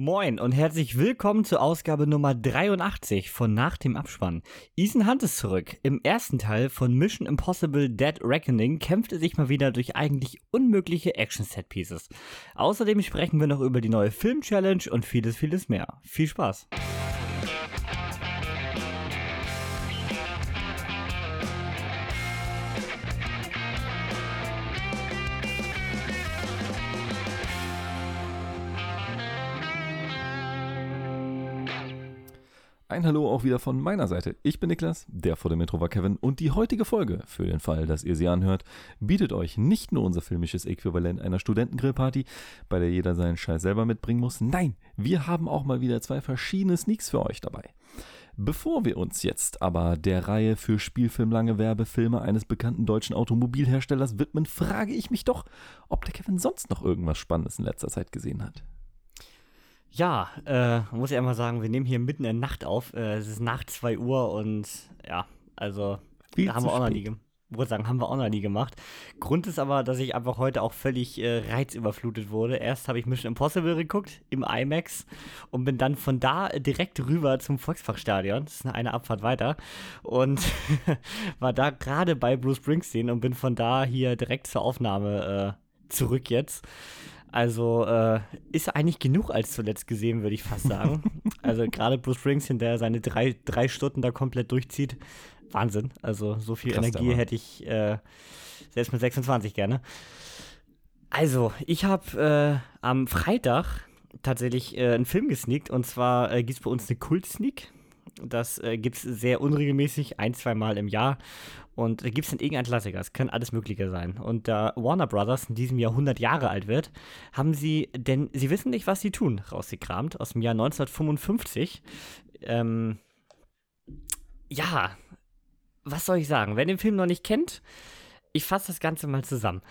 Moin und herzlich willkommen zur Ausgabe Nummer 83 von Nach dem Abspann. Ethan Hunt ist zurück. Im ersten Teil von Mission Impossible Dead Reckoning kämpft er sich mal wieder durch eigentlich unmögliche Action-Set-Pieces. Außerdem sprechen wir noch über die neue Film-Challenge und vieles, vieles mehr. Viel Spaß! Ein Hallo auch wieder von meiner Seite. Ich bin Niklas, der vor dem Metro war Kevin und die heutige Folge, für den Fall, dass ihr sie anhört, bietet euch nicht nur unser filmisches Äquivalent einer Studentengrillparty, bei der jeder seinen Scheiß selber mitbringen muss. Nein, wir haben auch mal wieder zwei verschiedene Sneaks für euch dabei. Bevor wir uns jetzt aber der Reihe für spielfilmlange Werbefilme eines bekannten deutschen Automobilherstellers widmen, frage ich mich doch, ob der Kevin sonst noch irgendwas Spannendes in letzter Zeit gesehen hat. Ja, äh, muss ich einmal sagen, wir nehmen hier mitten in der Nacht auf. Äh, es ist nach 2 Uhr und ja, also Viel haben wir auch noch nie gemacht. Würde sagen, haben wir auch noch nie gemacht. Grund ist aber, dass ich einfach heute auch völlig äh, reizüberflutet wurde. Erst habe ich Mission Impossible geguckt im IMAX und bin dann von da direkt rüber zum Volksparkstadion. Das ist eine Abfahrt weiter. Und war da gerade bei Bruce Springsteen und bin von da hier direkt zur Aufnahme äh, zurück jetzt. Also äh, ist eigentlich genug als zuletzt gesehen, würde ich fast sagen. also gerade Bruce Springsteen, der seine drei, drei Stunden da komplett durchzieht. Wahnsinn. Also so viel Krass, Energie hätte ich äh, selbst mit 26 gerne. Also, ich habe äh, am Freitag tatsächlich äh, einen Film gesneakt und zwar äh, gibt es bei uns eine Kult-Sneak. Das äh, gibt es sehr unregelmäßig, ein, zwei Mal im Jahr. Und da gibt es dann irgendein Klassiker. Es kann alles Mögliche sein. Und da Warner Brothers in diesem Jahr 100 Jahre alt wird, haben sie, denn sie wissen nicht, was sie tun, rausgekramt aus dem Jahr 1955. Ähm, ja, was soll ich sagen? Wer den Film noch nicht kennt, ich fasse das Ganze mal zusammen.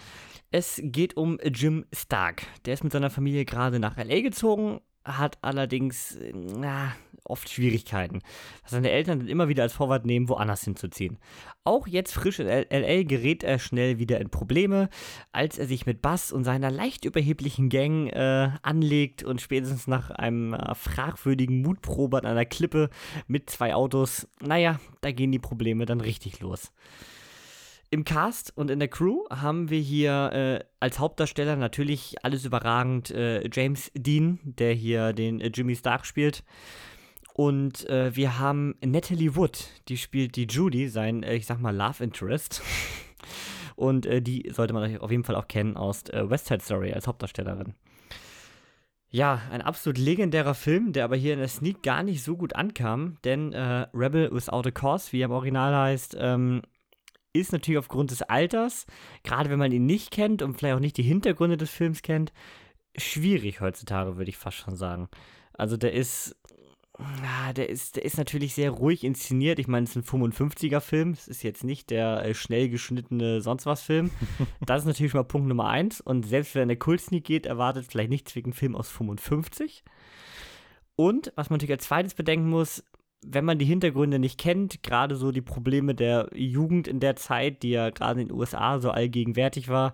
Es geht um Jim Stark. Der ist mit seiner Familie gerade nach LA gezogen, hat allerdings äh, na, oft Schwierigkeiten, was seine Eltern dann immer wieder als Vorwand nehmen, woanders hinzuziehen. Auch jetzt frisch in LA gerät er schnell wieder in Probleme, als er sich mit Bass und seiner leicht überheblichen Gang äh, anlegt und spätestens nach einem äh, fragwürdigen Mutprobe an einer Klippe mit zwei Autos, naja, da gehen die Probleme dann richtig los. Im Cast und in der Crew haben wir hier äh, als Hauptdarsteller natürlich alles überragend äh, James Dean, der hier den äh, Jimmy Stark spielt. Und äh, wir haben Natalie Wood, die spielt die Judy, sein, äh, ich sag mal, Love Interest. Und äh, die sollte man auf jeden Fall auch kennen aus äh, West Side Story als Hauptdarstellerin. Ja, ein absolut legendärer Film, der aber hier in der Sneak gar nicht so gut ankam, denn äh, Rebel Without a Cause, wie er im Original heißt, ähm, ist natürlich aufgrund des Alters, gerade wenn man ihn nicht kennt und vielleicht auch nicht die Hintergründe des Films kennt, schwierig heutzutage, würde ich fast schon sagen. Also der ist, ah, der ist, der ist natürlich sehr ruhig inszeniert. Ich meine, es ist ein 55er-Film. Es ist jetzt nicht der äh, schnell geschnittene sonst was Film. das ist natürlich mal Punkt Nummer eins. Und selbst wenn der Kultsneak geht, erwartet vielleicht nichts wegen Film aus 55. Und was man natürlich als zweites bedenken muss, wenn man die Hintergründe nicht kennt, gerade so die Probleme der Jugend in der Zeit, die ja gerade in den USA so allgegenwärtig war,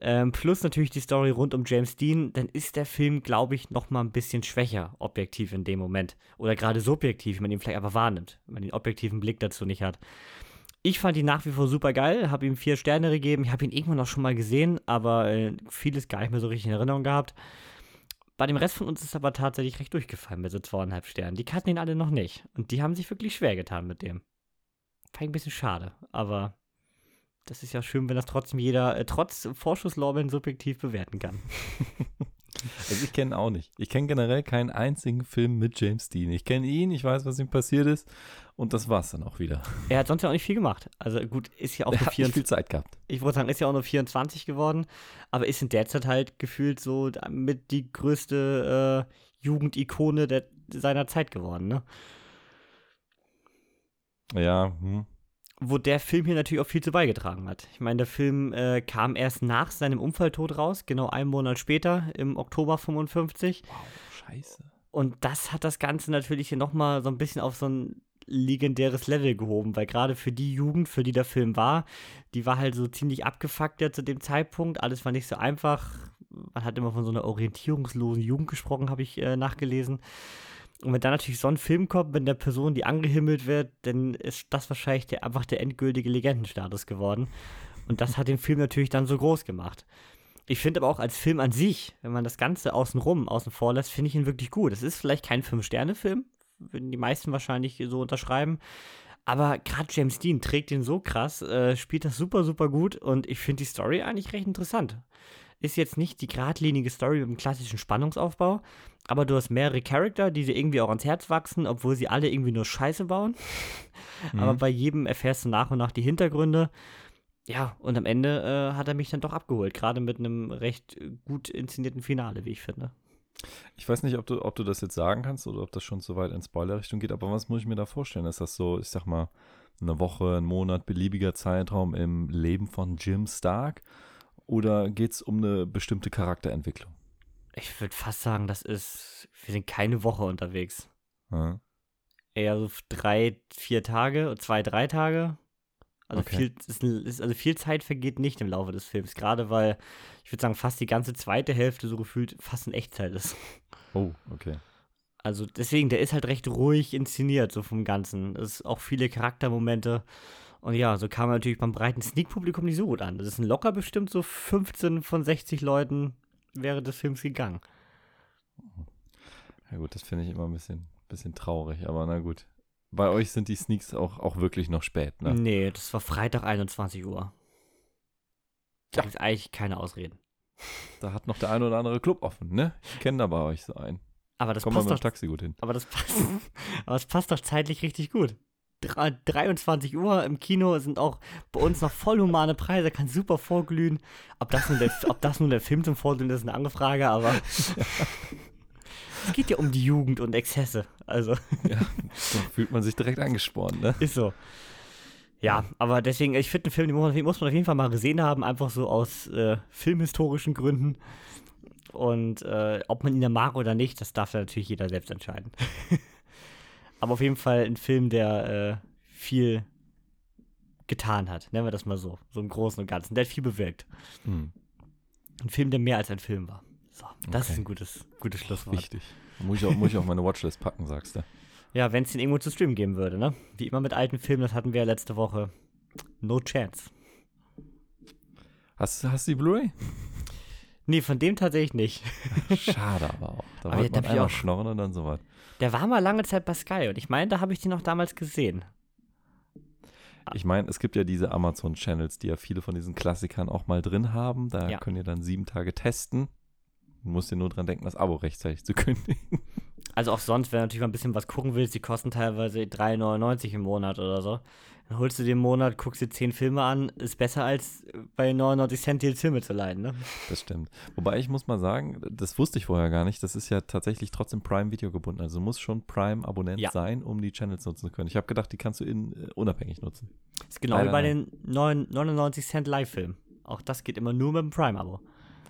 ähm, plus natürlich die Story rund um James Dean, dann ist der Film, glaube ich, noch mal ein bisschen schwächer, objektiv in dem Moment. Oder gerade subjektiv, wenn man ihn vielleicht aber wahrnimmt, wenn man den objektiven Blick dazu nicht hat. Ich fand ihn nach wie vor super geil, habe ihm vier Sterne gegeben. Ich habe ihn irgendwann auch schon mal gesehen, aber äh, vieles gar nicht mehr so richtig in Erinnerung gehabt. Bei dem Rest von uns ist aber tatsächlich recht durchgefallen mit so zweieinhalb Sternen. Die kannten ihn alle noch nicht. Und die haben sich wirklich schwer getan mit dem. Fand ich ein bisschen schade. Aber das ist ja schön, wenn das trotzdem jeder, äh, trotz Vorschusslorbeeren subjektiv bewerten kann. Also ich kenne auch nicht. Ich kenne generell keinen einzigen Film mit James Dean. Ich kenne ihn, ich weiß, was ihm passiert ist und das war's dann auch wieder. Er hat sonst ja auch nicht viel gemacht. Also gut, ist ja auch Er nur hat nicht 24, viel Zeit gehabt. ich wollte sagen, ist ja auch nur 24 geworden, aber ist in der Zeit halt gefühlt so mit die größte äh, Jugendikone der, seiner Zeit geworden, ne? Ja, hm. Wo der Film hier natürlich auch viel zu beigetragen hat. Ich meine, der Film äh, kam erst nach seinem Unfalltod raus, genau einen Monat später, im Oktober 55. Scheiße. Und das hat das Ganze natürlich hier nochmal so ein bisschen auf so ein legendäres Level gehoben, weil gerade für die Jugend, für die der Film war, die war halt so ziemlich abgefuckt ja zu dem Zeitpunkt. Alles war nicht so einfach. Man hat immer von so einer orientierungslosen Jugend gesprochen, habe ich äh, nachgelesen. Und wenn dann natürlich so ein Film kommt mit der Person, die angehimmelt wird, dann ist das wahrscheinlich der, einfach der endgültige Legendenstatus geworden. Und das hat den Film natürlich dann so groß gemacht. Ich finde aber auch als Film an sich, wenn man das Ganze außenrum, außen vor lässt, finde ich ihn wirklich gut. Es ist vielleicht kein Fünf-Sterne-Film, würden die meisten wahrscheinlich so unterschreiben. Aber gerade James Dean trägt ihn so krass, äh, spielt das super, super gut und ich finde die Story eigentlich recht interessant. Ist jetzt nicht die geradlinige Story mit dem klassischen Spannungsaufbau, aber du hast mehrere Charakter, die dir irgendwie auch ans Herz wachsen, obwohl sie alle irgendwie nur Scheiße bauen. Mhm. Aber bei jedem erfährst du nach und nach die Hintergründe. Ja, und am Ende äh, hat er mich dann doch abgeholt, gerade mit einem recht gut inszenierten Finale, wie ich finde. Ich weiß nicht, ob du, ob du das jetzt sagen kannst oder ob das schon so weit in Spoiler-Richtung geht, aber was muss ich mir da vorstellen? Ist das so, ich sag mal, eine Woche, ein Monat, beliebiger Zeitraum im Leben von Jim Stark? Oder geht es um eine bestimmte Charakterentwicklung? Ich würde fast sagen, das ist, wir sind keine Woche unterwegs. Ja. Eher so drei, vier Tage, zwei, drei Tage. Also, okay. viel, ist, ist, also viel Zeit vergeht nicht im Laufe des Films, gerade weil ich würde sagen, fast die ganze zweite Hälfte so gefühlt fast in Echtzeit ist. Oh, okay. Also deswegen, der ist halt recht ruhig inszeniert, so vom Ganzen. Es ist auch viele Charaktermomente. Und ja, so kam er natürlich beim breiten Sneak-Publikum nicht so gut an. Das ist ein locker bestimmt so 15 von 60 Leuten während des Films gegangen. Ja gut, das finde ich immer ein bisschen, bisschen traurig, aber na gut bei euch sind die Sneaks auch, auch wirklich noch spät, ne? Nee, das war Freitag 21 Uhr. Da ja. gibt eigentlich keine Ausreden. Da hat noch der eine oder andere Club offen, ne? Ich kenne da bei euch so einen. Aber das Kommt passt mit doch, Taxi gut hin. Aber das passt, aber das passt doch zeitlich richtig gut. 23 Uhr im Kino sind auch bei uns noch voll humane Preise, kann super vorglühen. Ob das nun der, ob das nun der Film zum Vorglühen ist, ist eine andere Frage, aber es geht ja um die Jugend und Exzesse. Also. Ja, so fühlt man sich direkt angespornt, ne? Ist so. Ja, aber deswegen, ich finde, einen Film, den muss man, muss man auf jeden Fall mal gesehen haben, einfach so aus äh, filmhistorischen Gründen. Und äh, ob man ihn dann mag oder nicht, das darf dann natürlich jeder selbst entscheiden. aber auf jeden Fall ein Film, der äh, viel getan hat, nennen wir das mal so, so im Großen und Ganzen. Der hat viel bewirkt. Hm. Ein Film, der mehr als ein Film war. So, das okay. ist ein gutes, gutes Schlusswort. Richtig. Muss ich, auch, muss ich auf meine Watchlist packen, sagst du. Ja, wenn es den irgendwo zu streamen geben würde, ne? Wie immer mit alten Filmen, das hatten wir ja letzte Woche. No chance. Hast, hast du die Blu-ray? Nee, von dem tatsächlich nicht. Schade aber auch. Da aber wollte man einmal auch, schnorren und dann so was. Der war mal lange Zeit bei Sky und ich meine, da habe ich den noch damals gesehen. Ich meine, es gibt ja diese Amazon-Channels, die ja viele von diesen Klassikern auch mal drin haben. Da ja. könnt ihr dann sieben Tage testen. Du musst dir nur dran denken, das Abo rechtzeitig zu kündigen. Also auch sonst, wenn du natürlich mal ein bisschen was gucken willst, die kosten teilweise 3,99 im Monat oder so. Dann holst du dir im Monat, guckst dir 10 Filme an, ist besser als bei 99 Cent die Filme zu leiden, ne? Das stimmt. Wobei ich muss mal sagen, das wusste ich vorher gar nicht, das ist ja tatsächlich trotzdem Prime-Video gebunden. Also muss schon Prime-Abonnent ja. sein, um die Channels nutzen zu können. Ich habe gedacht, die kannst du in, uh, unabhängig nutzen. Das ist genau Leider wie bei nein. den 9, 99 Cent Live-Filmen. Auch das geht immer nur mit dem Prime-Abo.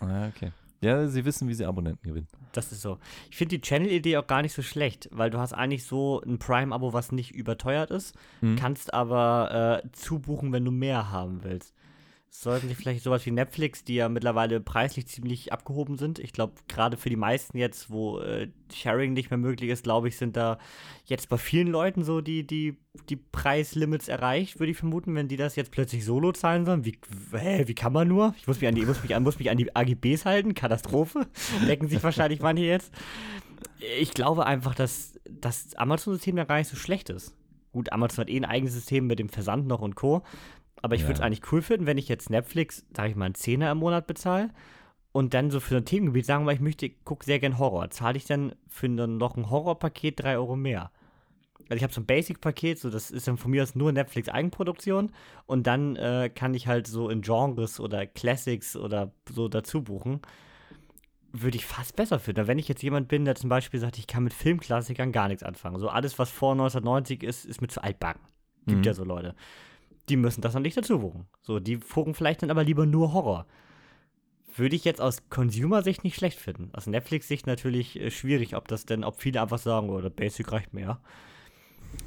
Ah, okay. Ja, sie wissen, wie sie Abonnenten gewinnen. Das ist so. Ich finde die Channel-Idee auch gar nicht so schlecht, weil du hast eigentlich so ein Prime-Abo, was nicht überteuert ist, mhm. kannst aber äh, zubuchen, wenn du mehr haben willst sollten sich vielleicht sowas wie Netflix, die ja mittlerweile preislich ziemlich abgehoben sind. Ich glaube, gerade für die meisten jetzt, wo äh, Sharing nicht mehr möglich ist, glaube ich, sind da jetzt bei vielen Leuten so die, die, die Preislimits erreicht, würde ich vermuten, wenn die das jetzt plötzlich solo zahlen sollen. Wie, hä, wie kann man nur? Ich muss mich an die, muss mich an, muss mich an die AGBs halten. Katastrophe. Denken sich wahrscheinlich manche jetzt. Ich glaube einfach, dass das Amazon-System ja gar nicht so schlecht ist. Gut, Amazon hat eh ein eigenes System mit dem Versand noch und Co. Aber ich würde es eigentlich cool finden, wenn ich jetzt Netflix, sage ich mal, einen Zehner im Monat bezahle und dann so für ein Themengebiet sagen wir, ich möchte, gucke sehr gern Horror. Zahle ich dann für noch ein Horrorpaket 3 Euro mehr? Also ich habe so ein Basic-Paket, so das ist dann von mir aus nur Netflix-Eigenproduktion und dann äh, kann ich halt so in Genres oder Classics oder so dazu buchen. Würde ich fast besser finden. Wenn ich jetzt jemand bin, der zum Beispiel sagt, ich kann mit Filmklassikern gar nichts anfangen. So alles, was vor 1990 ist, ist mir zu altbacken. Gibt mhm. ja so Leute die müssen das dann nicht dazu buchen. So, die gucken vielleicht dann aber lieber nur Horror. Würde ich jetzt aus Consumer-Sicht nicht schlecht finden. Aus Netflix-Sicht natürlich äh, schwierig, ob das denn, ob viele einfach sagen, oder oh, Basic reicht mehr.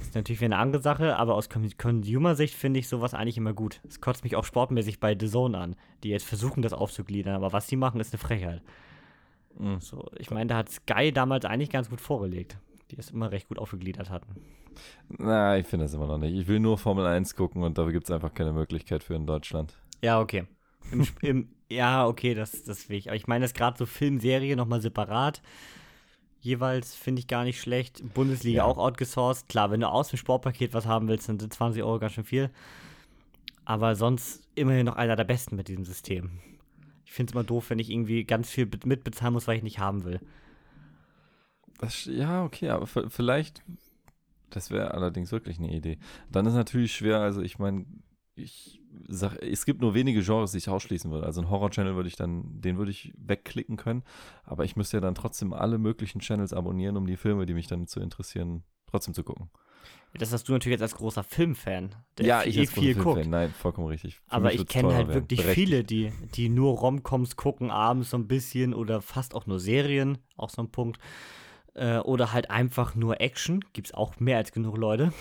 ist natürlich wieder eine andere Sache, aber aus Con- Consumer-Sicht finde ich sowas eigentlich immer gut. Es kotzt mich auch sportmäßig bei The Zone an, die jetzt versuchen, das aufzugliedern, aber was die machen, ist eine Frechheit. Mhm. So, ich meine, da hat Sky damals eigentlich ganz gut vorgelegt, die es immer recht gut aufgegliedert hatten. Na, ich finde das immer noch nicht. Ich will nur Formel 1 gucken und da gibt es einfach keine Möglichkeit für in Deutschland. Ja, okay. Im, im, ja, okay, das, das will ich. Aber ich meine, das gerade so Filmserie nochmal separat. Jeweils finde ich gar nicht schlecht. Bundesliga Ja. auch outgesourced. Klar, wenn du aus dem Sportpaket was haben willst, dann sind 20 Euro ganz schön viel. Aber sonst immerhin noch einer der besten mit diesem System. Ich finde es immer doof, wenn ich irgendwie ganz viel be- mitbezahlen muss, weil ich nicht haben will. Das, ja, okay, aber vielleicht, das wäre allerdings wirklich eine Idee. Dann ist natürlich schwer, also ich meine, ich sag, es gibt nur wenige Genres, die ich ausschließen würde. Also ein Horror-Channel würde ich dann, den würde ich wegklicken können, aber ich müsste ja dann trotzdem alle möglichen Channels abonnieren, um die Filme, die mich dann zu interessieren, trotzdem zu gucken. Das hast du natürlich jetzt als großer Filmfan, der ja, viel, ich als viel großer guckt. Filmfan. Nein, vollkommen richtig. Für Aber ich kenne halt werden. wirklich Berechtigt. viele, die, die nur Romcoms gucken, abends so ein bisschen oder fast auch nur Serien, auch so ein Punkt. Äh, oder halt einfach nur Action. Gibt's auch mehr als genug Leute.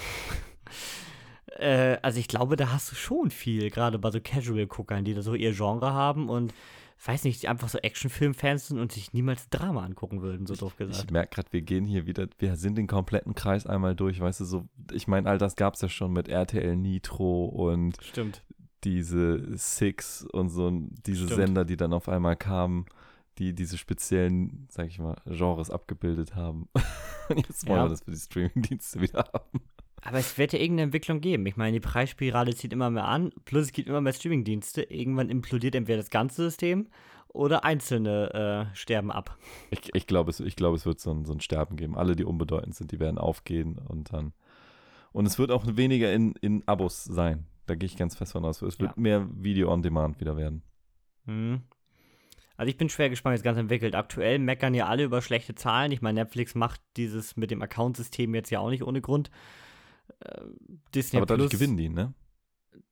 äh, also ich glaube, da hast du schon viel, gerade bei so Casual-Guckern, die da so ihr Genre haben und weiß nicht, die einfach so Actionfilm-Fans sind und sich niemals Drama angucken würden, so doof gesagt. Ich merke gerade, wir gehen hier wieder, wir sind den kompletten Kreis einmal durch, weißt du, so, ich meine, all das gab es ja schon mit RTL Nitro und Stimmt. diese Six und so, diese Stimmt. Sender, die dann auf einmal kamen, die diese speziellen, sag ich mal, Genres abgebildet haben. Und jetzt wollen Ja. wir das für die Streaming-Dienste wieder haben. Aber es wird ja irgendeine Entwicklung geben. Ich meine, die Preisspirale zieht immer mehr an, plus es gibt immer mehr Streamingdienste. Irgendwann implodiert entweder das ganze System oder einzelne äh, sterben ab. Ich, ich glaube, es, ich glaub, es wird so ein, so ein Sterben geben. Alle, die unbedeutend sind, die werden aufgehen und dann. Und es wird auch weniger in, in Abos sein. Da gehe ich ganz fest von aus. Es wird Ja. mehr Video on Demand wieder werden. Hm. Also ich bin schwer gespannt, wie das Ganze entwickelt. Aktuell meckern ja alle über schlechte Zahlen. Ich meine, Netflix macht dieses mit dem Account-System jetzt ja auch nicht ohne Grund. Äh, Disney Aber dadurch Plus, gewinnen die, ne?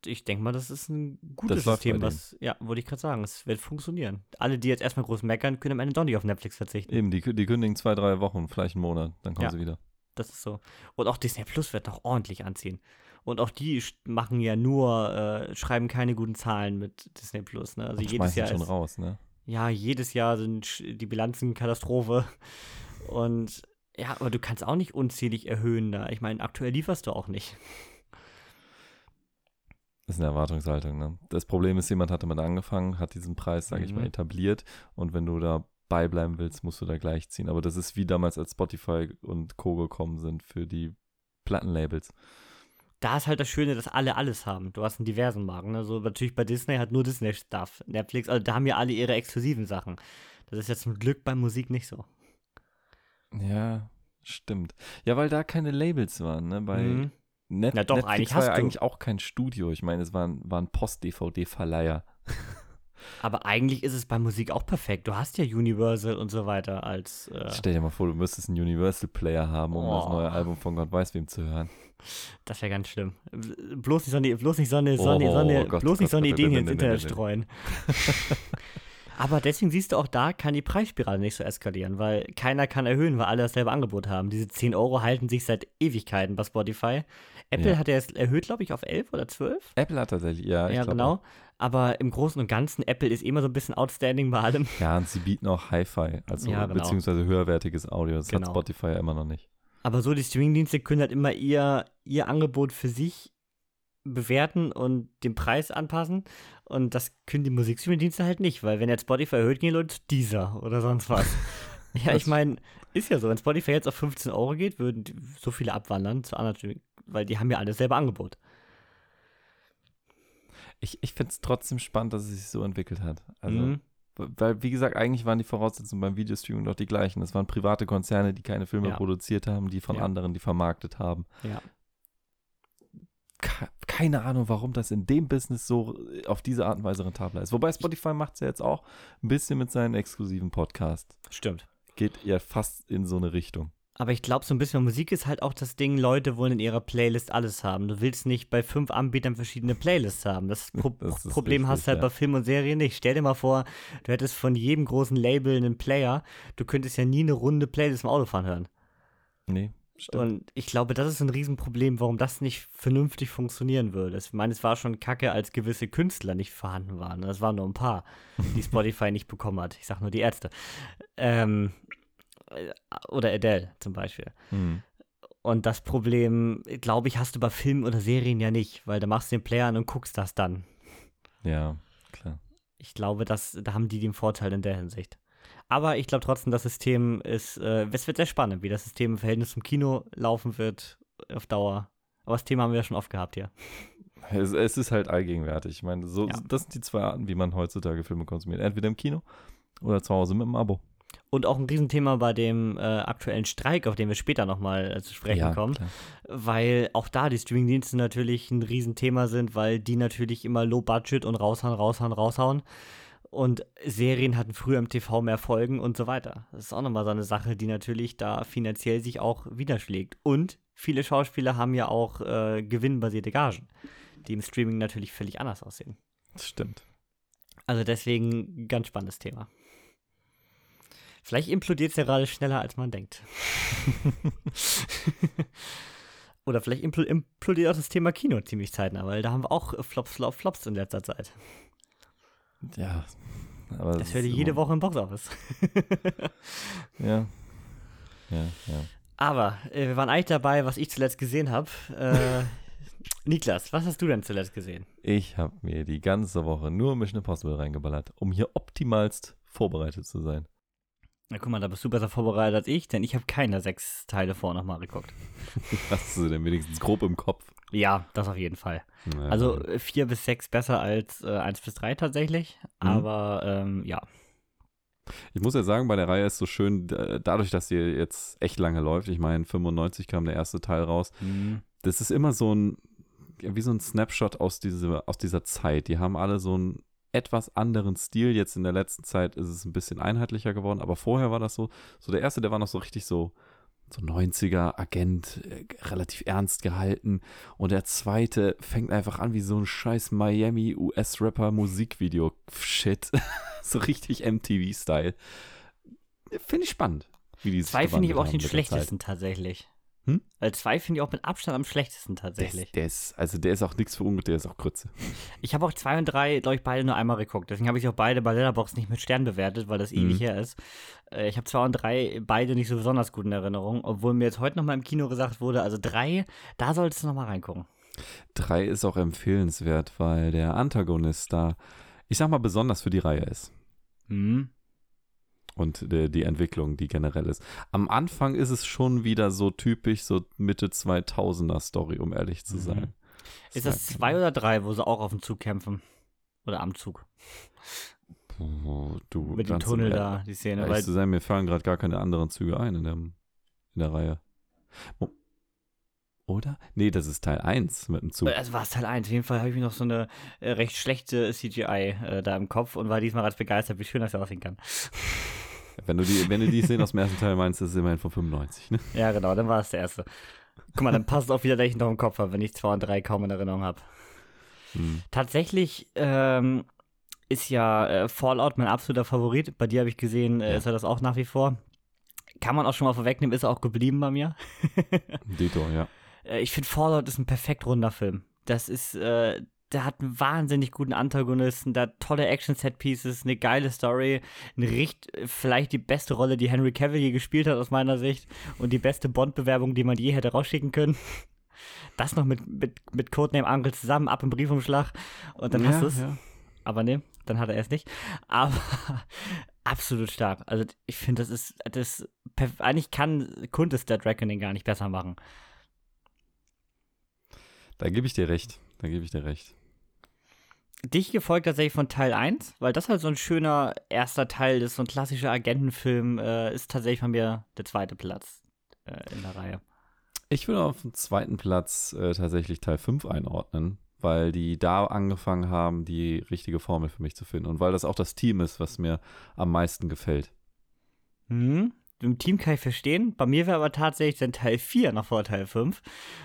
ich denke mal, das ist ein gutes System, was, ja, wollte ich gerade sagen, es wird funktionieren. Alle, die jetzt erstmal groß meckern, können am Ende doch nicht auf Netflix verzichten. Eben, die, die kündigen zwei, drei Wochen, vielleicht einen Monat, dann kommen Ja. sie wieder. Das ist so. Und auch Disney Plus wird noch ordentlich anziehen. Und auch die machen ja nur, äh, schreiben keine guten Zahlen mit Disney Plus. Ne? Also Und jedes Jahr schon ist, raus, ne? Ja, jedes Jahr sind die Bilanzen Katastrophe. Und ja, aber du kannst auch nicht unzählig erhöhen da. Ich meine, aktuell lieferst du auch nicht. Das ist eine Erwartungshaltung, ne? Das Problem ist, jemand hat damit angefangen, hat diesen Preis, sage ich Mhm. mal, etabliert und wenn du da beibleiben willst, musst du da gleich ziehen. Aber das ist wie damals, als Spotify und Co. gekommen sind für die Plattenlabels. Da ist halt das Schöne, dass alle alles haben. Du hast einen diversen Marken. Ne? So natürlich bei Disney hat nur Disney Stuff. Netflix, also da haben ja alle ihre exklusiven Sachen. Das ist jetzt zum Glück bei Musik nicht so. Ja, stimmt. Ja, weil da keine Labels waren, ne? Bei Mhm. Net Na doch, Netflix eigentlich war ja eigentlich auch kein Studio. Ich meine, es waren, waren Post-DVD-Verleiher. Aber eigentlich ist es bei Musik auch perfekt. Du hast ja Universal und so weiter als. Äh, Stell dir mal vor, du müsstest einen Universal-Player haben, um das Oh. neue Album von Gott weiß wem zu hören. das wäre ganz schlimm. Bloß nicht so eine, bloß nicht so eine, Oh, Gott, nicht so eine hier ins Internet streuen. Aber deswegen siehst du auch da, kann die Preisspirale nicht so eskalieren, weil keiner kann erhöhen, weil alle dasselbe Angebot haben. Diese 10 Euro halten sich seit Ewigkeiten bei Spotify. Apple Ja. hat ja jetzt erhöht, glaube ich, auf 11 oder 12. Apple hat tatsächlich, ja, ja, genau. Aber im Großen und Ganzen, Apple ist immer so ein bisschen outstanding bei allem. Ja, und sie bieten auch Hi-Fi, also Ja, genau. beziehungsweise höherwertiges Audio. Das Genau. hat Spotify ja immer noch nicht. Aber so die Streamingdienste können halt immer ihr, ihr Angebot für sich bewerten und den Preis anpassen. Und das können die Musikstreamingdienste halt nicht, weil wenn jetzt Spotify erhöht, gehen die Leute zu dieser oder sonst was. ja, ich Das- meine, ist ja so. Wenn Spotify jetzt auf 15 Euro geht, würden so viele abwandern zu anderen Streaming, weil die haben ja alle dasselbe Angebot. Ich, ich finde es trotzdem spannend, dass es sich so entwickelt hat. Also, Mhm. weil, wie gesagt, eigentlich waren die Voraussetzungen beim Videostreaming doch die gleichen. Es waren private Konzerne, die keine Filme Ja. produziert haben, die von Ja. anderen, die vermarktet haben. Ja. Ke- Keine Ahnung, warum das in dem Business so äh, auf diese Art und Weise rentabler ist. Wobei Spotify macht es ja jetzt auch ein bisschen mit seinen exklusiven Podcasts. Stimmt. Geht ja fast in so eine Richtung. Aber ich glaube, so ein bisschen Musik ist halt auch das Ding, Leute wollen in ihrer Playlist alles haben. Du willst nicht bei fünf Anbietern verschiedene Playlists haben. Das, Pro Das Problem hast richtig, du halt ja. bei Film und Serie nicht. Stell dir mal vor, du hättest von jedem großen Label einen Player. Du könntest ja nie eine runde Playlist im Autofahren hören. Nee. Stimmt. Und ich glaube, das ist ein Riesenproblem, warum das nicht vernünftig funktionieren würde. Ich meine, es war schon kacke, als gewisse Künstler nicht vorhanden waren. Das waren nur ein paar, die Spotify nicht bekommen hat. Ich sag nur die Ärzte. Ähm, äh, oder Adele zum Beispiel. Mhm. Und das Problem, glaube ich, hast du bei Filmen oder Serien ja nicht, weil da machst du den Player an und guckst das dann. Ja, klar. Ich glaube, das, da haben die den Vorteil in der Hinsicht. Aber ich glaube trotzdem, das System ist, äh, es wird sehr spannend, wie das System im Verhältnis zum Kino laufen wird auf Dauer. Aber das Thema haben wir ja schon oft gehabt hier. Es, es ist halt allgegenwärtig. Ich meine, so, Ja. das sind die zwei Arten, wie man heutzutage Filme konsumiert. Entweder im Kino oder zu Hause mit dem Abo. Und auch ein Riesenthema bei dem äh, aktuellen Streik, auf den wir später nochmal äh, zu sprechen kommen. klar. Weil auch da die Streamingdienste natürlich ein Riesenthema sind, weil die natürlich immer Low Budget und raushauen, raushauen, raushauen. Und Serien hatten früher im TV mehr Folgen und so weiter. Das ist auch nochmal so eine Sache, die natürlich da finanziell sich auch widerschlägt. Und viele Schauspieler haben ja auch äh, gewinnbasierte Gagen, die im Streaming natürlich völlig anders aussehen. Das stimmt. Also deswegen ganz spannendes Thema. Vielleicht implodiert es ja gerade schneller, als man denkt. Oder vielleicht impl implodiert auch das Thema Kino ziemlich zeitnah, weil da haben wir auch Flops, Flops, Flops in letzter Zeit. Ja. Aber Das hört ihr jede Woche im Boxoffice. Ja. Ja, ja. Aber äh, wir waren eigentlich dabei, was ich zuletzt gesehen habe. Äh, Niklas, was hast du denn zuletzt gesehen? Ich habe mir die ganze Woche nur Mission Impossible reingeballert, um hier optimalst vorbereitet zu sein. Na guck mal, da bist du besser vorbereitet als ich, denn ich habe keine sechs Teile vor nochmal geguckt. Hast du denn wenigstens grob im Kopf? Ja, das auf jeden Fall. Ja. Also äh, vier bis sechs besser als äh, eins bis drei tatsächlich. Mhm. Aber ähm, ja. Ich muss ja sagen, bei der Reihe ist so schön, da- dadurch, dass sie jetzt echt lange läuft, ich meine, 95 kam der erste Teil raus, das ist immer so ein, wie so ein Snapshot aus, diese, aus dieser Zeit. Die haben alle so einen etwas anderen Stil. Jetzt in der letzten Zeit ist es ein bisschen einheitlicher geworden, aber vorher war das so, so der erste, der war noch so richtig so, so 90er Agent, äh, relativ ernst gehalten. Und der zweite fängt einfach an wie so ein scheiß Miami US-Rapper Musikvideo. Shit. so richtig MTV-Style. Finde ich spannend. Wie die Zwei finde ich aber auch den schlechtesten tatsächlich. Hm? Weil zwei finde ich auch mit Abstand am schlechtesten Der tatsächlich. ist, der ist, also der ist auch nichts für ungut, der ist auch Grütze. Ich habe auch zwei und drei, glaube ich, beide nur einmal geguckt. Deswegen habe ich auch beide bei Letterboxd nicht mit Stern bewertet, weil das ewig Mhm. her ist. Äh, ich habe zwei und drei beide nicht so besonders gut in Erinnerung, obwohl mir jetzt heute nochmal im Kino gesagt wurde, also drei, da solltest du nochmal reingucken. Drei ist auch empfehlenswert, weil der Antagonist da, ich sag mal, besonders für die Reihe ist. Mhm. Und die, die Entwicklung, die generell ist. Am Anfang ist es schon wieder so typisch, so Mitte 2000er Story, um ehrlich zu Mhm. sein. Ist das zwei oder drei, wo sie auch auf dem Zug kämpfen? Oder am Zug? Oh, du, Mit dem Tunnel da, die Szene. Weil, zu sein, mir fallen gerade gar keine anderen Züge ein in der, in der Reihe. Mo- Oder? Nee, das ist Teil 1 mit dem Zug. also war es Teil 1. Auf jeden Fall habe ich mir noch so eine äh, recht schlechte CGI äh, da im Kopf und war diesmal ganz begeistert, wie schön das aussehen kann. Wenn du die, wenn du die Szene aus dem ersten Teil meinst, das ist immerhin von 95, ne? Ja, genau, dann war es der erste. Guck mal, dann passt es auch wieder, dass ich noch im Kopf habe, wenn ich 2 und 3 kaum in Erinnerung habe. Hm. Tatsächlich ähm, ist ja äh, Fallout mein absoluter Favorit. Bei dir habe ich gesehen, äh, Ja. ist er das auch nach wie vor. Kann man auch schon mal vorwegnehmen, ist er auch geblieben bei mir. Dito, ja. Äh, ich finde, Fallout ist ein perfekt runder Film. Das ist, äh, der hat einen wahnsinnig guten Antagonisten, der hat tolle Action-Set-Pieces, eine geile Story, eine richt, vielleicht die beste Rolle, die Henry Cavill je gespielt hat, aus meiner Sicht, und die beste Bond-Bewerbung, die man je hätte rausschicken können. Das noch mit, mit, mit Codename Uncle zusammen, ab im Briefumschlag, und dann hast du es. ja. Aber nee, dann hat er es nicht. Aber absolut stark. Also ich finde, das ist, das, eigentlich kann Kuntes Dead Reckoning gar nicht besser machen. Da gebe ich dir recht. Da gebe ich dir recht. Dich gefolgt tatsächlich von Teil 1, weil das halt so ein schöner erster Teil ist, so ein klassischer Agentenfilm, äh, ist tatsächlich von mir der zweite Platz äh, in der Reihe. Ich würde auf dem zweiten Platz äh, tatsächlich Teil 5 einordnen, weil die da angefangen haben, die richtige Formel für mich zu finden. Und weil das auch das Team ist, was mir am meisten gefällt. Hm, im Team kann ich verstehen. Bei mir wäre aber tatsächlich dann Teil 4 noch vor Teil 5,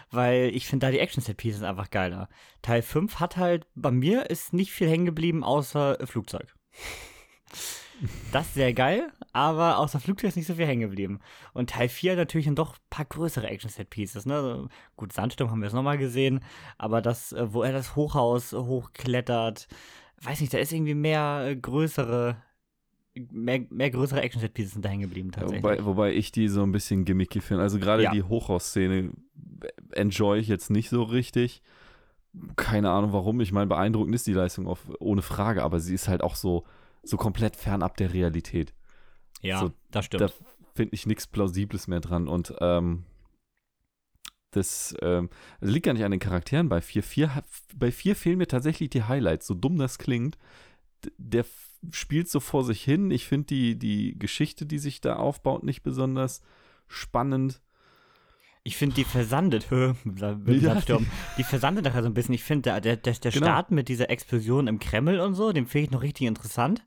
weil ich finde da die Action-Set-Pieces einfach geiler. Teil 5 hat halt, bei mir ist nicht viel hängen geblieben, außer Flugzeug. Das ist sehr geil, aber aus der Flugzeug ist nicht so viel hängen geblieben. Und Teil 4 natürlich dann doch ein paar größere Action-Set-Pieces. Ne? Gut, Sandsturm haben wir jetzt nochmal gesehen, aber das, äh, wo er das Hochhaus hochklettert, weiß nicht, da ist irgendwie mehr äh, größere mehr, mehr größere Action-Set-Pieces sind da hängen geblieben tatsächlich. Wobei, wobei ich die so ein bisschen gimmicky finde. Also gerade Ja. die Hochhausszene enjoy ich jetzt nicht so richtig. Keine Ahnung warum. Ich meine, beeindruckend ist die Leistung auf, ohne Frage, aber sie ist halt auch so, so komplett fernab der Realität. ja, so, das stimmt. Da finde ich nichts Plausibles mehr dran. Und ähm, das ähm, also liegt gar nicht an den Charakteren. Bei 4, 4, hat- bei 4 fehlen mir tatsächlich die Highlights. So dumm das klingt. Der spielt so vor sich hin. Ich finde die, die Geschichte, die sich da aufbaut, nicht besonders spannend. Ich finde, die versandet, hö, Ja. Sandsturm, die versandet nachher so ein bisschen. Ich finde, der, der, der, Genau. Start mit dieser Explosion im Kreml und so, den finde ich noch richtig interessant.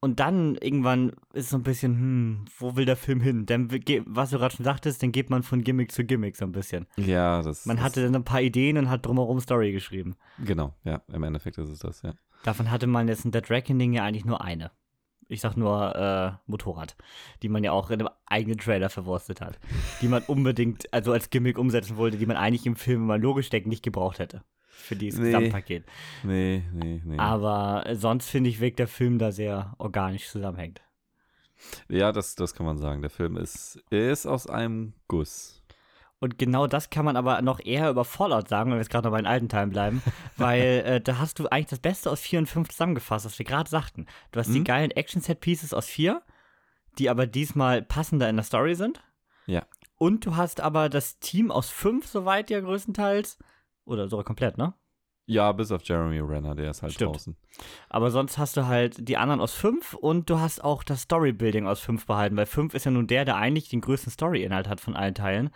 Und dann irgendwann ist so ein bisschen, hm, wo will der Film hin? Dann, ge- was du gerade schon sagtest, dann geht man von Gimmick zu Gimmick so ein bisschen. Ja, das Man hatte dann ein paar Ideen und hat drumherum Story geschrieben. Genau, ja, im Endeffekt ist es das, ja. Davon hatte man jetzt in Dead Reckoning ja eigentlich nur eine. Ich sag nur äh, Motorrad, die man ja auch in einem eigenen Trailer verwurstet hat. Die man unbedingt, also als Gimmick umsetzen wollte, die man eigentlich im Film, wenn man logisch denkt, nicht gebraucht hätte. Für dieses Nee. Gesamtpaket. Nee, nee, nee. Aber äh, sonst finde ich, wirkt der Film da sehr organisch zusammenhängt. ja, das, das kann man sagen. Der Film ist, ist aus einem Guss. Und genau das kann man aber noch eher über Fallout sagen, wenn wir jetzt gerade noch bei den alten Teilen bleiben, weil äh, da hast du eigentlich das Beste aus 4 und 5 zusammengefasst, was wir gerade sagten. Du hast die Mhm. geilen Action-Set-Pieces aus 4, die aber diesmal passender in der Story sind. Ja. Und du hast aber das Team aus 5 soweit ja größtenteils, oder sogar komplett, ne? Ja, bis auf Jeremy Renner, der ist halt Stimmt. draußen. Aber sonst hast du halt die anderen aus 5 und du hast auch das Storybuilding aus 5 behalten, weil 5 ist ja nun der, der eigentlich den größten Story-Inhalt hat von allen Teilen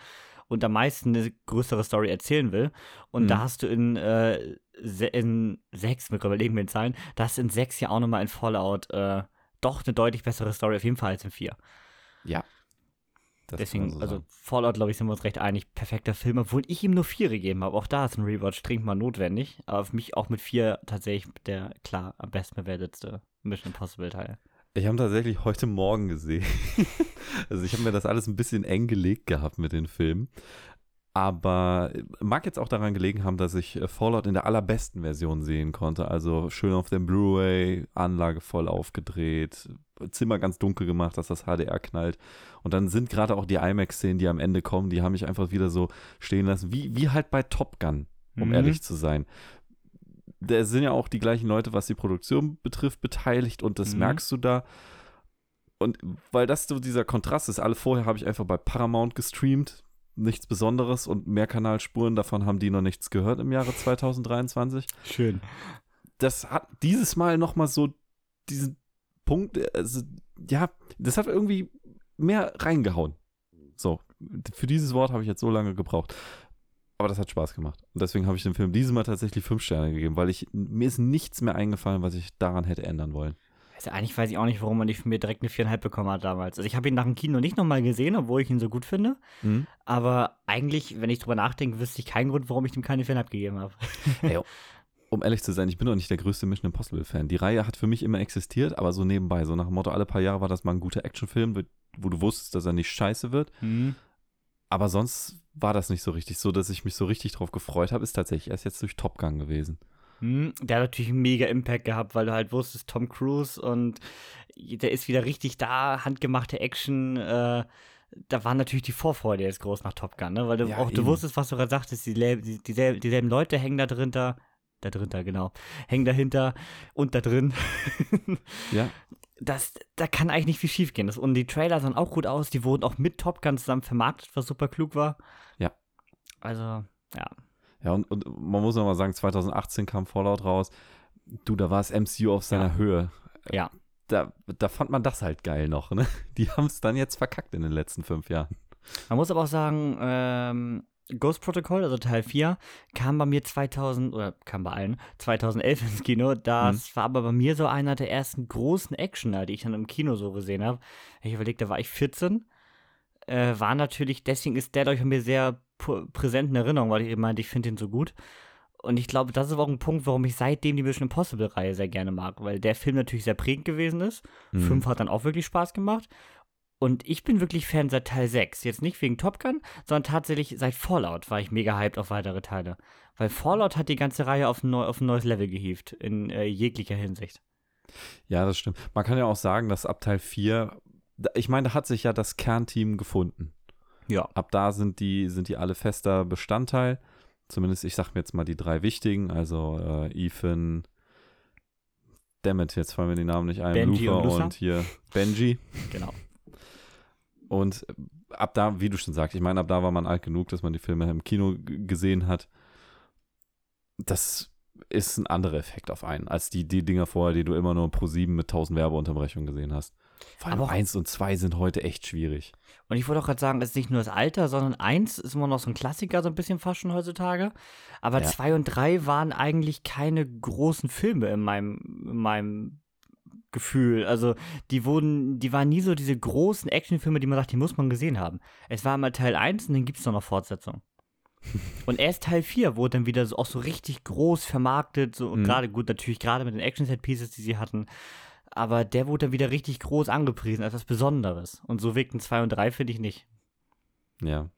und am meisten eine größere Story erzählen will. Und Mhm. da hast du in, äh, se in 6, mit überlegen wir den Zahlen, da hast du in 6 ja auch nochmal in Fallout äh, doch eine deutlich bessere Story auf jeden Fall als in 4. Ja. Das Deswegen, so also. Fallout, glaube ich, sind wir uns recht einig. Perfekter Film, obwohl ich ihm nur 4 gegeben habe. Auch da ist ein Rewatch dringend mal notwendig. Aber für mich auch mit 4 tatsächlich der klar am besten bewertetste Mission Impossible Teil. Ich habe ihn tatsächlich heute Morgen gesehen. also ich habe mir das alles ein bisschen eng gelegt gehabt mit den Filmen. Aber mag jetzt auch daran gelegen haben, dass ich äh, Fallout in der allerbesten Version sehen konnte. Also schön auf dem Blu-ray, Anlage voll aufgedreht, Zimmer ganz dunkel gemacht, dass das HDR knallt. Und dann sind gerade auch die IMAX-Szenen, die am Ende kommen, die haben mich einfach wieder so stehen lassen, wie, wie halt bei Top Gun, um Mhm. ehrlich zu sein. Da sind ja auch die gleichen Leute, was die Produktion betrifft, beteiligt und das Mhm. merkst du da. Und weil das so dieser Kontrast ist, alle vorher habe ich einfach bei Paramount gestreamt, nichts Besonderes und Mehrkanalspuren, davon haben die noch nichts gehört im Jahre 2023. Schön. Das hat dieses Mal nochmal so diesen Punkt, also, ja, das hat irgendwie mehr reingehauen. So, für dieses Wort habe ich jetzt so lange gebraucht. Aber das hat Spaß gemacht. Und deswegen habe ich dem Film dieses Mal tatsächlich fünf Sterne gegeben, weil ich, mir ist nichts mehr eingefallen, was ich daran hätte ändern wollen. Also eigentlich weiß ich auch nicht, warum man nicht von mir direkt eine 4,5 bekommen hat damals. Also ich habe ihn nach dem Kino nicht nochmal gesehen, obwohl ich ihn so gut finde. Mhm. Aber eigentlich, wenn ich drüber nachdenke, wüsste ich keinen Grund, warum ich dem keine 4,5 gegeben habe. Ey, um ehrlich zu sein, ich bin doch nicht der größte Mission Impossible-Fan. Die Reihe hat für mich immer existiert, aber so nebenbei. So nach dem Motto, alle paar Jahre war das mal ein guter Actionfilm, wo du wusstest, dass er nicht scheiße wird. Aber sonst war das nicht so richtig. So, dass ich mich so richtig drauf gefreut habe, ist tatsächlich erst jetzt durch Top Gun gewesen. Hm, Der hat natürlich einen mega Impact gehabt, weil du halt wusstest, Tom Cruise und der ist wieder richtig da, handgemachte Action. Äh, da war natürlich die Vorfreude jetzt groß nach Top Gun, ne? weil du Ja, auch du eben. wusstest, was du gerade sagtest, dieselben, die, dieselben, dieselben Leute hängen da drin, da, da drin, da, genau, hängen dahinter und da drin. Ja, das, da kann eigentlich nicht viel schief gehen. Das, und die Trailer sahen auch gut aus, die wurden auch mit Top Gun zusammen vermarktet, was super klug war. Ja. Also, ja. ja und, und man muss noch mal sagen, 2018 kam Fallout raus. Du, da war es MCU auf seiner Ja. Höhe. Ja. Da, da fand man das halt geil noch. Ne? Die haben es dann jetzt verkackt in den letzten fünf Jahren. Man muss aber auch sagen, ähm, Ghost Protocol, also Teil 4, kam bei mir 2000, oder kam bei allen, 2011 ins Kino. Das war aber bei mir so einer der ersten großen Actioner, die ich dann im Kino so gesehen habe. Ich überlegte, da war ich 14. Äh, war natürlich, deswegen ist der, glaube ich, bei mir sehr präsent in Erinnerung, weil ich eben meinte, ich finde ihn so gut. Und ich glaube, das ist auch ein Punkt, warum ich seitdem die Mission Impossible-Reihe sehr gerne mag, weil der Film natürlich sehr prägend gewesen ist. Mhm. Fünf hat dann auch wirklich Spaß gemacht. Und ich bin wirklich Fan seit Teil 6. Jetzt nicht wegen Top Gun, sondern tatsächlich seit Fallout war ich mega hyped auf weitere Teile. Weil Fallout hat die ganze Reihe auf ein, neu, auf ein neues Level gehievt, in äh, jeglicher Hinsicht. Ja, das stimmt. Man kann ja auch sagen, dass ab Teil 4, da- ich meine, da hat sich ja das Kernteam gefunden. Ja. Ab da sind die, sind die alle fester Bestandteil. Zumindest, ich sag mir jetzt mal die drei wichtigen, also äh, Ethan, Dammit, jetzt fallen mir die Namen nicht ein, Benji Luca und und hier Benji. Genau. Und äh, ab da, wie du schon sagst, ich meine, ab da war man alt genug, dass man die Filme im Kino gesehen hat. Das ist ein anderer Effekt auf einen, als die, die Dinger vorher, die du immer nur pro 7 mit 1000 Werbeunterbrechungen gesehen hast. Vor allem Aber 1 und 2 sind heute echt schwierig. Und ich wollte auch gerade sagen, es ist nicht nur das Alter, sondern eins ist immer noch so ein Klassiker, so ein bisschen fast schon heutzutage. Aber Ja. zwei und drei waren eigentlich keine großen Filme in meinem, in meinem Gefühl. Also die wurden, die waren nie so diese großen Actionfilme, die man sagt, die muss man gesehen haben. Es war mal Teil 1 und dann gibt es noch eine Fortsetzung. und erst Teil 4 wurde dann wieder so, auch so richtig groß vermarktet, so und Mhm. gerade gut, natürlich gerade mit den Action-Set-Pieces, die sie hatten. Aber der wurde dann wieder richtig groß angepriesen als was Besonderes. Und so wirkten 2 und 3, finde ich nicht. Ja.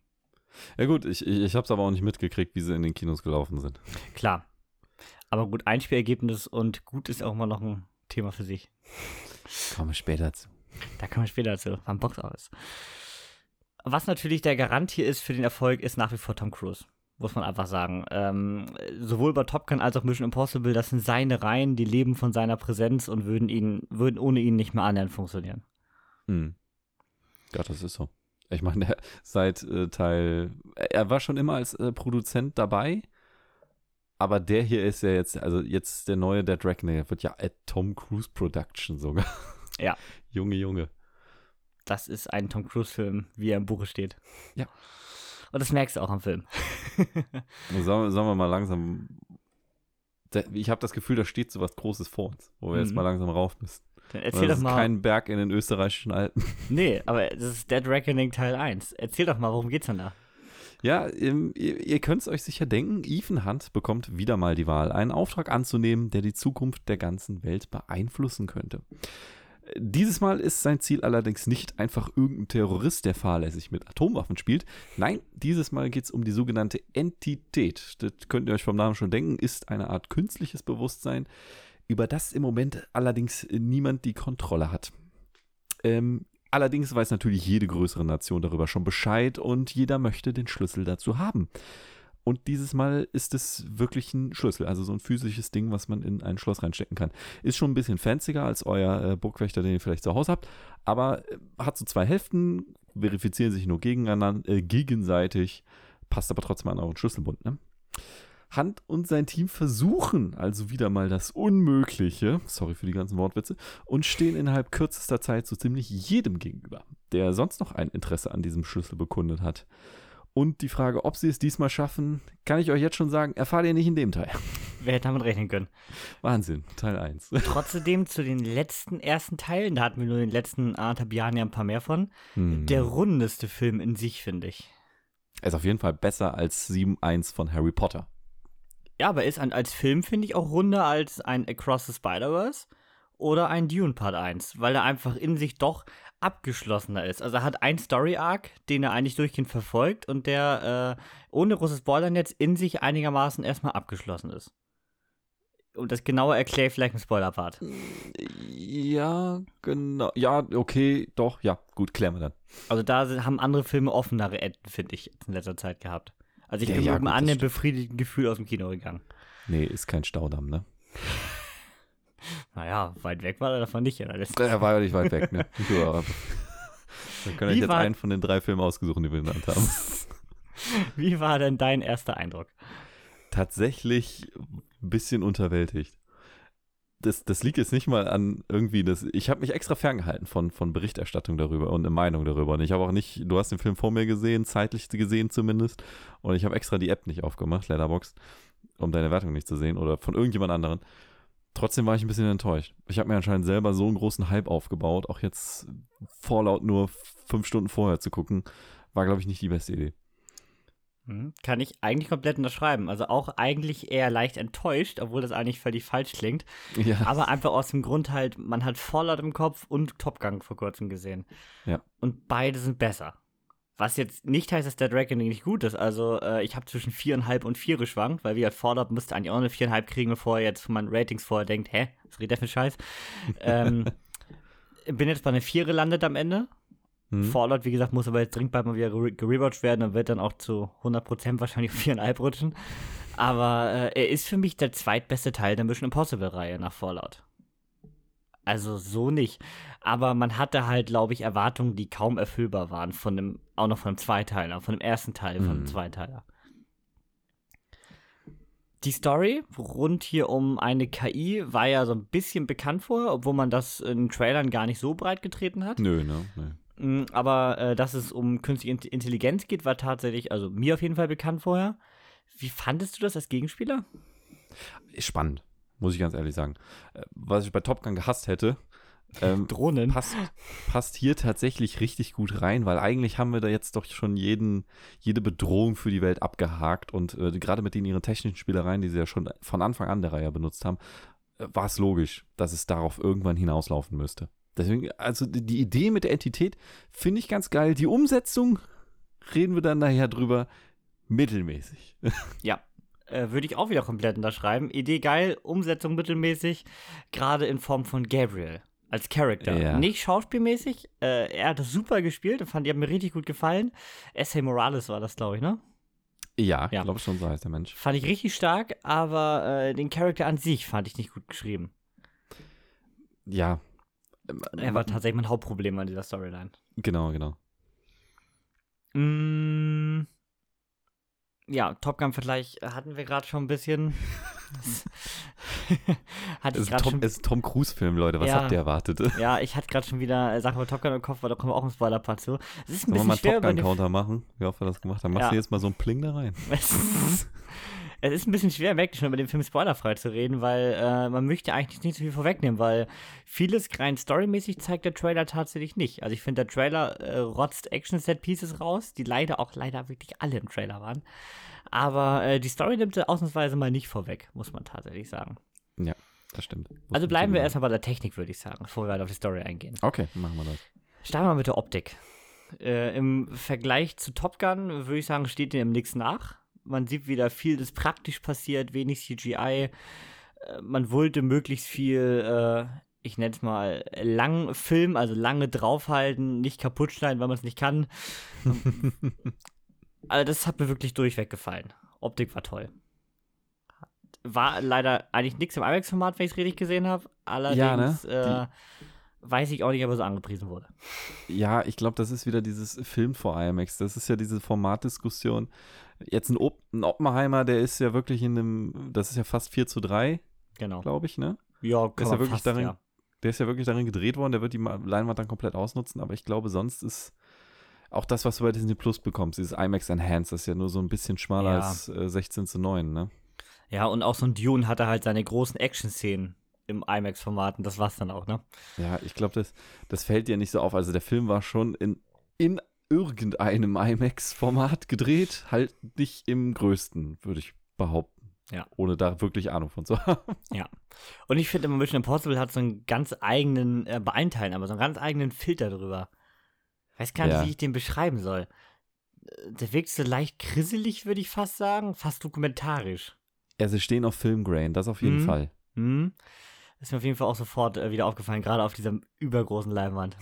Ja gut, ich, ich, ich habe es aber auch nicht mitgekriegt, wie sie in den Kinos gelaufen sind. Klar. Aber gut, Einspielergebnis und gut ist auch immer noch ein Thema für sich. Kommen wir später zu. Da kommen wir später dazu, beim Boxoffice. Was natürlich der Garant hier ist für den Erfolg, ist nach wie vor Tom Cruise. Muss man einfach sagen. Ähm, sowohl bei Top Gun als auch Mission Impossible, das sind seine Reihen, die leben von seiner Präsenz und würden, ihn, würden ohne ihn nicht mehr annähernd funktionieren. Hm. Ja, das ist so. Ich meine, seit äh, Teil, er war schon immer als äh, Produzent dabei, aber der hier ist ja jetzt, also jetzt der neue Dead Reckoning, der wird ja at Tom Cruise Production sogar. Ja. Junge, Junge. Das ist ein Tom Cruise-Film, wie er im Buche steht. Ja. Und das merkst du auch am Film. Sagen, sagen wir mal langsam, ich habe das Gefühl, da steht so was Großes vor uns, wo wir jetzt Mhm. mal langsam rauf müssen. Dann erzähl das doch ist mal. kein Berg in den österreichischen Alpen. Nee, aber das ist Dead Reckoning Teil 1. Erzähl doch mal, worum geht's denn da? Ja, ähm, ihr, ihr könnt es euch sicher denken, Ethan Hunt bekommt wieder mal die Wahl, einen Auftrag anzunehmen, der die Zukunft der ganzen Welt beeinflussen könnte. Dieses Mal ist sein Ziel allerdings nicht einfach irgendein Terrorist, der fahrlässig mit Atomwaffen spielt. Nein, dieses Mal geht es um die sogenannte Entität. Das könnt ihr euch vom Namen schon denken, ist eine Art künstliches Bewusstsein, über das im Moment allerdings niemand die Kontrolle hat. Ähm, allerdings weiß natürlich jede größere Nation darüber schon Bescheid und jeder möchte den Schlüssel dazu haben. Und dieses Mal ist es wirklich ein Schlüssel, also so ein physisches Ding, was man in ein Schloss reinstecken kann. Ist schon ein bisschen fancier als euer äh, Burgwächter, den ihr vielleicht zu Hause habt, aber äh, hat so zwei Hälften, verifizieren sich nur gegeneinander, äh, gegenseitig, passt aber trotzdem an euren Schlüsselbund. Ne? Hunt und sein Team versuchen also wieder mal das Unmögliche, sorry für die ganzen Wortwitze, und stehen innerhalb kürzester Zeit so ziemlich jedem gegenüber, der sonst noch ein Interesse an diesem Schlüssel bekundet hat. Und die Frage, ob sie es diesmal schaffen, kann ich euch jetzt schon sagen, erfahrt ihr nicht in dem Teil. Wer hätte damit rechnen können? Wahnsinn, Teil 1. Trotzdem zu den letzten ersten Teilen, da hatten wir nur in den letzten anderthalb Jahren ja ein paar mehr von. Hm. Der rundeste Film in sich, finde ich. Er ist auf jeden Fall besser als 7.1 von Harry Potter. Ja, aber ist ein, als Film, finde ich, auch runder als ein Across the Spider-Verse oder ein Dune Part 1, weil er einfach in sich doch abgeschlossener ist. Also er hat einen Story-Arc, den er eigentlich durchgehend verfolgt und der, äh, ohne großes Spoilern jetzt, in sich einigermaßen erstmal abgeschlossen ist. Und das genauer erkläre ich vielleicht im Spoiler-Part. Ja, genau. Ja, okay, doch, ja, gut, klären wir dann. Also da sind, haben andere Filme offenere Enden, finde ich, in letzter Zeit gehabt. Also ich Ja, bin ja, mit einem anderen stimmt. befriedigenden Gefühl aus dem Kino gegangen. Nee, ist kein Staudamm, ne? Naja, weit weg war er davon nicht. Das, Er war ja nicht weit weg, ne? Ja. Dann könnt ihr Wie jetzt war- einen von den drei Filmen ausgesucht, die wir genannt haben. wie war denn dein erster Eindruck? Tatsächlich ein bisschen unterwältigt. Das, das liegt jetzt nicht mal an irgendwie das. Ich habe mich extra ferngehalten von, von Berichterstattung darüber und eine Meinung darüber. Und ich habe auch nicht, du hast den Film vor mir gesehen, zeitlich gesehen zumindest. Und ich habe extra die App nicht aufgemacht, Letterboxd, um deine Wertung nicht zu sehen oder von irgendjemand anderen. Trotzdem war ich ein bisschen enttäuscht. Ich habe mir anscheinend selber so einen großen Hype aufgebaut, auch jetzt vorlaut nur fünf Stunden vorher zu gucken, war, glaube ich, nicht die beste Idee. Mhm. Kann ich eigentlich komplett unterschreiben. Also auch eigentlich eher leicht enttäuscht, obwohl das eigentlich völlig falsch klingt. Ja. Aber einfach aus dem Grund halt, man hat Fallout im Kopf und Top Gun vor kurzem gesehen. Ja. Und beide sind besser. Was jetzt nicht heißt, dass Dead Reckoning nicht gut ist. Also äh, ich habe zwischen viereinhalb und vier geschwankt, weil wie gesagt, Fallout müsste eigentlich auch eine viereinhalb kriegen, bevor er jetzt von meinen Ratings vorher denkt, hä, was redet der für Scheiß? ähm, bin jetzt bei einer vier gelandet am Ende. Hm. Fallout, wie gesagt, muss aber jetzt dringend bald mal wieder gere- gerewatcht werden und wird dann auch zu 100% wahrscheinlich auf viereinhalb rutschen. Aber äh, er ist für mich der zweitbeste Teil der Mission Impossible-Reihe nach Fallout. Also so nicht. Aber man hatte halt, glaube ich, Erwartungen, die kaum erfüllbar waren von dem, auch noch von dem Zweiteiler, von dem ersten Teil, von dem Mhm. Zweiteiler. Die Story rund hier um eine KI war ja so ein bisschen bekannt vorher, obwohl man das in Trailern gar nicht so breit getreten hat. Nö, ne? Nö. Mm, Aber äh, dass es um künstliche Int- Intelligenz geht, war tatsächlich, also mir auf jeden Fall bekannt vorher. Wie fandest du das als Gegenspieler? Spannend, muss ich ganz ehrlich sagen. Äh, Was ich bei Top Gun gehasst hätte, ähm, Drohnen. passt, passt hier tatsächlich richtig gut rein, weil eigentlich haben wir da jetzt doch schon jeden, jede Bedrohung für die Welt abgehakt und äh, gerade mit den ihren technischen Spielereien, die sie ja schon von Anfang an der Reihe benutzt haben, äh, war es logisch, dass es darauf irgendwann hinauslaufen müsste. Deswegen, also die, die Idee mit der Entität finde ich ganz geil. Die Umsetzung reden wir dann nachher drüber. Mittelmäßig. Ja. Äh, Würde ich auch wieder komplett unterschreiben. Idee geil, Umsetzung mittelmäßig, gerade in Form von Gabriel als Charakter. Ja. Nicht schauspielmäßig. Äh, er hat das super gespielt, das fand ich hat mir richtig gut gefallen. S.A. Morales war das, glaube ich, ne? Ja, Ja. ich glaube schon, so heißt der Mensch. Fand ich richtig stark, aber äh, den Charakter an sich fand ich nicht gut geschrieben. Ja. Er war tatsächlich mein Hauptproblem an dieser Storyline. Genau, genau. Mm, ja, Top Gun-Vergleich hatten wir gerade schon ein bisschen. hatte Es ist, Tom, schon. es ist ein Tom Cruise-Film, Leute. Was Ja. habt ihr erwartet? Ja, ich hatte gerade schon wieder äh, Sachen über Top Gun im Kopf, weil da kommen wir auch im Spoiler-Part zu. Es ist ein Sollen wir bisschen mal einen Top Gun-Counter machen? Wie oft wir das gemacht haben. Machst Ja. du jetzt mal so einen Pling da rein? es ist- ein bisschen schwer, wirklich schon über den Film spoilerfrei zu reden, weil äh, man möchte eigentlich nicht so viel vorwegnehmen, weil vieles rein storymäßig zeigt der Trailer tatsächlich nicht. Also ich finde, der Trailer äh, rotzt Action-Set-Pieces raus, die leider auch leider wirklich alle im Trailer waren. Aber äh, die Story nimmt sie ausnahmsweise mal nicht vorweg, muss man tatsächlich sagen. Das stimmt. Muss Also bleiben wir erstmal bei der Technik, würde ich sagen, bevor wir weiter auf die Story eingehen. Okay, machen wir das. Starten wir mit der Optik. Äh, Im Vergleich zu Top Gun würde ich sagen, steht dem nichts nach. Man sieht wieder viel, das praktisch passiert, wenig CGI. Äh, man wollte möglichst viel, äh, ich nenne es mal, lang filmen, also lange draufhalten, nicht kaputt schneiden, weil man es nicht kann. also das hat mir wirklich durchweg gefallen. Optik war toll. War leider eigentlich nichts im IMAX-Format, wenn ich es richtig gesehen habe. Allerdings ne? äh, weiß ich auch nicht, ob er so angepriesen wurde. Ja, ich glaube, das ist wieder dieses Film vor IMAX. Das ist ja diese Formatdiskussion. Jetzt ein, Op ein Oppenheimer, der ist ja wirklich in einem, das ist ja fast 4 zu 3, Genau. glaube ich, ne? Ja, kann ist ja wirklich fast, darin- ja. Der ist ja wirklich darin gedreht worden, der wird die Leinwand dann komplett ausnutzen, aber ich glaube, sonst ist auch das, was du bei Disney Plus bekommst, dieses IMAX Enhanced, das ist ja nur so ein bisschen schmaler Ja. als äh, 16 zu 9, ne? Ja, und auch so ein Dune hatte halt seine großen Action-Szenen im IMAX-Format und das war's dann auch, ne? Ja, ich glaube, das, das fällt dir nicht so auf. Also der Film war schon in, in irgendeinem IMAX-Format gedreht, halt nicht im größten, würde ich behaupten. Ja. Ohne da wirklich Ahnung von zu haben. Und ich finde immer, Mission Impossible hat so einen ganz eigenen, äh, bei allen Teilen, aber so einen ganz eigenen Filter drüber. Weiß gar nicht, Ja. wie ich den beschreiben soll. Äh, Der wirkt so leicht grisselig, würde ich fast sagen, fast dokumentarisch. Ja, sie stehen auf Filmgrain, das auf jeden Mhm. Fall. Hm? Ist mir auf jeden Fall auch sofort äh, wieder aufgefallen, gerade auf dieser übergroßen Leinwand.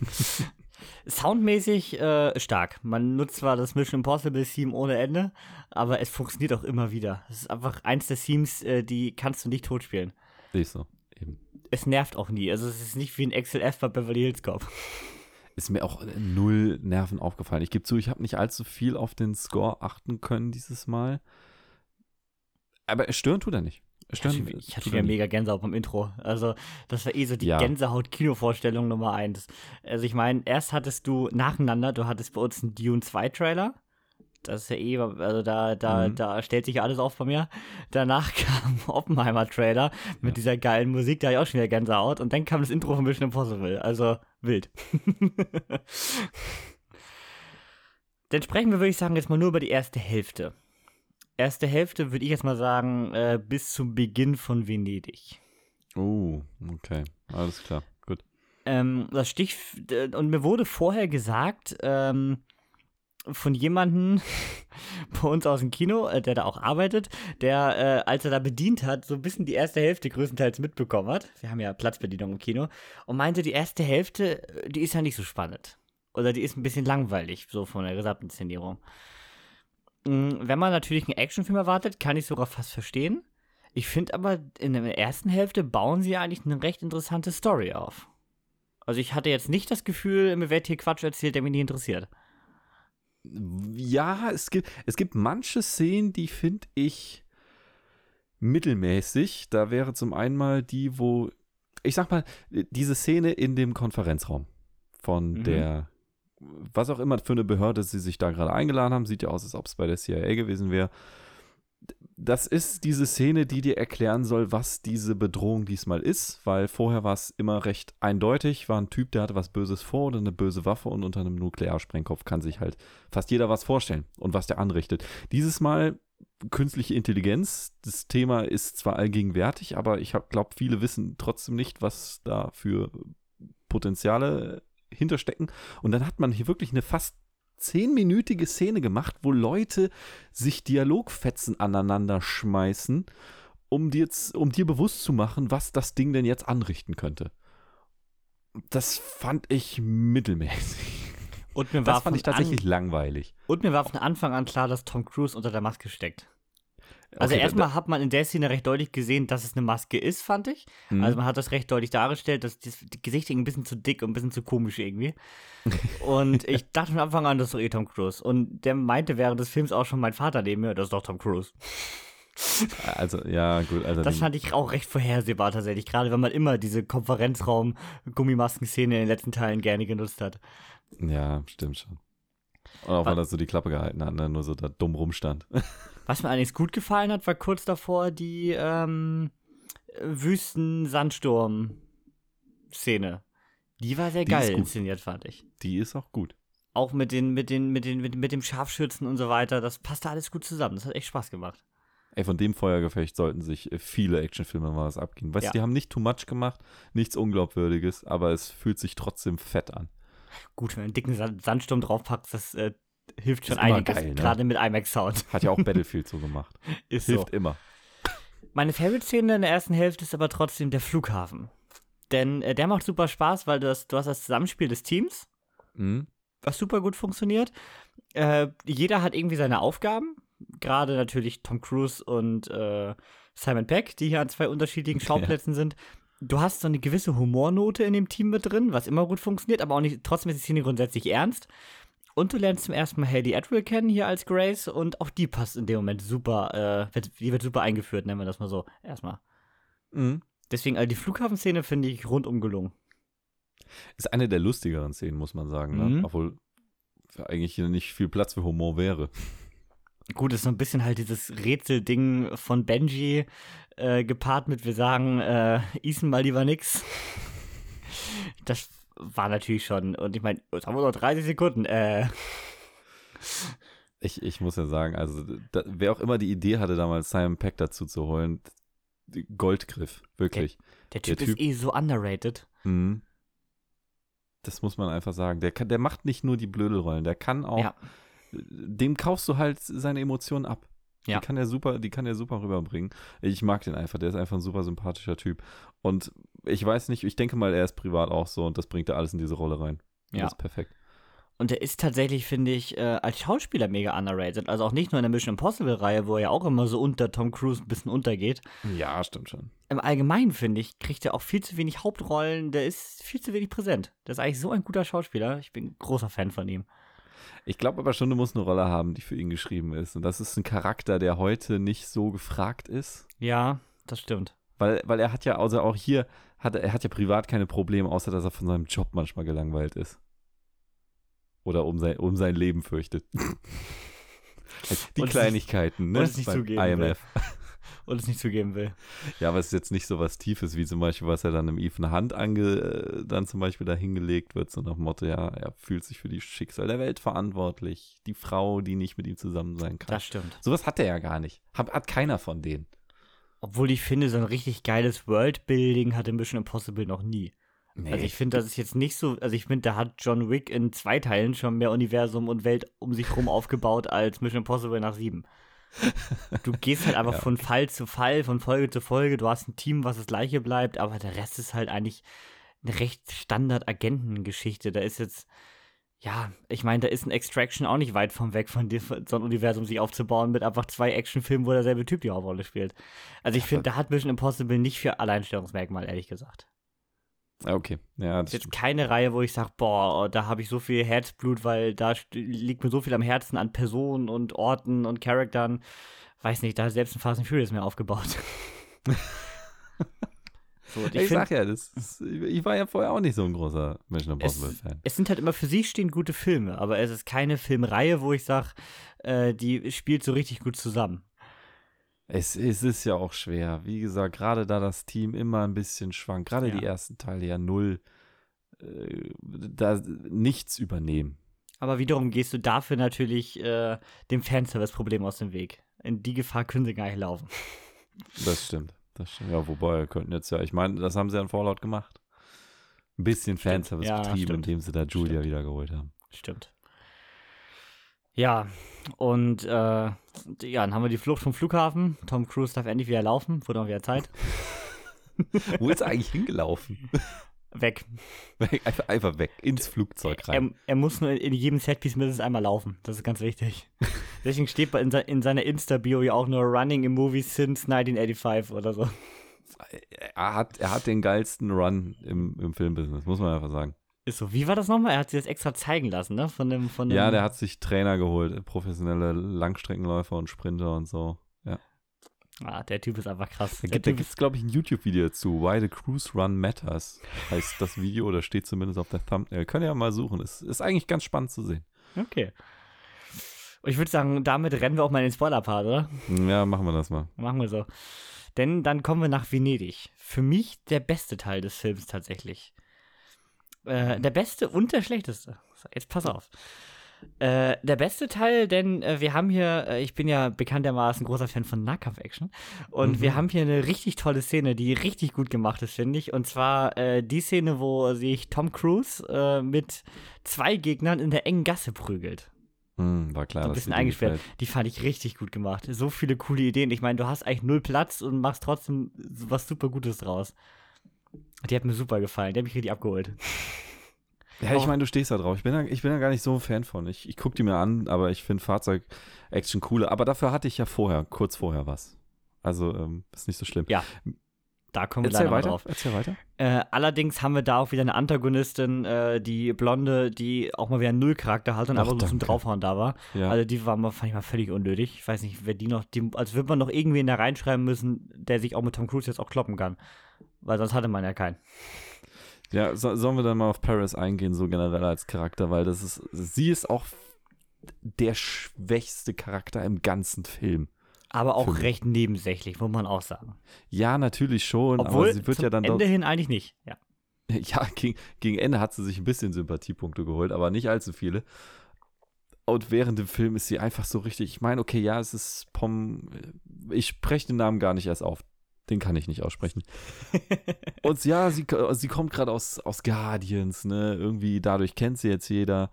Soundmäßig äh, stark. Man nutzt zwar das Mission Impossible Theme ohne Ende, aber es funktioniert auch immer wieder. Es ist einfach eins der Themes, äh, die kannst du nicht totspielen. Siehst du, eben. Es nervt auch nie. Also es ist nicht wie ein XLF bei Beverly Hills Cop. Ist mir auch äh, null Nerven aufgefallen. Ich gebe zu, ich habe nicht allzu viel auf den Score achten können dieses Mal. Aber es stören tut er nicht. Es Ich hatte, ich nicht. mega Gänsehaut beim Intro. Also, das war eh so die Ja. Gänsehaut-Kinovorstellung Nummer eins. Also, ich meine, erst hattest du nacheinander, du hattest bei uns einen Dune 2 Trailer. Das ist ja eh, also da, da, Mhm. da stellt sich ja alles auf bei mir. Danach kam Oppenheimer Trailer mit Ja. dieser geilen Musik, da hatte ich auch schon wieder Gänsehaut. Und dann kam das Intro von Mission Impossible. Also, wild. Dann sprechen wir, würde ich sagen, jetzt mal nur über die erste Hälfte. Erste Hälfte würde ich jetzt mal sagen, äh, bis zum Beginn von Venedig. Oh, okay. Alles klar. Gut. Ähm, das Stich, und mir wurde vorher gesagt, ähm, von jemandem bei uns aus dem Kino, äh, der da auch arbeitet, der, äh, als er da bedient hat, so ein bisschen die erste Hälfte größtenteils mitbekommen hat. Wir haben ja Platzbedienung im Kino. Und meinte, die erste Hälfte, äh, die ist ja nicht so spannend. Oder die ist ein bisschen langweilig, so von der Gesamtinszenierung. Mm, wenn man natürlich einen Actionfilm erwartet, kann ich sogar fast verstehen. Ich finde aber, in der ersten Hälfte bauen sie eigentlich eine recht interessante Story auf. Also ich hatte jetzt nicht das Gefühl, mir wird hier Quatsch erzählt, der mich nicht interessiert. Ja, es gibt, es gibt manche Szenen, die finde ich mittelmäßig. Da wäre zum einen mal die, wo, ich sag mal, diese Szene in dem Konferenzraum von mhm. der, was auch immer für eine Behörde sie sich da gerade eingeladen haben, sieht ja aus, als ob es bei der CIA gewesen wäre das ist diese Szene, die dir erklären soll, was diese Bedrohung diesmal ist, weil vorher war es immer recht eindeutig, war ein Typ, der hatte was Böses vor oder eine böse Waffe und unter einem Nuklearsprengkopf kann sich halt fast jeder was vorstellen und was der anrichtet. Dieses Mal künstliche Intelligenz, das Thema ist zwar allgegenwärtig, aber ich glaube, viele wissen trotzdem nicht, was da für Potenziale hinterstecken. Und dann hat man hier wirklich eine fast zehnminütige Szene gemacht, wo Leute sich Dialogfetzen aneinander schmeißen, um dir, um dir bewusst zu machen, was das Ding denn jetzt anrichten könnte. Das fand ich mittelmäßig. Und mir war das fand ich tatsächlich langweilig. Und mir war von Anfang an klar, dass Tom Cruise unter der Maske steckt. Also okay, erstmal hat man in der Szene recht deutlich gesehen, dass es eine Maske ist, fand ich. Mhm. Also man hat das recht deutlich dargestellt, dass das Gesicht ein bisschen zu dick und ein bisschen zu komisch irgendwie. und ich dachte von Anfang an, das ist doch eh Tom Cruise. Und der meinte während des Films auch schon mein Vater neben mir, das ist doch Tom Cruise. Also, ja, gut. Also das fand ich auch recht vorhersehbar tatsächlich, gerade wenn man immer diese Konferenzraum-Gummimasken-Szene in den letzten Teilen gerne genutzt hat. Ja, stimmt schon. Und auch weil er so die Klappe gehalten hat, ne? nur so da dumm rumstand. Was mir allerdings gut gefallen hat, war kurz davor die ähm, Wüsten-Sandsturm-Szene. Die war sehr die geil inszeniert, fand ich. Die ist auch gut. Auch mit den, mit den, mit den, mit, mit dem Scharfschützen und so weiter, das passte alles gut zusammen. Das hat echt Spaß gemacht. Ey, von dem Feuergefecht sollten sich viele Actionfilme mal was abgehen. Weißt du, ja. die haben nicht too much gemacht, nichts Unglaubwürdiges, aber es fühlt sich trotzdem fett an. Gut, wenn du einen dicken Sandsturm draufpackst, das äh, hilft schon einiges, ne? gerade mit IMAX Sound. Hat ja auch Battlefield so gemacht. Ist hilft so. immer. Meine Favorite-Szene in der ersten Hälfte ist aber trotzdem der Flughafen. Denn äh, der macht super Spaß, weil du, das, du hast das Zusammenspiel des Teams, mhm. was super gut funktioniert. Äh, jeder hat irgendwie seine Aufgaben. Gerade natürlich Tom Cruise und äh, Simon Peck, die hier an zwei unterschiedlichen Schauplätzen ja. sind. Du hast so eine gewisse Humornote in dem Team mit drin, was immer gut funktioniert, aber auch nicht, trotzdem ist die Szene grundsätzlich ernst. Und du lernst zum ersten Mal Hayley Atwell kennen hier als Grace und auch die passt in dem Moment super, äh, wird, die wird super eingeführt, nennen wir das mal so. Erstmal. Mhm. Deswegen, also die Flughafenszene finde ich rundum gelungen. Ist eine der lustigeren Szenen, muss man sagen, ne? Mhm. Obwohl eigentlich hier nicht viel Platz für Humor wäre. Gut, ist so ein bisschen halt dieses Rätselding von Benji äh, gepaart mit, wir sagen, äh, Ethan mal lieber nix. Das war natürlich schon. Und ich meine, jetzt haben wir noch 30 Sekunden. Äh. Ich, ich muss ja sagen, also da, wer auch immer die Idee hatte, damals Simon Peck dazu zu holen, Goldgriff, wirklich. Der, der, typ, der typ, ist eh so underrated. Mhm. Das muss man einfach sagen. Der, kann, der macht nicht nur die Blödelrollen, der kann auch. Ja. Dem kaufst du halt seine Emotionen ab. Ja. Die kann er super, die kann er super rüberbringen. Ich mag den einfach, der ist einfach ein super sympathischer Typ. Und ich weiß nicht, ich denke mal, er ist privat auch so und das bringt er alles in diese Rolle rein. Ja. Das ist perfekt. Und er ist tatsächlich, finde ich, äh, als Schauspieler mega underrated. Also auch nicht nur in der Mission Impossible-Reihe, wo er ja auch immer so unter Tom Cruise ein bisschen untergeht. Ja, stimmt schon. Im Allgemeinen, finde ich, kriegt er auch viel zu wenig Hauptrollen. Der ist viel zu wenig präsent. Der ist eigentlich so ein guter Schauspieler. Ich bin ein großer Fan von ihm. Ich glaube aber schon, du musst eine Rolle haben, die für ihn geschrieben ist. Und das ist ein Charakter, der heute nicht so gefragt ist. Ja, das stimmt. Weil, weil er hat ja, also auch hier, hat, er hat ja privat keine Probleme, außer dass er von seinem Job manchmal gelangweilt ist. Oder um sein, um sein Leben fürchtet. die und Kleinigkeiten, ne? Nicht beim zugeben, IMF. Und es nicht zugeben will. Ja, aber es ist jetzt nicht so was Tiefes, wie zum Beispiel, was er dann im Ethan Hand ange, äh, dann zum Beispiel da hingelegt wird, so nach Motto, ja, er fühlt sich für die Schicksal der Welt verantwortlich. Die Frau, die nicht mit ihm zusammen sein kann. Das stimmt. Sowas hat er ja gar nicht. Hat, hat keiner von denen. Obwohl ich finde, so ein richtig geiles Worldbuilding hatte Mission Impossible noch nie. Nee. Also ich finde, das ist jetzt nicht so, also ich finde, da hat John Wick in zwei Teilen schon mehr Universum und Welt um sich rum aufgebaut als Mission Impossible nach sieben. Du gehst halt einfach Ja. von Fall zu Fall, von Folge zu Folge, du hast ein Team, was das gleiche bleibt, aber der Rest ist halt eigentlich eine recht Standard-Agentengeschichte. Da ist jetzt, ja, ich meine, da ist ein Extraction auch nicht weit vom weg von dir, so ein Universum sich aufzubauen mit einfach zwei Actionfilmen, wo derselbe Typ die Hauptrolle spielt. Also ich finde, da hat Mission Impossible nicht für Alleinstellungsmerkmal, ehrlich gesagt. Okay, ja, das ist jetzt keine Reihe, wo ich sage, boah, da habe ich so viel Herzblut, weil da liegt mir so viel am Herzen an Personen und Orten und Charakteren. Weiß nicht, da selbst ein Fast and Furious mehr aufgebaut. so, Ich, ich sag ja, das ist, ich war ja vorher auch nicht so ein großer Mission es, Impossible-Fan. es sind halt immer für sich stehen gute Filme, aber es ist keine Filmreihe, wo ich sage, äh, die spielt so richtig gut zusammen. Es, es ist ja auch schwer. Wie gesagt, gerade da das Team immer ein bisschen schwankt, gerade Ja. die ersten Teile ja null, äh, da nichts übernehmen. Aber wiederum gehst du dafür natürlich äh, dem Fanservice-Problem aus dem Weg. In die Gefahr können sie gar nicht laufen. Das stimmt. Das stimmt. Ja, wobei, könnten jetzt ja, ich meine, das haben sie an Fallout gemacht. Ein bisschen Fanservice Ja, betrieben, stimmt. indem sie da Julia Stimmt. wieder geholt haben. Stimmt. Ja, und äh, ja, dann haben wir die Flucht vom Flughafen. Tom Cruise darf endlich wieder laufen, wurde auch wieder Zeit. Wo ist er eigentlich hingelaufen? Weg. einfach, einfach weg, ins Flugzeug Er, rein. er muss nur in, in jedem Setpiece mindestens einmal laufen. Das ist ganz wichtig. Deswegen steht bei- in, in seiner Insta-Bio ja auch nur Running in Movies since 1985 oder so. Er hat, er hat den geilsten Run im, im Filmbusiness, muss man einfach sagen. Ist so. Wie war das nochmal? Er hat sich das extra zeigen lassen, ne? Von dem, von dem Ja, der hat sich Trainer geholt, professionelle Langstreckenläufer und Sprinter und so. Ja. Ah, der Typ ist einfach krass. Da gibt es, glaube ich, ein YouTube-Video zu. Why the Cruise Run Matters heißt das Video oder steht zumindest auf der Thumbnail. Könnt ihr ja mal suchen. Ist, ist eigentlich ganz spannend zu sehen. Okay. Ich würde sagen, damit rennen wir auch mal in den Spoiler-Part, oder? Ja, machen wir das mal. Machen wir so. Denn dann kommen wir nach Venedig. Für mich der beste Teil des Films tatsächlich. Äh, der beste und der schlechteste. Jetzt pass auf. Äh, der beste Teil, denn äh, wir haben hier, äh, ich bin ja bekanntermaßen großer Fan von Nahkampf-Action und Mhm. wir haben hier eine richtig tolle Szene, die richtig gut gemacht ist, finde ich. Und zwar äh, die Szene, wo sich Tom Cruise äh, mit zwei Gegnern in der engen Gasse prügelt Hm, war klar, so ein bisschen eingesperrt. Die fand ich richtig gut gemacht. So viele coole Ideen. Ich meine, du hast eigentlich null Platz und machst trotzdem was super Gutes draus. Die hat mir super gefallen. Die hat mich richtig abgeholt. Ja, ich meine, du stehst da drauf. Ich bin da, ich bin da gar nicht so ein Fan von. Ich, ich gucke die mir an, aber ich finde Fahrzeug-Action cooler. Aber dafür hatte ich ja vorher, kurz vorher was. Also, ähm, ist nicht so schlimm. Ja, Da kommen wir Erzähl leider weiter. drauf. Erzähl weiter. Äh, allerdings haben wir da auch wieder eine Antagonistin, äh, die Blonde, die auch mal wieder einen Null-Charakter hatte und Ach, einfach nur zum. Draufhauen da war. Ja. Also die war mal, fand ich mal völlig unnötig. Ich weiß nicht, wer die noch, die, als würde man noch irgendwen da reinschreiben müssen, der sich auch mit Tom Cruise jetzt auch kloppen kann. Weil sonst hatte man ja keinen. Ja, so, sollen wir dann mal auf Paris eingehen, so generell als Charakter, weil das ist, sie ist auch der schwächste Charakter im ganzen Film. Aber auch recht nebensächlich, muss man auch sagen. Ja, natürlich schon, Obwohl, aber sie wird ja dann Ende hin eigentlich nicht. Ja. ja, gegen, gegen Ende hat sie sich ein bisschen Sympathiepunkte geholt, aber nicht allzu viele. Und während dem Film ist sie einfach so richtig, ich meine, okay, ja, es ist Pom, ich spreche den Namen gar nicht erst auf. Den kann ich nicht aussprechen. Und ja, sie, sie kommt gerade aus, aus Guardians, ne? Irgendwie dadurch kennt sie jetzt jeder.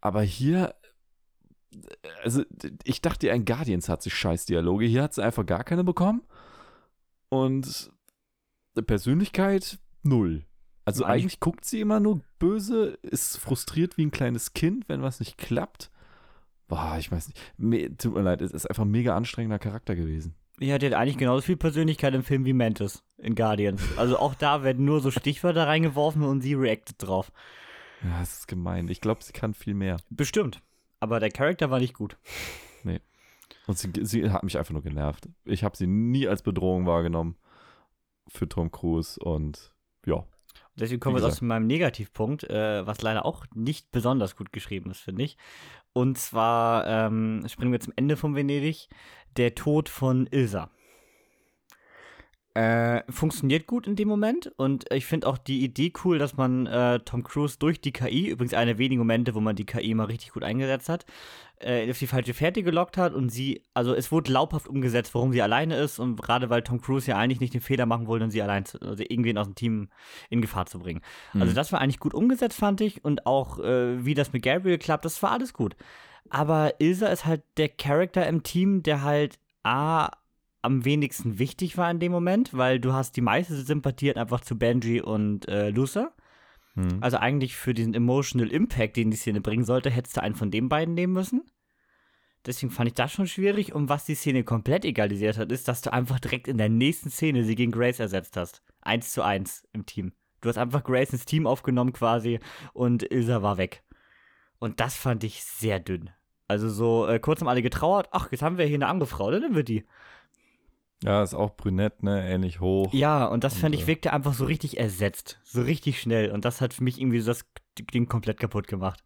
Aber hier, also ich dachte, ein Guardians hat sich scheiß Dialoge. Hier hat sie einfach gar keine bekommen. Und Persönlichkeit null. Also Eigentlich- eigentlich guckt sie immer nur böse, ist frustriert wie ein kleines Kind, wenn was nicht klappt. Boah, ich weiß nicht. Me, tut mir leid, es ist einfach ein mega anstrengender Charakter gewesen. Die hat jetzt eigentlich genauso viel Persönlichkeit im Film wie Mantis in Guardians. Also auch da werden nur so Stichwörter reingeworfen und sie reactet drauf. Ja, das ist gemein. Ich glaube, sie kann viel mehr. Bestimmt. Aber der Charakter war nicht gut. Und sie, sie hat mich einfach nur genervt. Ich habe sie nie als Bedrohung wahrgenommen für Tom Cruise und ja. Deswegen kommen wir jetzt gesagt. zu meinem Negativpunkt, äh, was leider auch nicht besonders gut geschrieben ist, finde ich. Und zwar ähm, springen wir zum Ende von Venedig. Der Tod von Ilsa. Äh, funktioniert gut in dem Moment und ich finde auch die Idee cool, dass man äh, Tom Cruise durch die KI, übrigens einer der wenigen Momente, wo man die KI mal richtig gut eingesetzt hat, äh, auf die falsche Fährte gelockt hat und sie, also es wurde laubhaft umgesetzt, warum sie alleine ist und gerade weil Tom Cruise ja eigentlich nicht den Fehler machen wollte, sie allein, zu, also irgendwen aus dem Team in Gefahr zu bringen. Mhm. Also das war eigentlich gut umgesetzt, fand ich und auch äh, wie das mit Gabriel klappt, das war alles gut. Aber Ilsa ist halt der Charakter im Team, der halt A, am wenigsten wichtig war in dem Moment, weil du hast die meiste Sympathie einfach zu Benji und äh, Luther. Hm. Also eigentlich für diesen emotional Impact, den die Szene bringen sollte, hättest du einen von den beiden nehmen müssen. Deswegen fand ich das schon schwierig. Und was die Szene komplett egalisiert hat, ist, dass du einfach direkt in der nächsten Szene sie gegen Grace ersetzt hast. Eins zu eins im Team. Du hast einfach Grace ins Team aufgenommen quasi und Ilsa war weg. Und das fand ich sehr dünn. Also so äh, kurz haben alle getrauert, ach, jetzt haben wir hier eine andere Frau, dann wird die. Ja, ist auch brünett, ne? Ähnlich hoch. Ja, und das fand ich, äh, wirkte einfach so richtig ersetzt. So richtig schnell. Und das hat für mich irgendwie so das Ding komplett kaputt gemacht.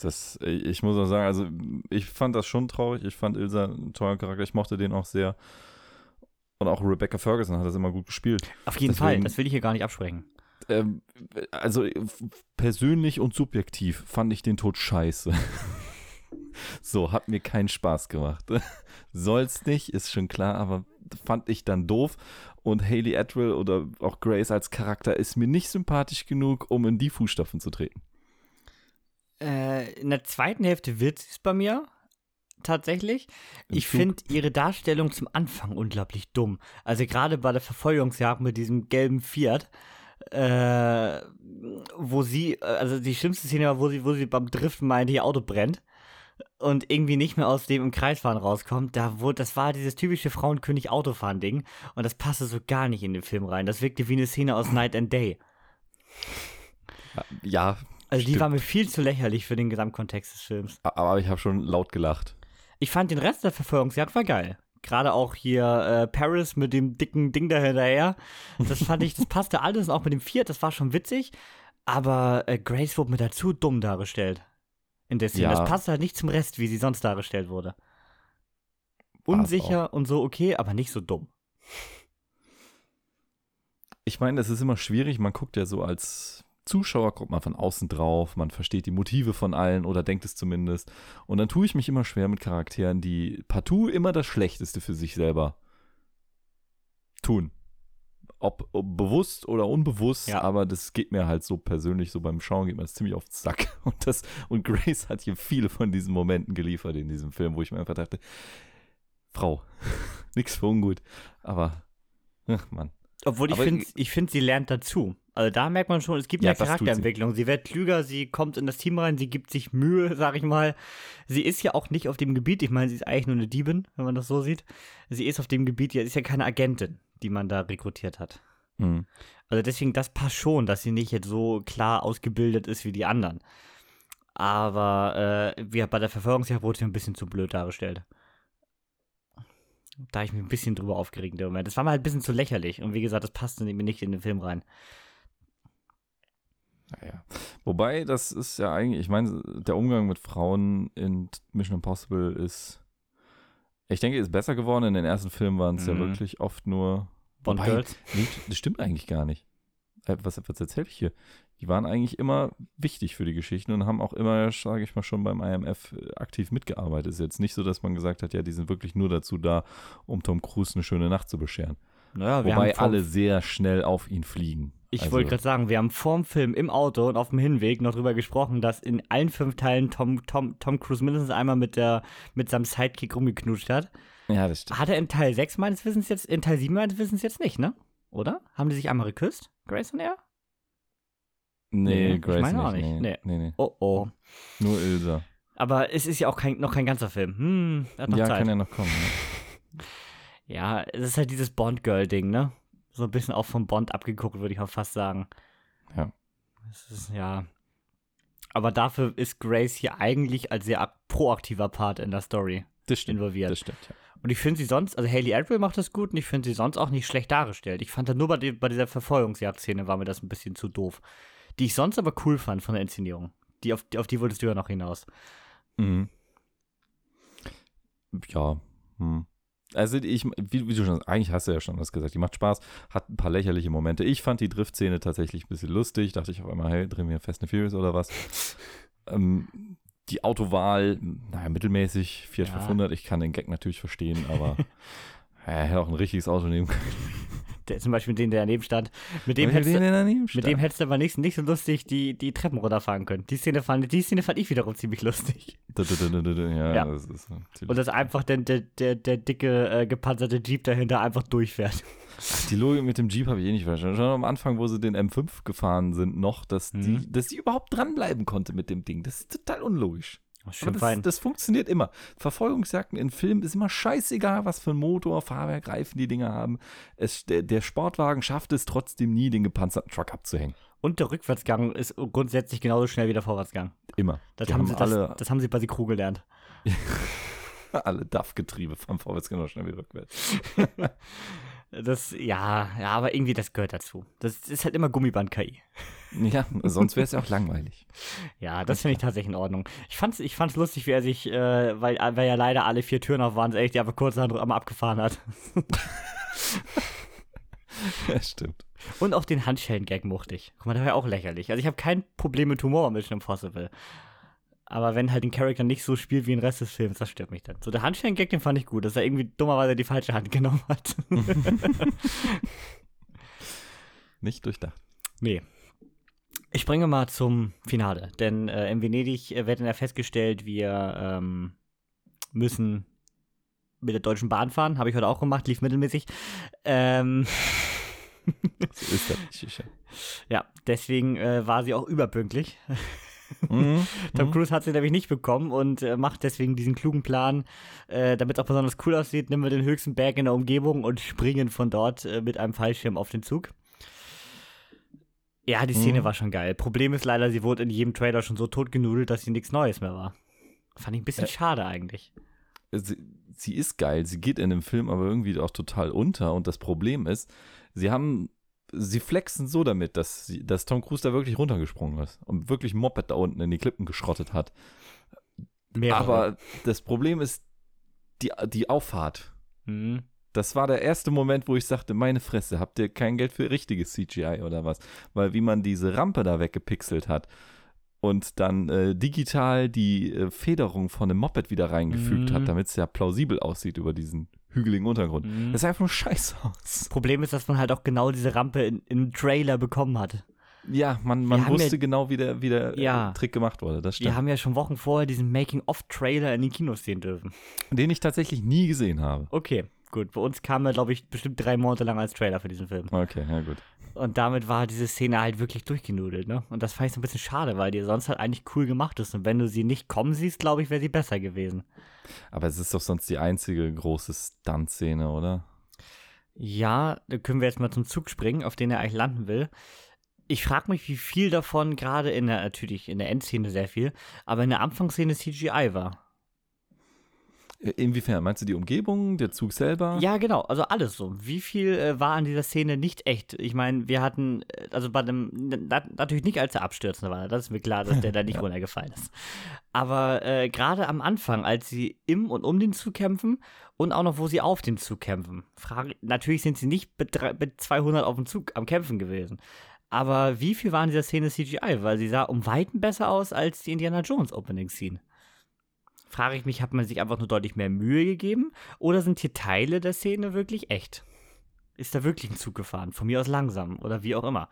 Das, ich muss auch sagen, also ich fand das schon traurig. Ich fand Ilsa einen tollen Charakter. Ich mochte den auch sehr. Und auch Rebecca Ferguson hat das immer gut gespielt. Auf jeden Deswegen, Fall, das will ich hier gar nicht absprechen. Ähm, also persönlich und subjektiv fand ich den Tod scheiße. so, hat mir keinen Spaß gemacht. Soll's nicht, ist schon klar, aber fand ich dann doof. Und Haley Atwell oder auch Grace als Charakter ist mir nicht sympathisch genug, um in die Fußstapfen zu treten. Äh, in der zweiten Hälfte wird es bei mir tatsächlich. Im ich finde ihre Darstellung zum Anfang unglaublich dumm. Also gerade bei der Verfolgungsjagd mit diesem gelben Fiat, äh, wo sie, also die schlimmste Szene war, wo sie, wo sie beim Driften meint, ihr Auto brennt und irgendwie nicht mehr aus dem im Kreisfahren rauskommt, da wurde, das war dieses typische Frauenkönig Autofahren Ding und das passte so gar nicht in den Film rein. Das wirkte wie eine Szene aus Night and Day. Ja. Also die war mir viel zu lächerlich für den Gesamtkontext des Films. Aber ich habe schon laut gelacht. Ich fand den Rest der Verfolgungsjagd war geil. Gerade auch hier äh, Paris mit dem dicken Ding dahinterher. Das fand ich, das passte alles und auch mit dem Fiat, das war schon witzig. Aber äh, Grace wurde mir dazu dumm dargestellt in der Szene. Ja. Das passt halt nicht zum Rest, wie sie sonst dargestellt wurde. Unsicher und so okay, aber nicht so dumm. Ich meine, es ist immer schwierig, man guckt ja so als Zuschauer, guckt man von außen drauf, man versteht die Motive von allen oder denkt es zumindest. Und dann tue ich mich immer schwer mit Charakteren, die partout immer das Schlechteste für sich selber tun ob, ob, bewusst oder unbewusst, ja. aber das geht mir halt so persönlich, so beim Schauen geht mir das ziemlich auf den Sack. Und, das, und Grace hat hier viele von diesen Momenten geliefert in diesem Film, wo ich mir einfach dachte, Frau, nichts für ungut, aber, ach Mann. Obwohl ich finde, ich find, sie lernt dazu. Also da merkt man schon, es gibt ja, ja Charakterentwicklung. Sie. sie. wird klüger, sie kommt in das Team rein, sie gibt sich Mühe, sag ich mal. Sie ist ja auch nicht auf dem Gebiet, ich meine, sie ist eigentlich nur eine Diebin, wenn man das so sieht. Sie ist auf dem Gebiet, ja, ist ja keine Agentin die man da rekrutiert hat. Mhm. Also deswegen, das passt schon, dass sie nicht jetzt so klar ausgebildet ist wie die anderen. Aber äh, wie bei der Verfolgungsjagd wurde sie ein bisschen zu blöd dargestellt. Da habe ich mich ein bisschen drüber aufgeregt im Moment. Das war mal halt ein bisschen zu lächerlich. Und wie gesagt, das passte mir nicht in den Film rein. Naja. Wobei, das ist ja eigentlich, ich meine, der Umgang mit Frauen in Mission Impossible ist ich denke, ist besser geworden. In den ersten Filmen waren es mhm. ja wirklich oft nur Bond Girls. Nee, das stimmt eigentlich gar nicht. Äh, was, was erzähle ich hier? Die waren eigentlich immer wichtig für die Geschichten und haben auch immer, sage ich mal, schon beim IMF äh, aktiv mitgearbeitet. Es ist jetzt nicht so, dass man gesagt hat, ja, die sind wirklich nur dazu da, um Tom Cruise eine schöne Nacht zu bescheren. Naja, Wobei alle sehr schnell auf ihn fliegen. Ich also, wollte gerade sagen, wir haben vorm Film im Auto und auf dem Hinweg noch drüber gesprochen, dass in allen fünf Teilen Tom, Tom, Tom Cruise mindestens einmal mit, der, mit seinem Sidekick rumgeknutscht hat. Ja, das stimmt. Hat er in Teil 6 meines Wissens jetzt, in Teil 7 meines Wissens jetzt nicht, ne? Oder? Haben die sich einmal geküsst? Grace und er? Nee, nee Grace ich meine auch nicht. Nee. Nee. nee. Oh, oh. Nur Ilsa. Aber es ist ja auch kein, noch kein ganzer Film. Hm, hat noch ja, Zeit. kann ja noch kommen. Ja. ja, es ist halt dieses Bond-Girl-Ding, ne? So ein bisschen auch vom Bond abgeguckt, würde ich auch fast sagen. Ja. Es ist, ja. Aber dafür ist Grace hier eigentlich als sehr proaktiver Part in der Story das stimmt, involviert. Das stimmt, ja. Und ich finde sie sonst, also Haley Atwell macht das gut und ich finde sie sonst auch nicht schlecht dargestellt. Ich fand da nur bei, die, bei dieser Verfolgungsjagd-Szene war mir das ein bisschen zu doof. Die ich sonst aber cool fand von der Inszenierung. Die, auf, die, auf die wolltest du ja noch hinaus. Mhm. Ja, hm. Also ich, wie, wie, du schon, eigentlich hast du ja schon was gesagt, die macht Spaß, hat ein paar lächerliche Momente. Ich fand die Drift-Szene tatsächlich ein bisschen lustig, dachte ich auf einmal, hey, drehen wir Fast and Furious oder was. ähm, die Autowahl, naja, mittelmäßig, Fiat ja. 500, ich kann den Gag natürlich verstehen, aber er hätte auch ein richtiges Auto nehmen können. Der, zum Beispiel den, der daneben stand. Mit dem, hättest, den, daneben mit dem hättest du aber nicht, nicht so lustig die, die Treppen runterfahren können. Die Szene, fand, die Szene fand ich wiederum ziemlich lustig. Ja, ja. Das ist Und dass einfach der, der, der, der dicke, äh, gepanzerte Jeep dahinter einfach durchfährt. Die Logik mit dem Jeep habe ich eh nicht verstanden. Schon am Anfang, wo sie den M5 gefahren sind, noch, dass, mhm. die, dass die überhaupt dranbleiben konnte mit dem Ding. Das ist total unlogisch. Schön das, das, funktioniert immer. Verfolgungsjagden in Filmen ist immer scheißegal, was für ein Motor, Fahrwerk, Reifen die Dinger haben. Es, der, der, Sportwagen schafft es trotzdem nie, den gepanzerten Truck abzuhängen. Und der Rückwärtsgang ist grundsätzlich genauso schnell wie der Vorwärtsgang. Immer. Das, haben, haben, sie, alle, das, das haben sie bei Crew gelernt. alle DAF-Getriebe fahren vorwärts genauso schnell wie rückwärts. Das, ja, ja, aber irgendwie das gehört dazu. Das ist halt immer Gummiband-KI. Ja, sonst wäre es ja auch langweilig. Ja, das finde ich tatsächlich in Ordnung. Ich fand's, ich fand's lustig, wie er sich, äh, weil, weil ja leider alle vier Türen auf waren, echt die einfach kurz einmal abgefahren hat. ja, stimmt. Und auch den Handschellen-Gag mochte ich. Guck mal, der war ja auch lächerlich. Also ich habe kein Problem mit Humor mit Mission Impossible. Aber wenn halt ein Charakter nicht so spielt wie den Rest des Films, das stört mich dann. So, der Handschellen-Gag, den fand ich gut, dass er irgendwie dummerweise die falsche Hand genommen hat. nicht durchdacht. Nee. Ich springe mal zum Finale, denn äh, in Venedig äh, wird dann ja festgestellt, wir ähm, müssen mit der Deutschen Bahn fahren. Habe ich heute auch gemacht, lief mittelmäßig. Ähm. so ist das. Ja, deswegen äh, war sie auch überpünktlich. Mhm. Tom. Cruise hat sie nämlich nicht bekommen und äh, macht deswegen diesen klugen Plan, äh, damit es auch besonders cool aussieht, nehmen wir den höchsten Berg in der Umgebung und springen von dort äh, mit einem Fallschirm auf den Zug. Ja, die Szene mhm. war schon geil. Problem ist leider, sie wurde in jedem Trailer schon so totgenudelt, dass sie nichts Neues mehr war. Fand ich ein bisschen schade eigentlich. Sie, sie ist geil, sie geht in dem Film aber irgendwie auch total unter und das Problem ist, sie haben sie flexen so damit, dass, sie, dass Tom Cruise da wirklich runtergesprungen ist und wirklich Moped da unten in die Klippen geschrottet hat. Mehrere. Aber das Problem ist die, die Auffahrt. Mhm. Das war der erste Moment, wo ich sagte, meine Fresse, habt ihr kein Geld für richtiges CGI oder was? Weil wie man diese Rampe da weggepixelt hat und dann äh, digital die äh, Federung von dem Moped wieder reingefügt mhm. hat, damit es ja plausibel aussieht über diesen hügeligen Untergrund. Mhm. Das sah einfach nur scheiße aus. Problem ist, dass man halt auch genau diese Rampe in, im Trailer bekommen hat. Ja, man, man wusste ja, genau, wie der, wie der ja, Trick gemacht wurde. Das stimmt. Wir haben ja schon Wochen vorher diesen Making-of-Trailer in den Kinos sehen dürfen. Den ich tatsächlich nie gesehen habe. Okay, gut. Bei uns kam er, glaube ich, bestimmt drei Monate lang als Trailer für diesen Film. Okay, ja gut. Und damit war diese Szene halt wirklich durchgenudelt, ne? Und das fand ich so ein bisschen schade, weil die sonst halt eigentlich cool gemacht ist. Und wenn du sie nicht kommen siehst, glaube ich, wäre sie besser gewesen. Aber es ist doch sonst die einzige große Stunt-Szene, oder? Ja, da können wir jetzt mal zum Zug springen, auf den er eigentlich landen will. Ich frage mich, wie viel davon gerade in der, natürlich in der Endszene sehr viel, aber in der Anfangsszene CGI war. Inwiefern? Meinst du die Umgebung, der Zug selber? Ja, genau. Also alles so. Wie viel äh, war an dieser Szene nicht echt? Ich meine, wir hatten, äh, also bei dem, na, natürlich nicht als er abstürzende war. Das ist mir klar, dass der da nicht ja. runtergefallen ist. Aber äh, gerade am Anfang, als sie im und um den Zug kämpfen und auch noch, wo sie auf dem Zug kämpfen. Frage, natürlich sind sie nicht mit, mit 200 auf dem Zug am Kämpfen gewesen. Aber wie viel war in dieser Szene CGI? Weil sie sah um Weiten besser aus als die Indiana Jones Opening Scene frage ich mich, hat man sich einfach nur deutlich mehr Mühe gegeben oder sind hier Teile der Szene wirklich echt? Ist da wirklich ein Zug gefahren? Von mir aus langsam oder wie auch immer.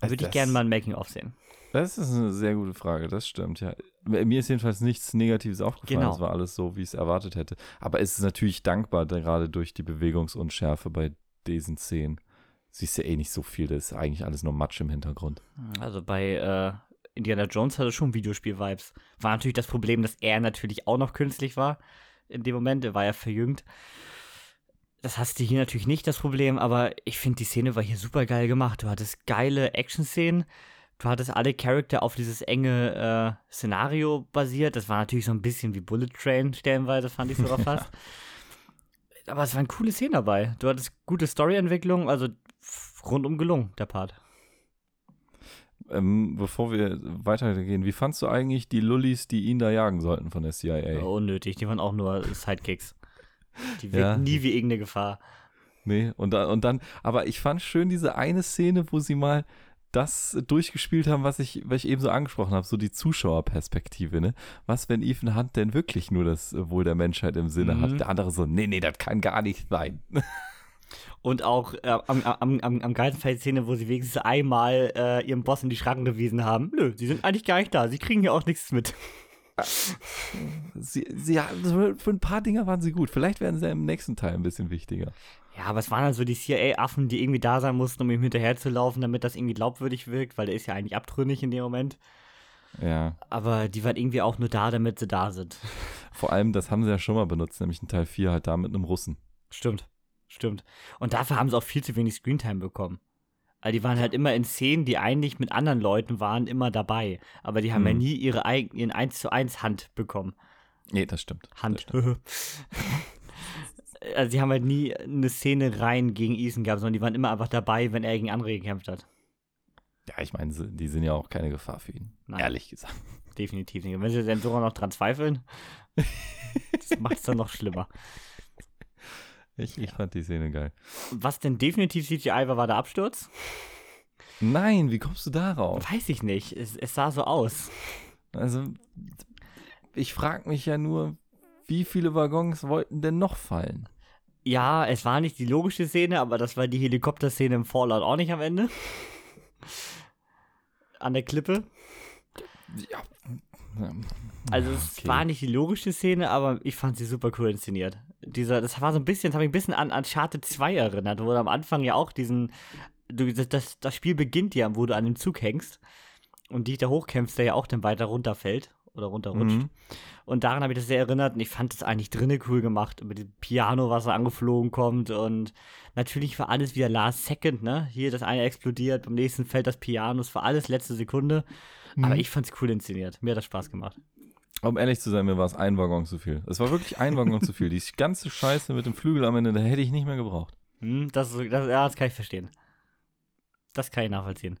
Da würde ich gerne mal ein Making-of sehen. Das ist eine sehr gute Frage, das stimmt, ja. Mir ist jedenfalls nichts Negatives aufgefallen. Genau. Es war alles so, wie ich es erwartet hätte. Aber es ist natürlich dankbar, gerade durch die Bewegungsunschärfe bei diesen Szenen. Siehst ja eh nicht so viel, das ist eigentlich alles nur Matsch im Hintergrund. Also bei äh, Indiana Jones hatte schon Videospiel-Vibes. War natürlich das Problem, dass er natürlich auch noch künstlich war. In dem Moment, er war ja verjüngt. Das hast du hier natürlich nicht, das Problem, aber ich finde, die Szene war hier super geil gemacht. Du hattest geile Action-Szenen. Du hattest alle Charakter auf dieses enge äh, Szenario basiert. Das war natürlich so ein bisschen wie Bullet Train, stellenweise, fand ich sogar fast. aber es waren coole Szenen dabei. Du hattest gute Storyentwicklung, also rundum gelungen, der Part. Ähm, bevor wir weitergehen, wie fandst du eigentlich die Lullis, die ihn da jagen sollten von der CIA? unnötig, die waren auch nur Sidekicks. Die wirkt Ja. nie wie irgendeine Gefahr. Nee, und, da, und dann, aber ich fand schön diese eine Szene, wo sie mal das durchgespielt haben, was ich, was ich eben so angesprochen habe, so die Zuschauerperspektive, ne? Was, wenn Ethan Hunt denn wirklich nur das Wohl der Menschheit im Sinne Mhm. hat? Der andere so, nee, nee, das kann gar nicht sein. Und auch äh, am, am, am, am geilsten Fall die Szene, wo sie wenigstens einmal äh, ihrem Boss in die Schranken gewiesen haben. Nö, sie sind eigentlich gar nicht da. Sie kriegen hier auch nichts mit. Sie, sie, ja, so für ein paar Dinger waren sie gut. Vielleicht werden sie im nächsten Teil ein bisschen wichtiger. Ja, aber es waren halt so die CIA-Affen, die irgendwie da sein mussten, um ihm hinterherzulaufen, damit das irgendwie glaubwürdig wirkt, weil der ist ja eigentlich abtrünnig in dem Moment. Ja. Aber die waren irgendwie auch nur da, damit sie da sind. Vor allem, das haben sie ja schon mal benutzt, nämlich in Teil 4 halt da mit einem Russen. Stimmt, stimmt. Und dafür haben sie auch viel zu wenig Screentime bekommen. Also die waren halt immer in Szenen, die eigentlich mit anderen Leuten waren, immer dabei. Aber die haben ja Mhm. nie ihre eigen, ihren 1 zu 1 Hand bekommen. Nee, das stimmt. Das Hand. stimmt. also die haben halt nie eine Szene rein gegen Ethan gehabt, sondern die waren immer einfach dabei, wenn er gegen andere gekämpft hat. Ja, ich meine, die sind ja auch keine Gefahr für ihn. Nein. Ehrlich gesagt. Definitiv nicht. Und wenn sie dann sogar noch dran zweifeln, das macht es dann noch schlimmer. Ich, ich fand die Szene geil. Was denn definitiv CGI war, war der Absturz? Nein, wie kommst du darauf? Weiß ich nicht. Es, es sah so aus. Also, ich frage mich ja nur, wie viele Waggons wollten denn noch fallen? Ja, es war nicht die logische Szene, aber das war die Helikopterszene im Fallout auch nicht am Ende. An der Klippe. Ja. Also es Okay. war nicht die logische Szene, aber ich fand sie super cool inszeniert. Dieser, das war so ein bisschen, das hat mich ein bisschen an Uncharted 2 erinnert, wo du am Anfang ja auch diesen, du, das- das, Spiel beginnt ja, wo du an dem Zug hängst und dich da hochkämpfst, der ja auch dann weiter runterfällt oder runterrutscht. Mhm. Und daran habe ich das sehr erinnert und ich fand es eigentlich drinnen cool gemacht, mit dem Piano, was da angeflogen kommt und natürlich war alles wieder last second, ne? Hier das eine explodiert, beim nächsten fällt das Piano, es war alles letzte Sekunde. Aber Mhm. ich fand's cool inszeniert. Mir hat das Spaß gemacht. Um ehrlich zu sein, mir war es ein Waggon zu viel. Es war wirklich ein Waggon zu viel. Die ganze Scheiße mit dem Flügel am Ende, da hätte ich nicht mehr gebraucht. Hm, das, das, ja, das kann ich verstehen. Das kann ich nachvollziehen.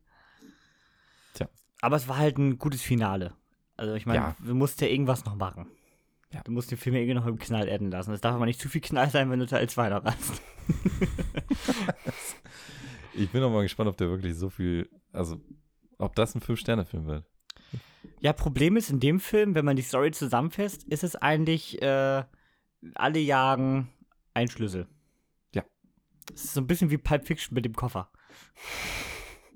Tja. Aber es war halt ein gutes Finale. Also ich meine, Ja. du musst ja irgendwas noch machen. Ja. Du musst den Film ja irgendwie noch im Knall enden lassen. Es darf aber nicht zu viel Knall sein, wenn du Teil 2 noch hast. Ich bin auch mal gespannt, ob der wirklich so viel, also ob das ein Fünf-Sterne-Film wird. Ja, Problem ist in dem Film, wenn man die Story zusammenfasst, ist es eigentlich, äh, alle jagen einen Schlüssel. Ja. Es ist so ein bisschen wie Pulp Fiction mit dem Koffer.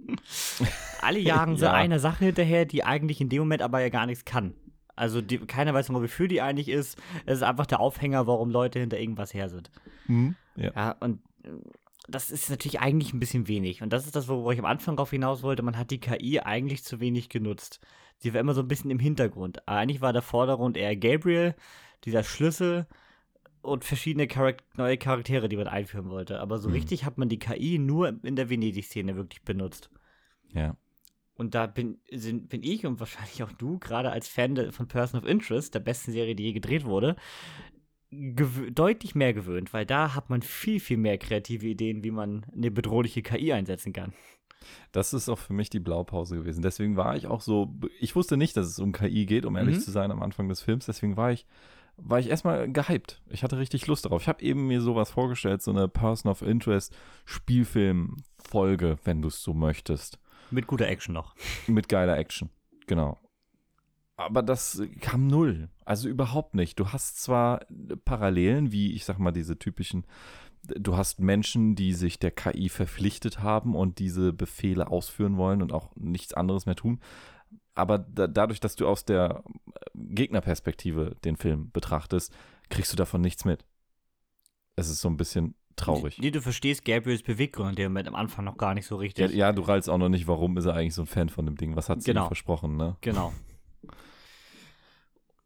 alle jagen so Ja. einer Sache hinterher, die eigentlich in dem Moment aber ja gar nichts kann. Also die, keiner weiß noch, wofür die eigentlich ist. Es ist einfach der Aufhänger, warum Leute hinter irgendwas her sind. Ja. Ja, und äh, das ist natürlich eigentlich ein bisschen wenig. Und das ist das, wo ich am Anfang drauf hinaus wollte. Man hat die KI eigentlich zu wenig genutzt. Sie war immer so ein bisschen im Hintergrund. Eigentlich war der Vordergrund eher Gabriel, dieser Schlüssel und verschiedene Charak neue Charaktere, die man einführen wollte. Aber so Mhm. richtig hat man die KI nur in der Venedig-Szene wirklich benutzt. Ja. Und da bin, sind, bin ich und wahrscheinlich auch du, gerade als Fan von Person of Interest, der besten Serie, die je gedreht wurde, deutlich mehr gewöhnt, weil da hat man viel, viel mehr kreative Ideen, wie man eine bedrohliche KI einsetzen kann. Das ist auch für mich die Blaupause gewesen. Deswegen war ich auch so, ich wusste nicht, dass es um KI geht, um ehrlich Mhm. zu sein, am Anfang des Films. Deswegen war ich, war ich erstmal gehypt. Ich hatte richtig Lust darauf. Ich habe eben mir sowas vorgestellt, so eine Person of Interest Spielfilm-Folge, wenn du es so möchtest. Mit guter Action noch. Mit geiler Action. Genau. Aber das kam null. Also überhaupt nicht. Du hast zwar Parallelen, wie ich sag mal, diese typischen, du hast Menschen, die sich der KI verpflichtet haben und diese Befehle ausführen wollen und auch nichts anderes mehr tun. Aber da, dadurch, dass du aus der Gegnerperspektive den Film betrachtest, kriegst du davon nichts mit. Es ist so ein bisschen traurig. Nee, du verstehst Gabriels Beweggrund in dem Moment am Anfang noch gar nicht so Ja, richtig. ja, du rallst auch noch nicht, warum ist er eigentlich so ein Fan von dem Ding? Was hat sie Genau. ihm versprochen, ne? Genau.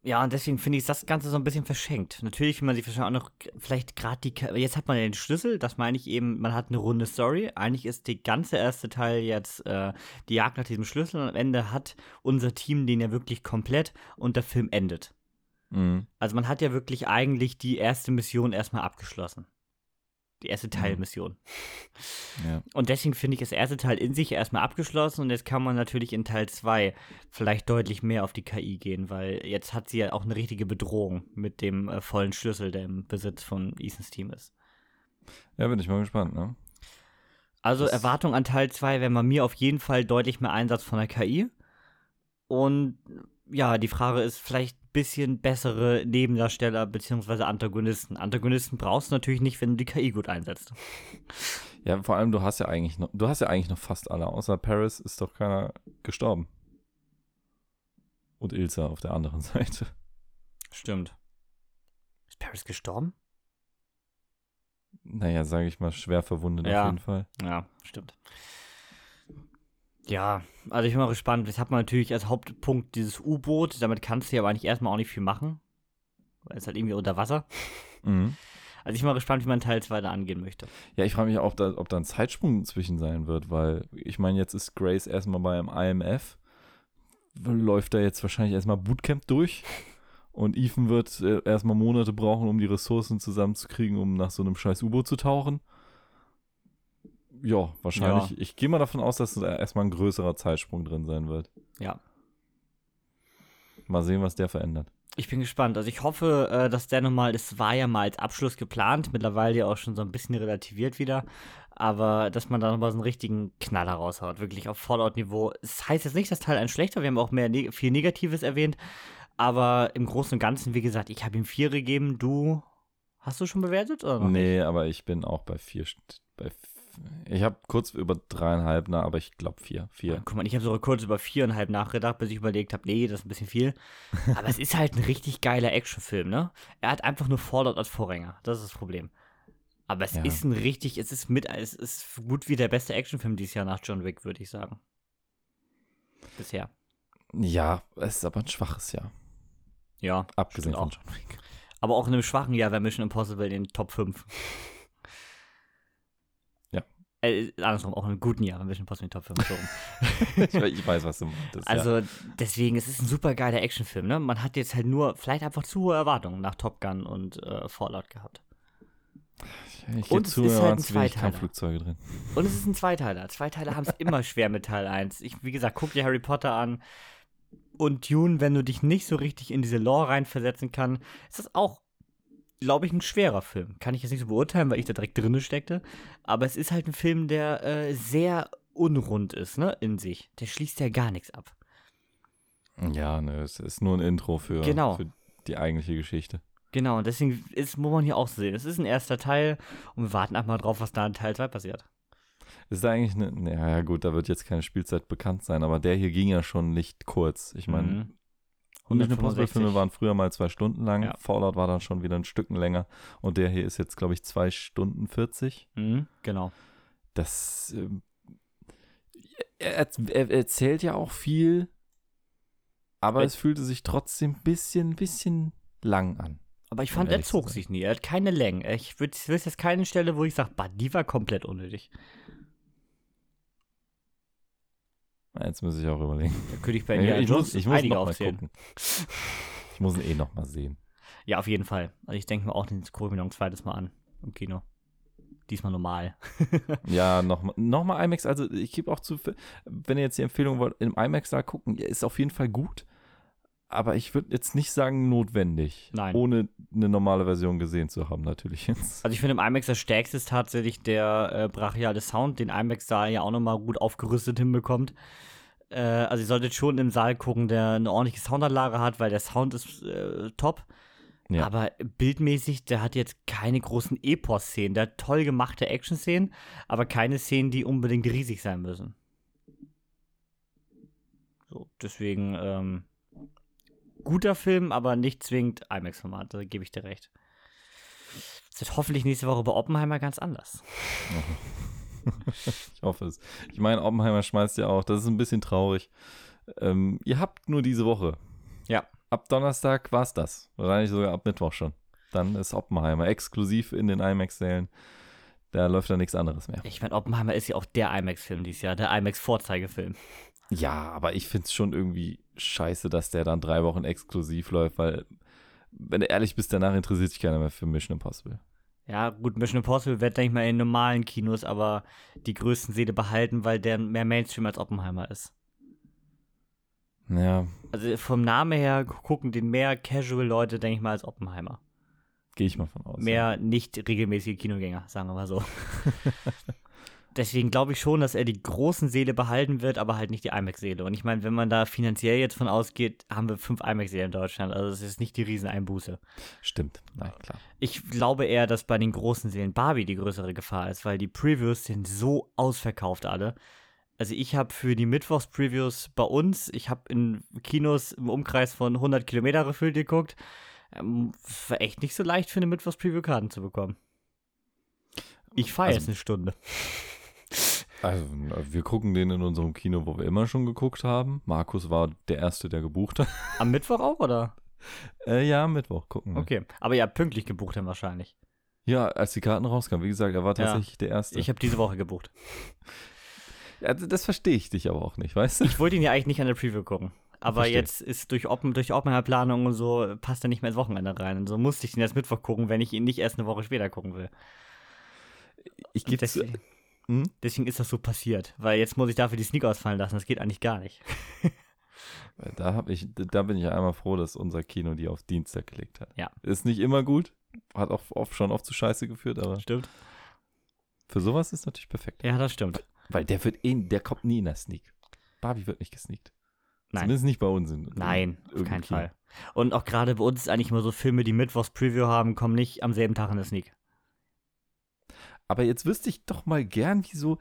Ja, und deswegen finde ich das Ganze so ein bisschen verschenkt. Natürlich will man sich wahrscheinlich auch noch, vielleicht gerade die, jetzt hat man ja den Schlüssel, das meine ich eben, man hat eine runde Story. Eigentlich ist der ganze erste Teil jetzt äh, die Jagd nach diesem Schlüssel und am Ende hat unser Team den ja wirklich komplett und der Film endet. Mhm. Also man hat ja wirklich eigentlich die erste Mission erstmal abgeschlossen. Die erste Teilmission. Ja. Und deswegen finde ich das erste Teil in sich erstmal abgeschlossen und jetzt kann man natürlich in Teil 2 vielleicht deutlich mehr auf die KI gehen, weil jetzt hat sie ja auch eine richtige Bedrohung mit dem äh, vollen Schlüssel, der im Besitz von Ethans Team ist. Ja, bin ich mal gespannt, ne? Also Das- Erwartung an Teil 2 wäre bei mir auf jeden Fall deutlich mehr Einsatz von der KI. Und ja, die Frage ist vielleicht bisschen bessere Nebendarsteller bzw. Antagonisten. Antagonisten brauchst du natürlich nicht, wenn du die KI gut einsetzt. Ja, vor allem, du hast ja eigentlich noch, du hast ja eigentlich noch fast alle, außer Paris ist doch keiner gestorben. Und Ilsa auf der anderen Seite. Stimmt. Ist Paris gestorben? Naja, sage ich mal, schwer verwundet Ja. auf jeden Fall. Ja, stimmt. Ja, also ich bin mal gespannt. Jetzt hat man natürlich als Hauptpunkt dieses U-Boot. Damit kannst du ja aber eigentlich erstmal auch nicht viel machen. Weil es halt irgendwie unter Wasser. Mhm. Also ich bin mal gespannt, wie man Teil 2 da angehen möchte. Ja, ich frage mich auch, da, ob da ein Zeitsprung zwischen sein wird, weil ich meine, jetzt ist Grace erstmal beim IMF, läuft da jetzt wahrscheinlich erstmal Bootcamp durch und Ethan wird äh, erstmal Monate brauchen, um die Ressourcen zusammenzukriegen, um nach so einem scheiß U-Boot zu tauchen. Ja, wahrscheinlich. Ja. Ich gehe mal davon aus, dass da erstmal ein größerer Zeitsprung drin sein wird. Ja. Mal sehen, was der verändert. Ich bin gespannt. Also ich hoffe, äh, dass der nochmal, das war ja mal als Abschluss geplant, mittlerweile ja auch schon so ein bisschen relativiert wieder, aber dass man da nochmal so einen richtigen Knaller raushaut, wirklich auf Fallout-Niveau. Das heißt jetzt nicht, dass Teil 1 schlechter, wir haben auch mehr neg viel Negatives erwähnt, aber im Großen und Ganzen, wie gesagt, ich habe ihm 4 gegeben, du, hast du schon bewertet oder noch nicht? Nee, aber ich bin auch bei vier. Bei ich habe kurz über dreieinhalb, na, aber ich glaube vier. Vier. Guck mal, ich habe sogar kurz über viereinhalb nachgedacht, bis ich überlegt habe, nee, das ist ein bisschen viel. Aber es ist halt ein richtig geiler Actionfilm, ne? Er hat einfach nur Fallout als Vorgänger. Das ist das Problem. Aber es Ja. ist ein richtig, es ist mit, es ist gut wie der beste Actionfilm dieses Jahr nach John Wick, würde ich sagen. Bisher. Ja, es ist aber ein schwaches Jahr. Ja. Abgesehen von auch. John Wick. Aber auch in einem schwachen Jahr wäre Mission Impossible in den Top 5. Ja. Äh, andersrum, auch in guten Jahr wäre Mission Impossible Top 5. So ich, we- ich weiß, was du meintest. ja. Also deswegen, es ist ein super geiler Actionfilm, ne? Man hat jetzt halt nur vielleicht einfach zu hohe Erwartungen nach Top Gun und äh, Fallout gehabt. ich und gebe es zu, ist halt ein Zweiteiler. Kampfflugzeuge drin. Und es ist ein Zweiteiler. Zweiteiler haben es immer schwer mit Teil 1. Ich, wie gesagt, guck dir Harry Potter an. Und Dune, wenn du dich nicht so richtig in diese Lore reinversetzen kann, ist das auch, glaube ich, ein schwerer Film. Kann ich jetzt nicht so beurteilen, weil ich da direkt drinne steckte. Aber es ist halt ein Film, der äh, sehr unrund ist, ne, in sich. Der schließt ja gar nichts ab. Ja, ne, es ist nur ein Intro für, Genau. für die eigentliche Geschichte. Genau, und deswegen ist, muss man hier auch sehen. Es ist ein erster Teil und wir warten einfach mal drauf, was da in Teil 2 passiert. Ist da eigentlich eine, ne, ja gut, da wird jetzt keine Spielzeit bekannt sein, aber der hier ging ja schon nicht kurz. Ich meine, Mhm. 100 Impossible 165. Filme waren früher mal zwei Stunden lang, Ja. Fallout war dann schon wieder ein Stücken länger und der hier ist jetzt, glaube ich, zwei Stunden 40. Mhm, genau. Das, ähm, er, er erzählt ja auch viel, aber Äh. es fühlte sich trotzdem ein bisschen, bisschen lang an. Aber ich fand, er zog sich nie. Er hat keine Längen. Ich würde jetzt keine Stelle, wo ich sage, die war komplett unnötig. Jetzt muss ich auch überlegen. Da könnte ich bei Indiana ich, muss, ich muss einige noch mal aufzählen. gucken. Ich muss ihn eh noch mal sehen. Ja, auf jeden Fall. Also ich denke mir auch, den gucke ich mir noch ein zweites Mal an im Kino. Diesmal normal. Ja, nochmal noch mal IMAX. Also ich gebe auch zu, wenn ihr jetzt die Empfehlung wollt, im IMAX da gucken, ja, ist auf jeden Fall gut. Aber ich würde jetzt nicht sagen notwendig. Nein. Ohne eine normale Version gesehen zu haben, natürlich jetzt. Also ich finde im IMAX das stärkste ist tatsächlich der äh, brachiale Sound, den IMAX da ja auch nochmal gut aufgerüstet hinbekommt. Äh, also ihr solltet schon im Saal gucken, der eine ordentliche Soundanlage hat, weil der Sound ist äh, top. Ja. Aber bildmäßig, der hat jetzt keine großen Epos-Szenen. Der hat toll gemachte Action-Szenen, aber keine Szenen, die unbedingt riesig sein müssen. So, deswegen, ähm, guter Film, aber nicht zwingend IMAX-Format, da gebe ich dir recht. Es wird hoffentlich nächste Woche bei Oppenheimer ganz anders. Ich hoffe es. Ich meine, Oppenheimer schmeißt ja auch, das ist ein bisschen traurig. Ähm, ihr habt nur diese Woche. Ja. Ab Donnerstag war es das. Wahrscheinlich sogar ab Mittwoch schon. Dann ist Oppenheimer exklusiv in den IMAX-Sälen. Da läuft dann nichts anderes mehr. Ich meine, Oppenheimer ist ja auch der IMAX-Film dieses Jahr, der IMAX-Vorzeigefilm. Ja, aber ich finde es schon irgendwie scheiße, dass der dann drei Wochen exklusiv läuft, weil, wenn du ehrlich bist, danach interessiert sich keiner mehr für Mission Impossible. Ja, gut, Mission Impossible wird, denke ich mal, in normalen Kinos aber die größten Seele behalten, weil der mehr Mainstream als Oppenheimer ist. Ja, Also vom Namen her gucken den mehr Casual-Leute, denke ich mal, als Oppenheimer. gehe ich mal von aus. Mehr nicht regelmäßige Kinogänger, sagen wir mal so. Deswegen glaube ich schon, dass er die großen Seele behalten wird, aber halt nicht die IMAX-Seele. Und ich meine, wenn man da finanziell jetzt von ausgeht, haben wir fünf IMAX-Seelen in Deutschland. Also es ist nicht die Rieseneinbuße. Stimmt, nein, klar. Ich glaube eher, dass bei den großen Seelen Barbie die größere Gefahr ist, weil die Previews sind so ausverkauft alle. Also ich habe für die Mittwochs-Previews bei uns, ich habe in Kinos im Umkreis von 100 Kilometer gefüllt geguckt. Ähm, war echt nicht so leicht für eine Mittwochs-Preview Karten zu bekommen. Ich fahre Also- jetzt eine Stunde. Also, wir gucken den in unserem Kino, wo wir immer schon geguckt haben. Markus war der Erste, der gebucht hat. Am Mittwoch auch, oder? Äh, ja, am Mittwoch gucken wir. Okay. Aber ja, pünktlich gebucht dann wahrscheinlich. Ja, als die Karten rauskamen, wie gesagt, er war Ja. tatsächlich der Erste. Ich habe diese Woche gebucht. ja, das verstehe ich dich aber auch nicht, weißt du? Ich wollte ihn ja eigentlich nicht an der Preview gucken. Aber Verstehe. jetzt ist durch, Oppen, durch Oppenheimer-Planung und so, passt er nicht mehr ins Wochenende rein. Und so musste ich ihn erst Mittwoch gucken, wenn ich ihn nicht erst eine Woche später gucken will. Ich gebe zu. Deswegen, Hm? deswegen ist das so passiert. Weil jetzt muss ich dafür die Sneak ausfallen lassen. Das geht eigentlich gar nicht. Da, hab ich, da bin ich einmal froh, dass unser Kino die auf Dienstag gelegt hat. Ja. Ist nicht immer gut, hat auch oft, schon oft zu Scheiße geführt, aber Stimmt. für sowas ist natürlich perfekt. Ja, das stimmt. Weil der wird eh, der kommt nie in der Sneak. Barbie wird nicht gesneakt. Nein. Zumindest nicht bei uns. In, Nein, auf keinen Fall. Und auch gerade bei uns ist eigentlich immer so Filme, die Mittwochs Preview haben, kommen nicht am selben Tag in der Sneak. Aber jetzt wüsste ich doch mal gern, wieso.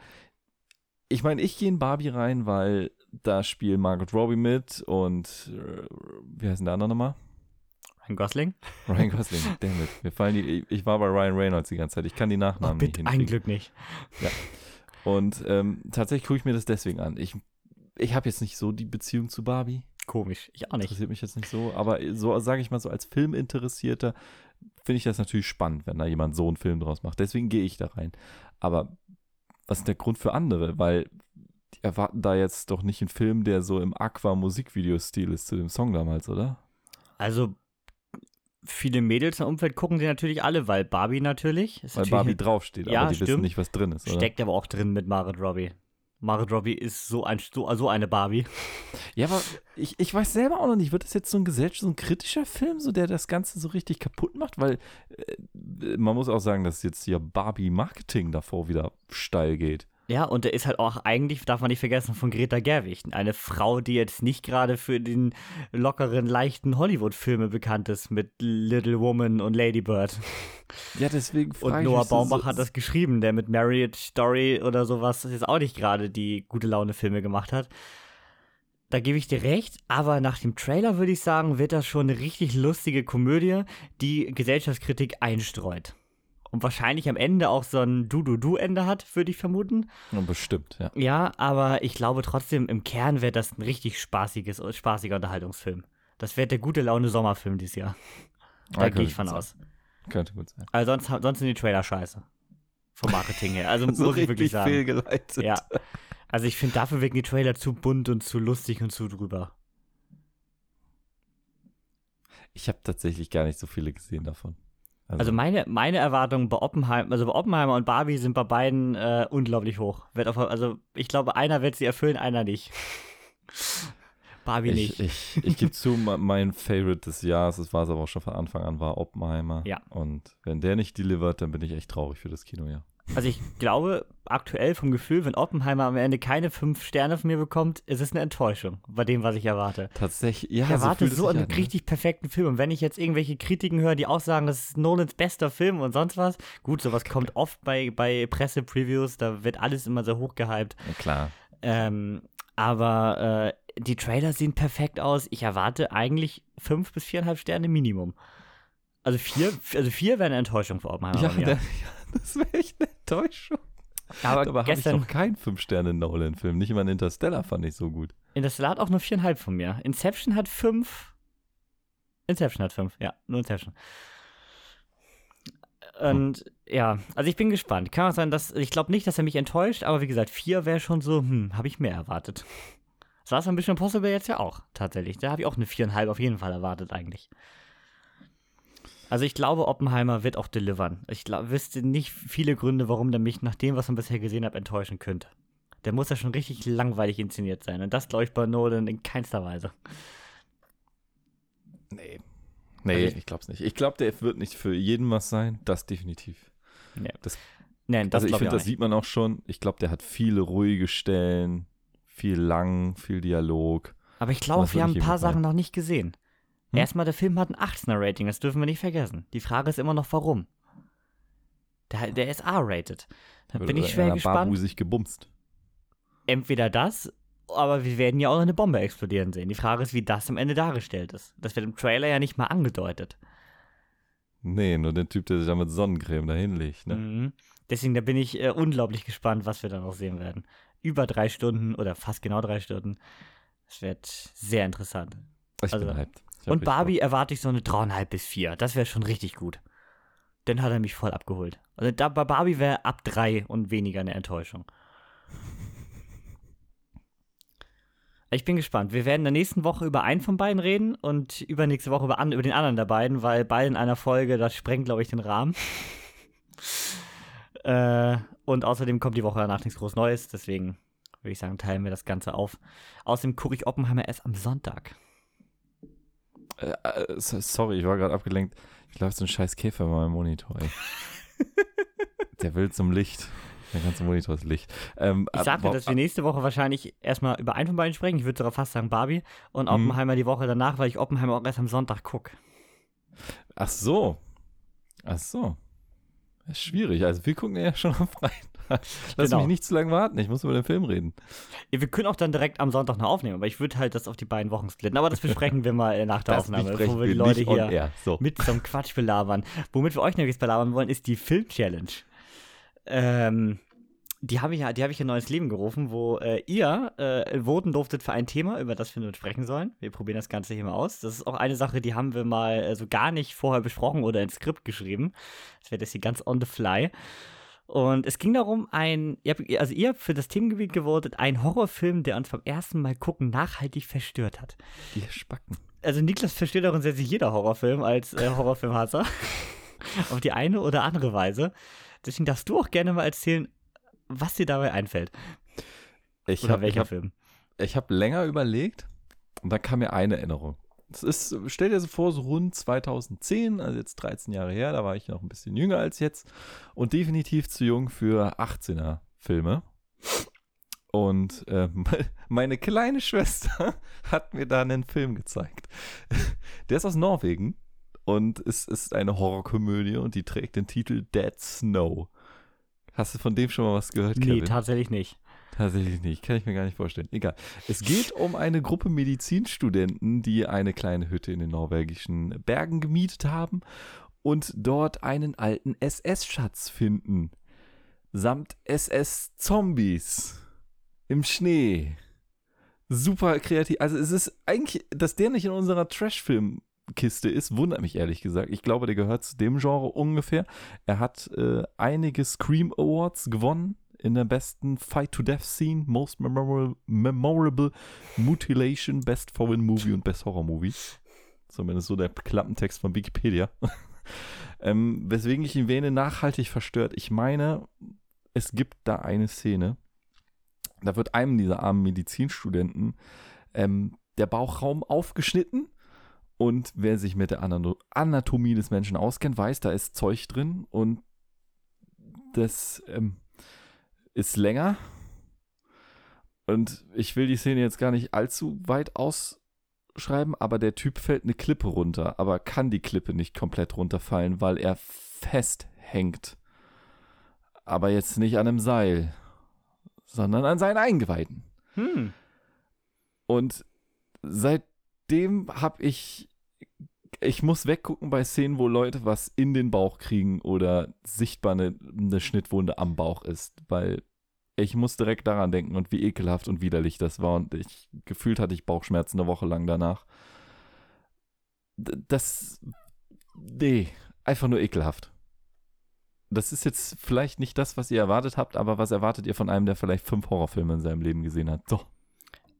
Ich meine, ich gehe in Barbie rein, weil da spielt Margot Robbie mit und äh, wie heißt denn der andere nochmal? Ein Gosling? Ryan Gosling. Damn it. Mir fallen die, ich war bei Ryan Reynolds die ganze Zeit. Ich kann die Oh, Nachnamen nicht bitte, ein hinkriegen. Glück nicht. Und ähm, tatsächlich gucke ich mir das deswegen an. Ich, ich habe jetzt nicht so die Beziehung zu Barbie. Komisch. Ich auch nicht. Interessiert mich jetzt nicht so. Aber so sage ich mal so, als Filminteressierter finde ich das natürlich spannend, wenn da jemand so einen Film draus macht. Deswegen gehe ich da rein. Aber was ist der Grund für andere? Weil die erwarten da jetzt doch nicht einen Film, der so im Aqua-Musikvideo-Stil ist zu dem Song damals, oder? Also, viele Mädels im Umfeld gucken sie natürlich alle, weil Barbie natürlich. Ist Weil natürlich Barbie draufsteht, Ja, aber die wissen stimmt. nicht, was drin ist, oder? Steckt aber auch drin mit Margot Robbie. Margot Robbie ist so, ein, so, so eine Barbie. Ja, aber ich, ich weiß selber auch noch nicht, wird das jetzt so ein gesellschaftlicher, so ein kritischer Film, so der das Ganze so richtig kaputt macht? Weil äh, man muss auch sagen, dass jetzt hier Barbie-Marketing davor wieder steil geht. Ja, und der ist halt auch eigentlich, darf man nicht vergessen, von Greta Gerwig. Eine Frau, die jetzt nicht gerade für den lockeren, leichten Hollywood-Filme bekannt ist mit Little Woman und Lady Bird. Ja, deswegen Und frage ich Noah mich so- Baumbach hat das geschrieben, der mit Marriage Story oder sowas jetzt auch nicht gerade die gute Laune-Filme gemacht hat. Da gebe ich dir recht, aber nach dem Trailer würde ich sagen, wird das schon eine richtig lustige Komödie, die Gesellschaftskritik einstreut. Und wahrscheinlich am Ende auch so ein Du-Du-Du-Ende hat, würde ich vermuten. Ja, bestimmt, ja. Ja, aber ich glaube trotzdem, im Kern wird das ein richtig spaßiges, spaßiger Unterhaltungsfilm. Das wird der gute Laune Sommerfilm dieses Jahr. Da Ah, gehe ich von gut aus. sein. Könnte gut sein. Also sonst, sonst sind die Trailer scheiße. Vom Marketing her. Also So muss ich wirklich sagen. fehlgeleitet. Ja. Also ich finde, dafür wirken die Trailer zu bunt und zu lustig und zu drüber. Ich habe tatsächlich gar nicht so viele gesehen davon. Also meine, meine Erwartungen bei Oppenheimer, also bei Oppenheimer und Barbie sind bei beiden äh, unglaublich hoch. Wird auf, also ich glaube, einer wird sie erfüllen, einer nicht. Barbie ich, nicht. ich, ich gebe zu, me- mein Favorite des Jahres, das war es aber auch schon von Anfang an, war Oppenheimer. Ja. Und wenn der nicht delivert, dann bin ich echt traurig für das Kino, ja. Also ich glaube, aktuell vom Gefühl, wenn Oppenheimer am Ende keine fünf Sterne von mir bekommt, ist es eine Enttäuschung bei dem, was ich erwarte. Tatsächlich, ja, Ich erwarte so sich einen an, ne? richtig perfekten Film. Und wenn ich jetzt irgendwelche Kritiken höre, die auch sagen, das ist Nolans bester Film und sonst was, gut, sowas kommt oft bei, bei Presse-Previews, da wird alles immer so hochgehypt. Ja, klar. Ähm, aber äh, die Trailer sehen perfekt aus. Ich erwarte eigentlich fünf bis viereinhalb Sterne Minimum. Also vier, also vier wäre eine Enttäuschung für Oppenheimer. Ja, der, ja das wäre echt eine Enttäuschung. aber Aber habe ich gestern noch keinen 5-Sterne-Nolan-Film. Nicht mal einen Interstellar fand ich so gut. Interstellar hat auch nur viereinhalb von mir. Inception hat fünf. Inception hat fünf, ja, nur Inception. Und ja, also ich bin gespannt. Kann auch sein, dass ich glaube nicht, dass er mich enttäuscht, aber wie gesagt, vier wäre schon so, hm, habe ich mehr erwartet. Das war es ein bisschen Impossible jetzt ja auch, tatsächlich. Da habe ich auch eine viereinhalb auf jeden Fall erwartet eigentlich. Also ich glaube, Oppenheimer wird auch delivern. Ich glaub, wüsste nicht viele Gründe, warum der mich nach dem, was man bisher gesehen hat, enttäuschen könnte. Der muss ja schon richtig langweilig inszeniert sein. Und das glaube ich bei Nolan in keinster Weise. Nee. Nee, Also ich glaube es nicht. Ich glaube, der wird nicht für jeden was sein. Das definitiv. Nee. Das- Nein, das also ich ich, finde, das nicht. sieht man auch schon. Ich glaube, der hat viele ruhige Stellen, viel lang, viel Dialog. Aber ich glaube, wir haben ich ein paar. Sachen noch nicht gesehen. Hm? Erstmal, der Film hat ein 18er-Rating, das dürfen wir nicht vergessen. Die Frage ist immer noch, warum. Der, der ist R-rated. Da bin ich schwer gespannt. Babu sich gebumst. Entweder das, aber wir werden ja auch noch eine Bombe explodieren sehen. Die Frage ist, wie das am Ende dargestellt ist. Das wird im Trailer ja nicht mal angedeutet. Nee, nur der Typ, der sich da mit Sonnencreme dahin legt. Ne? Mhm. Deswegen, da bin ich äh, unglaublich gespannt, was wir da noch sehen werden. Über drei Stunden oder fast genau drei Stunden. Es wird sehr interessant. Ich also- bin hyped. Und Barbie erwarte ich so eine dreieinhalb bis vier. Das wäre schon richtig gut. Dann hat er mich voll abgeholt. Also da, bei Barbie wäre ab drei und weniger eine Enttäuschung. Ich bin gespannt. Wir werden in der nächsten Woche über einen von beiden reden und übernächste Woche über, an, über den anderen der beiden, weil beide in einer Folge, das sprengt, glaube ich, den Rahmen. äh, und außerdem kommt die Woche danach nichts groß Neues, deswegen würde ich sagen, teilen wir das Ganze auf. Außerdem gucke ich Oppenheimer erst am Sonntag. Äh, äh, so- sorry, ich war gerade abgelenkt. Ich glaube, so ein scheiß Käfer bei meinem Monitor. Der will zum Licht. Der ganze Monitor ist Licht. Ähm, Ich sagte, dass wir nächste Woche wahrscheinlich erstmal über einen von beiden sprechen. Ich würde sogar fast sagen Barbie und Mhm. Oppenheimer die Woche danach, weil ich Oppenheimer auch erst am Sonntag gucke. Ach so. Ach so. Das ist schwierig. Also wir gucken ja schon am Freitag. Lass Genau. mich nicht zu lange warten. Ich muss über den Film reden. Ja, wir können auch dann direkt am Sonntag noch aufnehmen, aber ich würde halt das auf die beiden Wochen splitten. Aber das besprechen wir mal äh, nach der Das Aufnahme, wo wir die Leute hier. So. mit zum Quatsch belabern. Womit wir euch nämlich belabern wollen, ist die Film-Challenge. Ähm, die habe ich ja, die habe ich in neues Leben gerufen, wo äh, ihr äh, voten durftet für ein Thema, über das wir nun sprechen sollen. Wir probieren das Ganze hier mal aus. Das ist auch eine Sache, die haben wir mal äh, so gar nicht vorher besprochen oder ins Skript geschrieben. Das wird jetzt hier ganz on the fly. Und es ging darum, ein, ihr habt, also ihr habt für das Themengebiet gewotet, ein Horrorfilm, der uns beim ersten Mal gucken nachhaltig verstört hat. Die Spacken. Also Niklas versteht auch grundsätzlich jeder Horrorfilm als äh, Horrorfilmhasser. Auf die eine oder andere Weise. Deswegen darfst du auch gerne mal erzählen, was dir dabei einfällt. Ich Oder habe welcher hab, Film. ich hab länger überlegt und da kam mir eine Erinnerung. Es ist, stell dir so vor, so rund 2010, also jetzt 13 Jahre her, da war ich noch ein bisschen jünger als jetzt und definitiv zu jung für 18er Filme. Und äh, meine kleine Schwester hat mir da einen Film gezeigt. Der ist aus Norwegen und es ist eine Horrorkomödie und die trägt den Titel Dead Snow. Hast du von dem schon mal was gehört, Nee, Kevin? tatsächlich nicht. Tatsächlich nicht, kann ich mir gar nicht vorstellen. Egal. Es geht um eine Gruppe Medizinstudenten, die eine kleine Hütte in den norwegischen Bergen gemietet haben und dort einen alten SS-Schatz finden. Samt SS-Zombies im Schnee. Super kreativ. Also es ist eigentlich, dass der nicht in unserer Trash-Film-Kiste ist, wundert mich ehrlich gesagt. Ich glaube, der gehört zu dem Genre ungefähr. Er hat äh, einige Scream Awards gewonnen in der besten Fight-to-Death-Scene, Most Memorable, memorable Mutilation, Best Foreign Movie und Best Horror Movie. Zumindest so der Klappentext von Wikipedia. ähm, weswegen ich ihn wähne, nachhaltig verstört. Ich meine, es gibt da eine Szene, da wird einem dieser armen Medizinstudenten ähm, der Bauchraum aufgeschnitten und wer sich mit der Ana- Anatomie des Menschen auskennt, weiß, da ist Zeug drin und das ähm, ist länger. Und ich will die Szene jetzt gar nicht allzu weit ausschreiben, aber der Typ fällt eine Klippe runter, aber kann die Klippe nicht komplett runterfallen, weil er festhängt. Aber jetzt nicht an einem Seil, sondern an seinen Eingeweiden. Hm. Und seitdem habe ich, ich muss weggucken bei Szenen, wo Leute was in den Bauch kriegen oder sichtbar eine, eine Schnittwunde am Bauch ist, weil ich muss direkt daran denken und wie ekelhaft und widerlich das war und ich gefühlt hatte ich Bauchschmerzen eine Woche lang danach. Das, nee, einfach nur ekelhaft. Das ist jetzt vielleicht nicht das, was ihr erwartet habt, aber was erwartet ihr von einem, der vielleicht fünf Horrorfilme in seinem Leben gesehen hat? So.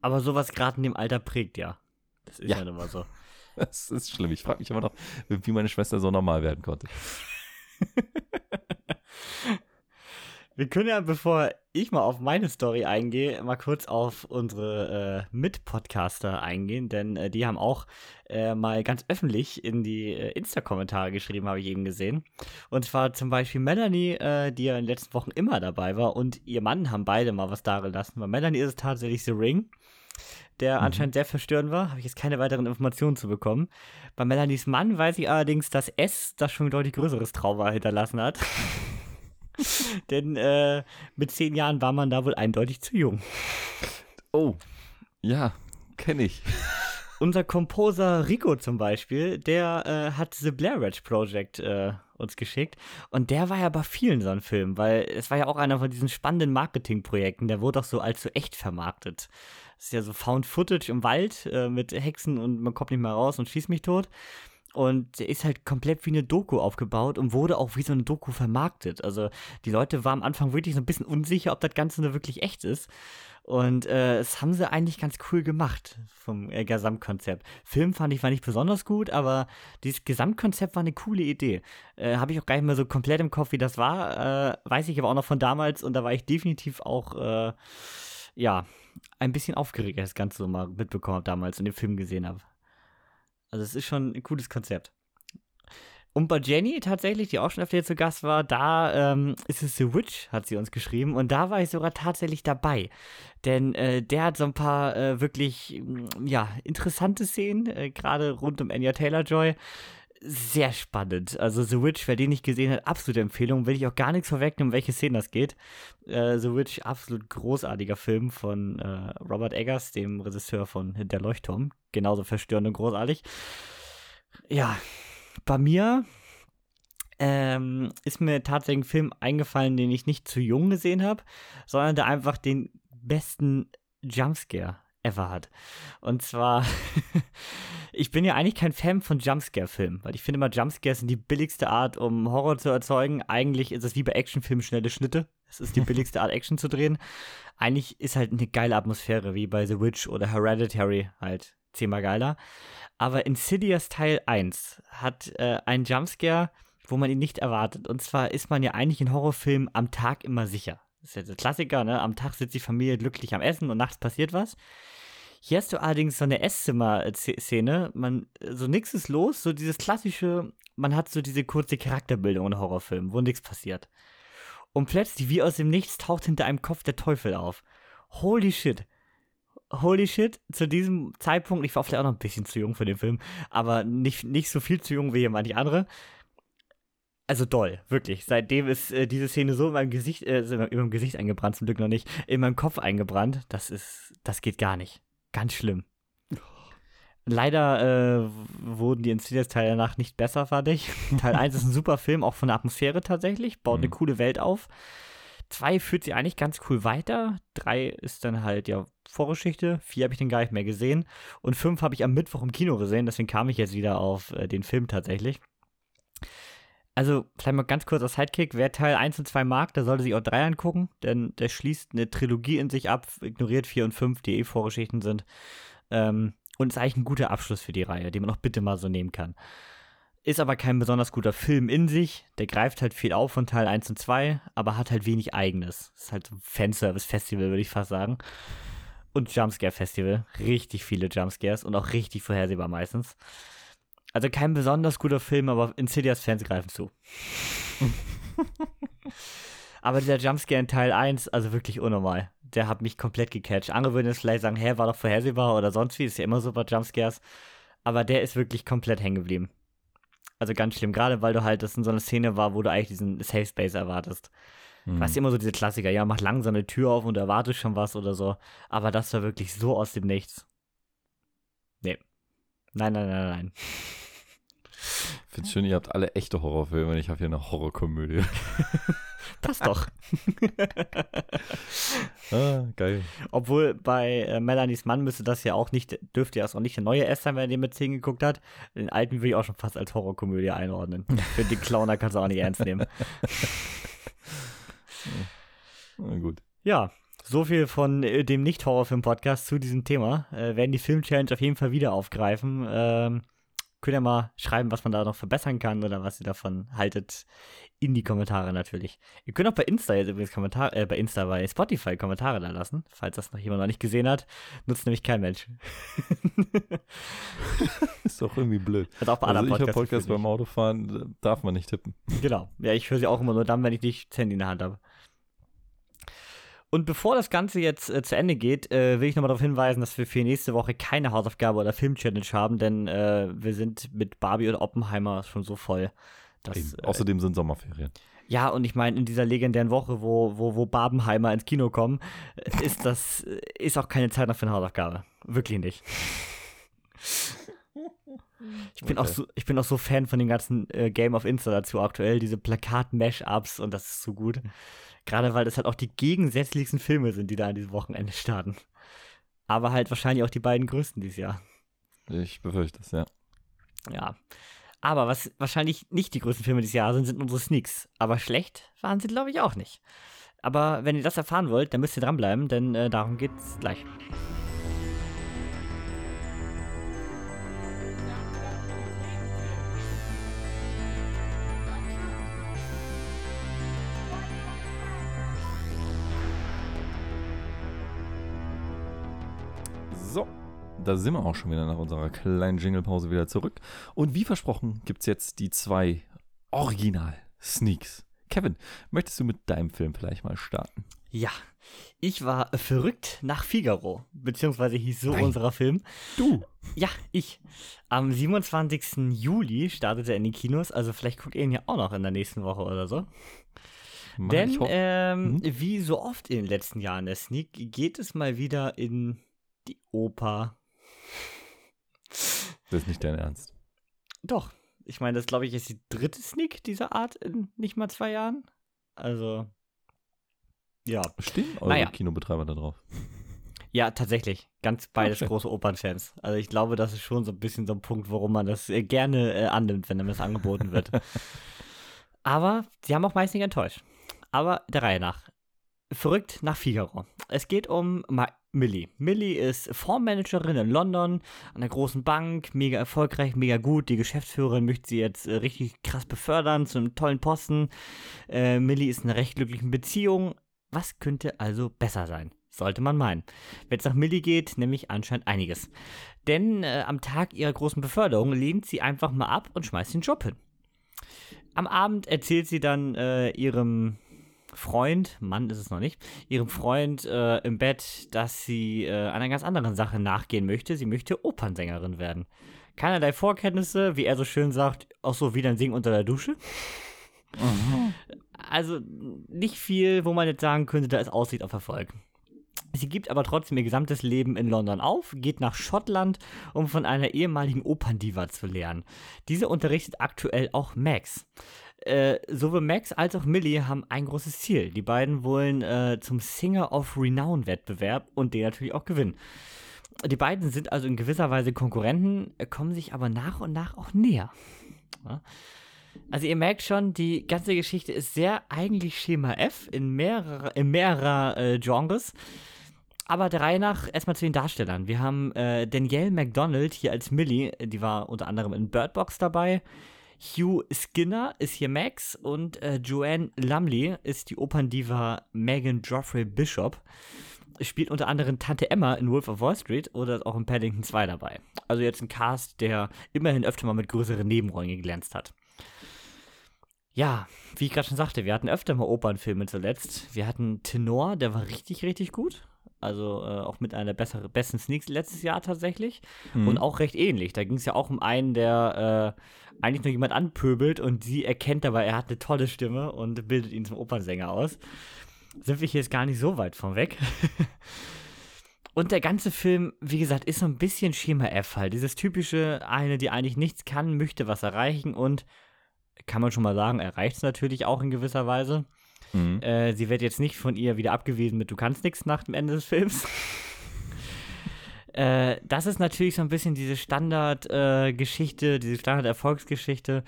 Aber sowas gerade in dem Alter prägt ja. Das ist Ja. ja, immer so. Das ist schlimm. Ich frage mich immer noch, wie meine Schwester so normal werden konnte. Wir können ja, bevor ich mal auf meine Story eingehe, mal kurz auf unsere äh, Mitpodcaster eingehen, denn äh, die haben auch äh, mal ganz öffentlich in die äh, Insta-Kommentare geschrieben, habe ich eben gesehen. Und zwar zum Beispiel Melanie, äh, die ja in den letzten Wochen immer dabei war, und ihr Mann haben beide mal was dagelassen. Bei Melanie ist tatsächlich The Ring, der mhm. anscheinend sehr verstörend war. Habe ich jetzt keine weiteren Informationen zu bekommen. Bei Melanies Mann weiß ich allerdings, dass S das schon ein deutlich größeres Trauma hinterlassen hat. Denn äh, mit zehn Jahren war man da wohl eindeutig zu jung. Oh, ja, kenne ich. Unser Komposer Rico zum Beispiel, der äh, hat The Blair Witch Project äh, uns geschickt. Und der war ja bei vielen so ein Film, weil es war ja auch einer von diesen spannenden Marketingprojekten. Der wurde auch so so echt vermarktet. Das ist ja so Found Footage im Wald äh, mit Hexen und man kommt nicht mehr raus und schießt mich tot. Und der ist halt komplett wie eine Doku aufgebaut und wurde auch wie so eine Doku vermarktet. Also die Leute waren am Anfang wirklich so ein bisschen unsicher, ob das Ganze nur wirklich echt ist. Und äh, das haben sie eigentlich ganz cool gemacht vom äh, Gesamtkonzept. Film fand ich war nicht besonders gut, aber dieses Gesamtkonzept war eine coole Idee. Äh, Habe ich auch gar nicht mehr so komplett im Kopf, wie das war. Äh, weiß ich aber auch noch von damals und da war ich definitiv auch, äh, ja, ein bisschen aufgeregt, als ich das Ganze so mal mitbekommen habe damals und den Film gesehen habe. Also es ist schon ein cooles Konzept. Und bei Jenny tatsächlich, die auch schon öfter hier zu Gast war, da ähm, ist es The Witch, hat sie uns geschrieben. Und da war ich sogar tatsächlich dabei. Denn äh, der hat so ein paar äh, wirklich, mm, ja, interessante Szenen, äh, gerade rund um Anya Taylor-Joy. Sehr spannend. Also The Witch, wer den nicht gesehen hat, absolute Empfehlung. Will ich auch gar nichts vorwegnehmen, um welche Szenen das geht. Äh, The Witch, absolut großartiger Film von äh, Robert Eggers, dem Regisseur von Der Leuchtturm genauso verstörend und großartig. Ja, bei mir ähm, ist mir tatsächlich ein Film eingefallen, den ich nicht zu jung gesehen habe, sondern der einfach den besten Jumpscare ever hat. Und zwar, ich bin ja eigentlich kein Fan von Jumpscare-Filmen, weil ich finde immer, Jumpscares sind die billigste Art, um Horror zu erzeugen. Eigentlich ist es wie bei Actionfilmen schnelle Schnitte. Es ist die billigste Art, Action zu drehen. Eigentlich ist halt eine geile Atmosphäre, wie bei The Witch oder Hereditary halt zehnmal geiler. Aber Insidious Teil 1 hat äh, einen Jumpscare, wo man ihn nicht erwartet. Und zwar ist man ja eigentlich in Horrorfilmen am Tag immer sicher. Das ist ja der Klassiker, ne? Am Tag sitzt die Familie glücklich am Essen und nachts passiert was. Hier hast du allerdings so eine Esszimmer-Szene, man, so nix ist los, so dieses klassische, man hat so diese kurze Charakterbildung in Horrorfilmen, wo nichts passiert. Und plötzlich, wie aus dem Nichts, taucht hinter einem Kopf der Teufel auf. Holy shit holy shit, zu diesem Zeitpunkt, ich war vielleicht auch noch ein bisschen zu jung für den Film, aber nicht, nicht so viel zu jung wie hier manche andere. Also doll, wirklich. Seitdem ist äh, diese Szene so in meinem Gesicht, äh, in meinem Gesicht eingebrannt, zum Glück noch nicht, in meinem Kopf eingebrannt. Das ist, das geht gar nicht. Ganz schlimm. Leider äh, wurden die Insidious-Teile danach nicht besser, fand ich. Teil 1 ist ein super Film, auch von der Atmosphäre tatsächlich, baut mhm. eine coole Welt auf. 2 führt sie eigentlich ganz cool weiter. 3 ist dann halt ja Vorgeschichte. 4 habe ich dann gar nicht mehr gesehen. Und 5 habe ich am Mittwoch im Kino gesehen. Deswegen kam ich jetzt wieder auf äh, den Film tatsächlich. Also, vielleicht mal ganz kurz als Sidekick. Wer Teil 1 und 2 mag, der sollte sich auch 3 angucken, denn der schließt eine Trilogie in sich ab, ignoriert 4 und 5, die eh Vorgeschichten sind. Ähm, und ist eigentlich ein guter Abschluss für die Reihe, den man auch bitte mal so nehmen kann. Ist aber kein besonders guter Film in sich. Der greift halt viel auf von Teil 1 und 2, aber hat halt wenig eigenes. Ist halt so ein Fanservice-Festival, würde ich fast sagen. Und Jumpscare-Festival. Richtig viele Jumpscares und auch richtig vorhersehbar meistens. Also kein besonders guter Film, aber Insidious-Fans greifen zu. aber dieser Jumpscare in Teil 1, also wirklich unnormal. Der hat mich komplett gecatcht. Andere würden jetzt vielleicht sagen, hä, war doch vorhersehbar oder sonst wie. Ist ja immer so bei Jumpscares. Aber der ist wirklich komplett hängen geblieben. Also ganz schlimm, gerade weil du halt, das in so einer Szene war, wo du eigentlich diesen Safe Space erwartest. Mhm. Du hast immer so diese Klassiker, ja, mach langsam eine Tür auf und erwartest schon was oder so. Aber das war wirklich so aus dem Nichts. Nee. Nein, nein, nein, nein. Ich finde schön, ihr habt alle echte Horrorfilme und ich habe hier eine Horrorkomödie. Passt doch. ah, geil. Obwohl bei äh, Melanies Mann müsste das ja auch nicht, dürfte ja auch nicht der neue S sein, wenn er den mit 10 geguckt hat. Den alten würde ich auch schon fast als Horrorkomödie einordnen. Für den Clowner kannst du auch nicht ernst nehmen. Na gut. Ja, so viel von äh, dem Nicht-Horrorfilm-Podcast zu diesem Thema. Äh, werden die Film-Challenge auf jeden Fall wieder aufgreifen. Ähm, Könnt ihr mal schreiben, was man da noch verbessern kann oder was ihr davon haltet. In die Kommentare natürlich. Ihr könnt auch bei Insta jetzt übrigens Kommentare, äh, bei Insta, bei Spotify Kommentare da lassen, falls das noch jemand noch nicht gesehen hat. Nutzt nämlich kein Mensch. ist doch irgendwie blöd. Hat auch bei Also anderen ich höre Podcasts Podcast beim Autofahren, darf man nicht tippen. Genau. Ja, ich höre sie auch immer nur dann, wenn ich nicht das Handy in der Hand habe. Und bevor das Ganze jetzt äh, zu Ende geht, äh, will ich nochmal darauf hinweisen, dass wir für nächste Woche keine Hausaufgabe oder Film-Challenge haben, denn äh, wir sind mit Barbie und Oppenheimer schon so voll. Dass, äh, Außerdem sind Sommerferien. ja, und ich meine, in dieser legendären Woche, wo, wo, wo Barbenheimer ins Kino kommen, äh, ist das äh, ist auch keine Zeit noch für eine Hausaufgabe. Wirklich nicht. Ich bin, auch Okay. so, ich bin auch so Fan von den ganzen Game of Insta dazu aktuell, diese Plakat-Mash-Ups und das ist so gut. Gerade weil das halt auch die gegensätzlichsten Filme sind, die da an diesem Wochenende starten. Aber halt wahrscheinlich auch die beiden größten dieses Jahr. Ich befürchte es, ja. Ja. Aber was wahrscheinlich nicht die größten Filme dieses Jahr sind, sind unsere Sneaks. Aber schlecht waren sie, glaube ich, auch nicht. Aber wenn ihr das erfahren wollt, dann müsst ihr dranbleiben, denn äh, darum geht's gleich. Da sind wir auch schon wieder nach unserer kleinen Jingle-Pause wieder zurück. Und wie versprochen gibt es jetzt die zwei Original-Sneaks. Kevin, möchtest du mit deinem Film vielleicht mal starten? Ja, ich war verrückt nach Figaro, beziehungsweise hieß so Nein. unserer Film. Du. Ja, ich. Am 27. Juli startet er in die Kinos, also vielleicht guckt ihr ihn ja auch noch in der nächsten Woche oder so. Denn, ich hoffe- ähm, Mhm. wie so oft in den letzten Jahren der Sneak, geht es mal wieder in die Oper. Das ist nicht dein Ernst. Doch, ich meine, das glaube ich ist die dritte Sneak dieser Art in nicht mal zwei Jahren. Also, ja. Stehen eure Naja. Kinobetreiber da drauf? Ja, tatsächlich. Ganz beides schön. große Opernfans. Also ich glaube, das ist schon so ein bisschen so ein Punkt, warum man das äh, gerne äh, annimmt, wenn einem das angeboten wird. Aber sie haben auch meist nicht enttäuscht. Aber der Reihe nach. Verrückt nach Figaro. Es geht um Ma Millie. Millie ist Fondsmanagerin in London, an einer großen Bank, mega erfolgreich, mega gut. Die Geschäftsführerin möchte sie jetzt äh, richtig krass befördern zu einem tollen Posten. Äh, Millie ist in einer recht glücklichen Beziehung. Was könnte also besser sein? Sollte man meinen. Wenn es nach Millie geht, nämlich anscheinend einiges. Denn äh, am Tag ihrer großen Beförderung lehnt sie einfach mal ab und schmeißt den Job hin. Am Abend erzählt sie dann äh, ihrem Freund, Mann ist es noch nicht, ihrem Freund äh, im Bett, dass sie äh, einer ganz anderen Sache nachgehen möchte. Sie möchte Opernsängerin werden. Keinerlei Vorkenntnisse, wie er so schön sagt, auch so wie dann singen unter der Dusche. Also nicht viel, wo man jetzt sagen könnte, da ist Aussicht auf Erfolg. Sie gibt aber trotzdem ihr gesamtes Leben in London auf, geht nach Schottland, um von einer ehemaligen Operndiva zu lernen. Diese unterrichtet aktuell auch Max. Äh, sowohl Max als auch Millie haben ein großes Ziel. Die beiden wollen äh, zum Singer of Renown Wettbewerb und den natürlich auch gewinnen. Die beiden sind also in gewisser Weise Konkurrenten, kommen sich aber nach und nach auch näher. Ja. Also ihr merkt schon, die ganze Geschichte ist sehr eigentlich Schema F in mehrerer, in mehrerer äh, Genres. Aber der Reihe nach erstmal zu den Darstellern. Wir haben äh, Danielle MacDonald hier als Millie, die war unter anderem in Bird Box dabei. Hugh Skinner ist hier Max und äh, Joanne Lumley ist die Operndiva Megan Geoffrey Bishop. Spielt unter anderem Tante Emma in Wolf of Wall Street oder auch in Paddington 2 dabei. Also jetzt ein Cast, der immerhin öfter mal mit größeren Nebenrollen geglänzt hat. Ja, wie ich gerade schon sagte, wir hatten öfter mal Opernfilme zuletzt. Wir hatten Tenor, der war richtig, richtig gut. Also äh, auch mit einer der bessere, besten Sneaks letztes Jahr tatsächlich. Mhm. Und auch recht ähnlich. Da ging es ja auch um einen, der äh, eigentlich nur jemand anpöbelt und sie erkennt aber, er hat eine tolle Stimme und bildet ihn zum Opernsänger aus. Sind wir hier jetzt gar nicht so weit von weg. und der ganze Film, wie gesagt, ist so ein bisschen Schema F halt. Dieses typische, eine, die eigentlich nichts kann, möchte was erreichen und kann man schon mal sagen, erreicht es natürlich auch in gewisser Weise. Mhm. Äh, sie wird jetzt nicht von ihr wieder abgewiesen mit Du kannst nichts nach dem Ende des Films. äh, das ist natürlich so ein bisschen diese Standard-Geschichte, diese Standard-Erfolgsgeschichte.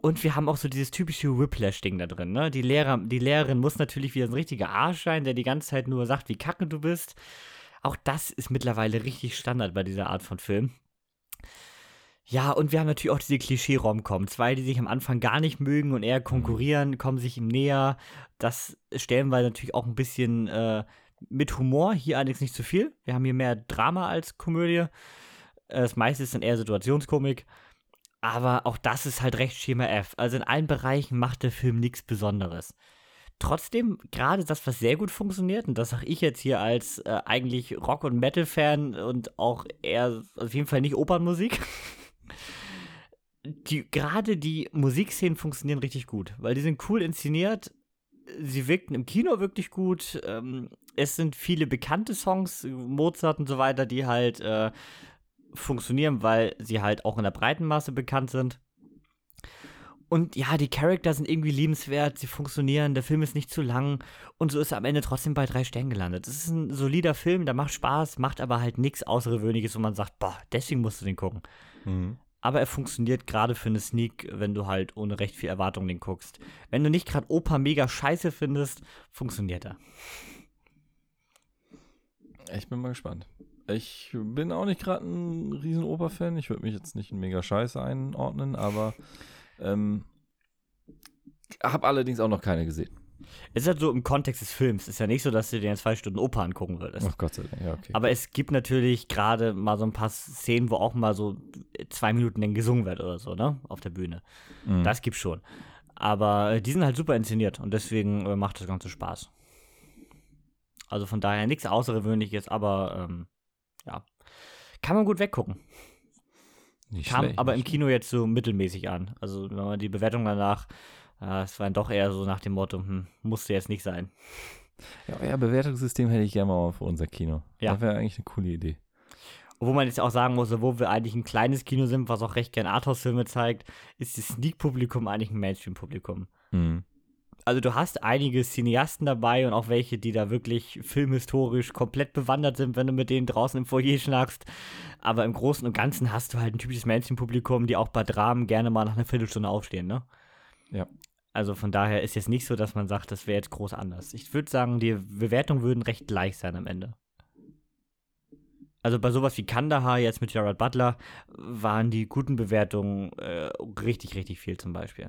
Und wir haben auch so dieses typische Whiplash-Ding da drin. Ne? Die, Lehrer, die Lehrerin muss natürlich wieder ein richtiger Arsch sein, der die ganze Zeit nur sagt, wie kacke du bist. Auch das ist mittlerweile richtig Standard bei dieser Art von Film. Ja, und wir haben natürlich auch diese Klischee-Rom-Com. Zwei, die sich am Anfang gar nicht mögen und eher Mhm. konkurrieren, kommen sich ihm näher. Das stellen wir natürlich auch ein bisschen äh, mit Humor. Hier allerdings nicht zu viel. Wir haben hier mehr Drama als Komödie. Äh, Das meiste ist dann eher Situationskomik. Aber auch das ist halt recht Schema F. Also in allen Bereichen macht der Film nichts Besonderes. Trotzdem, gerade das, was sehr gut funktioniert, und das sage ich jetzt hier als äh, eigentlich Rock- und Metal-Fan und auch eher auf jeden Fall nicht Opernmusik. Die, gerade die Musikszenen funktionieren richtig gut, weil die sind cool inszeniert. Sie wirkten im Kino wirklich gut. Ähm, es sind viele bekannte Songs, Mozart und so weiter, die halt äh, funktionieren, weil sie halt auch in der breiten Masse bekannt sind. Und ja, die Charakter sind irgendwie liebenswert, sie funktionieren, der Film ist nicht zu lang und so ist er am Ende trotzdem bei drei Sternen gelandet. Es ist ein solider Film, der macht Spaß, macht aber halt nichts Außergewöhnliches, wo man sagt, boah, deswegen musst du den gucken. Mhm. Aber er funktioniert gerade für eine Sneak, wenn du halt ohne recht viel Erwartung den guckst. Wenn du nicht gerade Opa mega scheiße findest, funktioniert er. Ich bin mal gespannt. Ich bin auch nicht gerade ein riesen Oper-Fan. Ich würde mich jetzt nicht in mega Scheiße einordnen, aber ähm, habe allerdings auch noch keine gesehen. Es ist halt so im Kontext des Films. Ist ja nicht so, dass du dir in zwei Stunden Oper angucken würdest. Ach Gott sei Dank, ja, okay. Aber es gibt natürlich gerade mal so ein paar Szenen, wo auch mal so zwei Minuten lang gesungen wird oder so, ne? Auf der Bühne. Mhm. Das gibt's schon. Aber äh, die sind halt super inszeniert und deswegen äh, macht das Ganze Spaß. Also von daher nichts Außergewöhnliches, aber ähm, ja. Kann man gut weggucken. nicht Kam schlecht, aber im Kino jetzt so mittelmäßig an. Also wenn man die Bewertung danach, äh, es war dann doch eher so nach dem Motto, hm, musste jetzt nicht sein. Ja, euer Bewertungssystem hätte ich gerne mal für unser Kino. Ja. Das wäre eigentlich eine coole Idee. Obwohl man jetzt auch sagen muss, wo wir eigentlich ein kleines Kino sind, was auch recht gern Arthouse-Filme zeigt, ist das Sneak-Publikum eigentlich ein Mainstream-Publikum. Mhm. Also du hast einige Cineasten dabei und auch welche, die da wirklich filmhistorisch komplett bewandert sind, wenn du mit denen draußen im Foyer schnackst. Aber im Großen und Ganzen hast du halt ein typisches Mainstream-Publikum, die auch bei Dramen gerne mal nach einer Viertelstunde aufstehen, ne? Ja. Also von daher ist jetzt nicht so, dass man sagt, das wäre jetzt groß anders. Ich würde sagen, die Bewertungen würden recht gleich sein am Ende. Also bei sowas wie Kandahar jetzt mit Gerard Butler waren die guten Bewertungen äh, richtig, richtig viel zum Beispiel.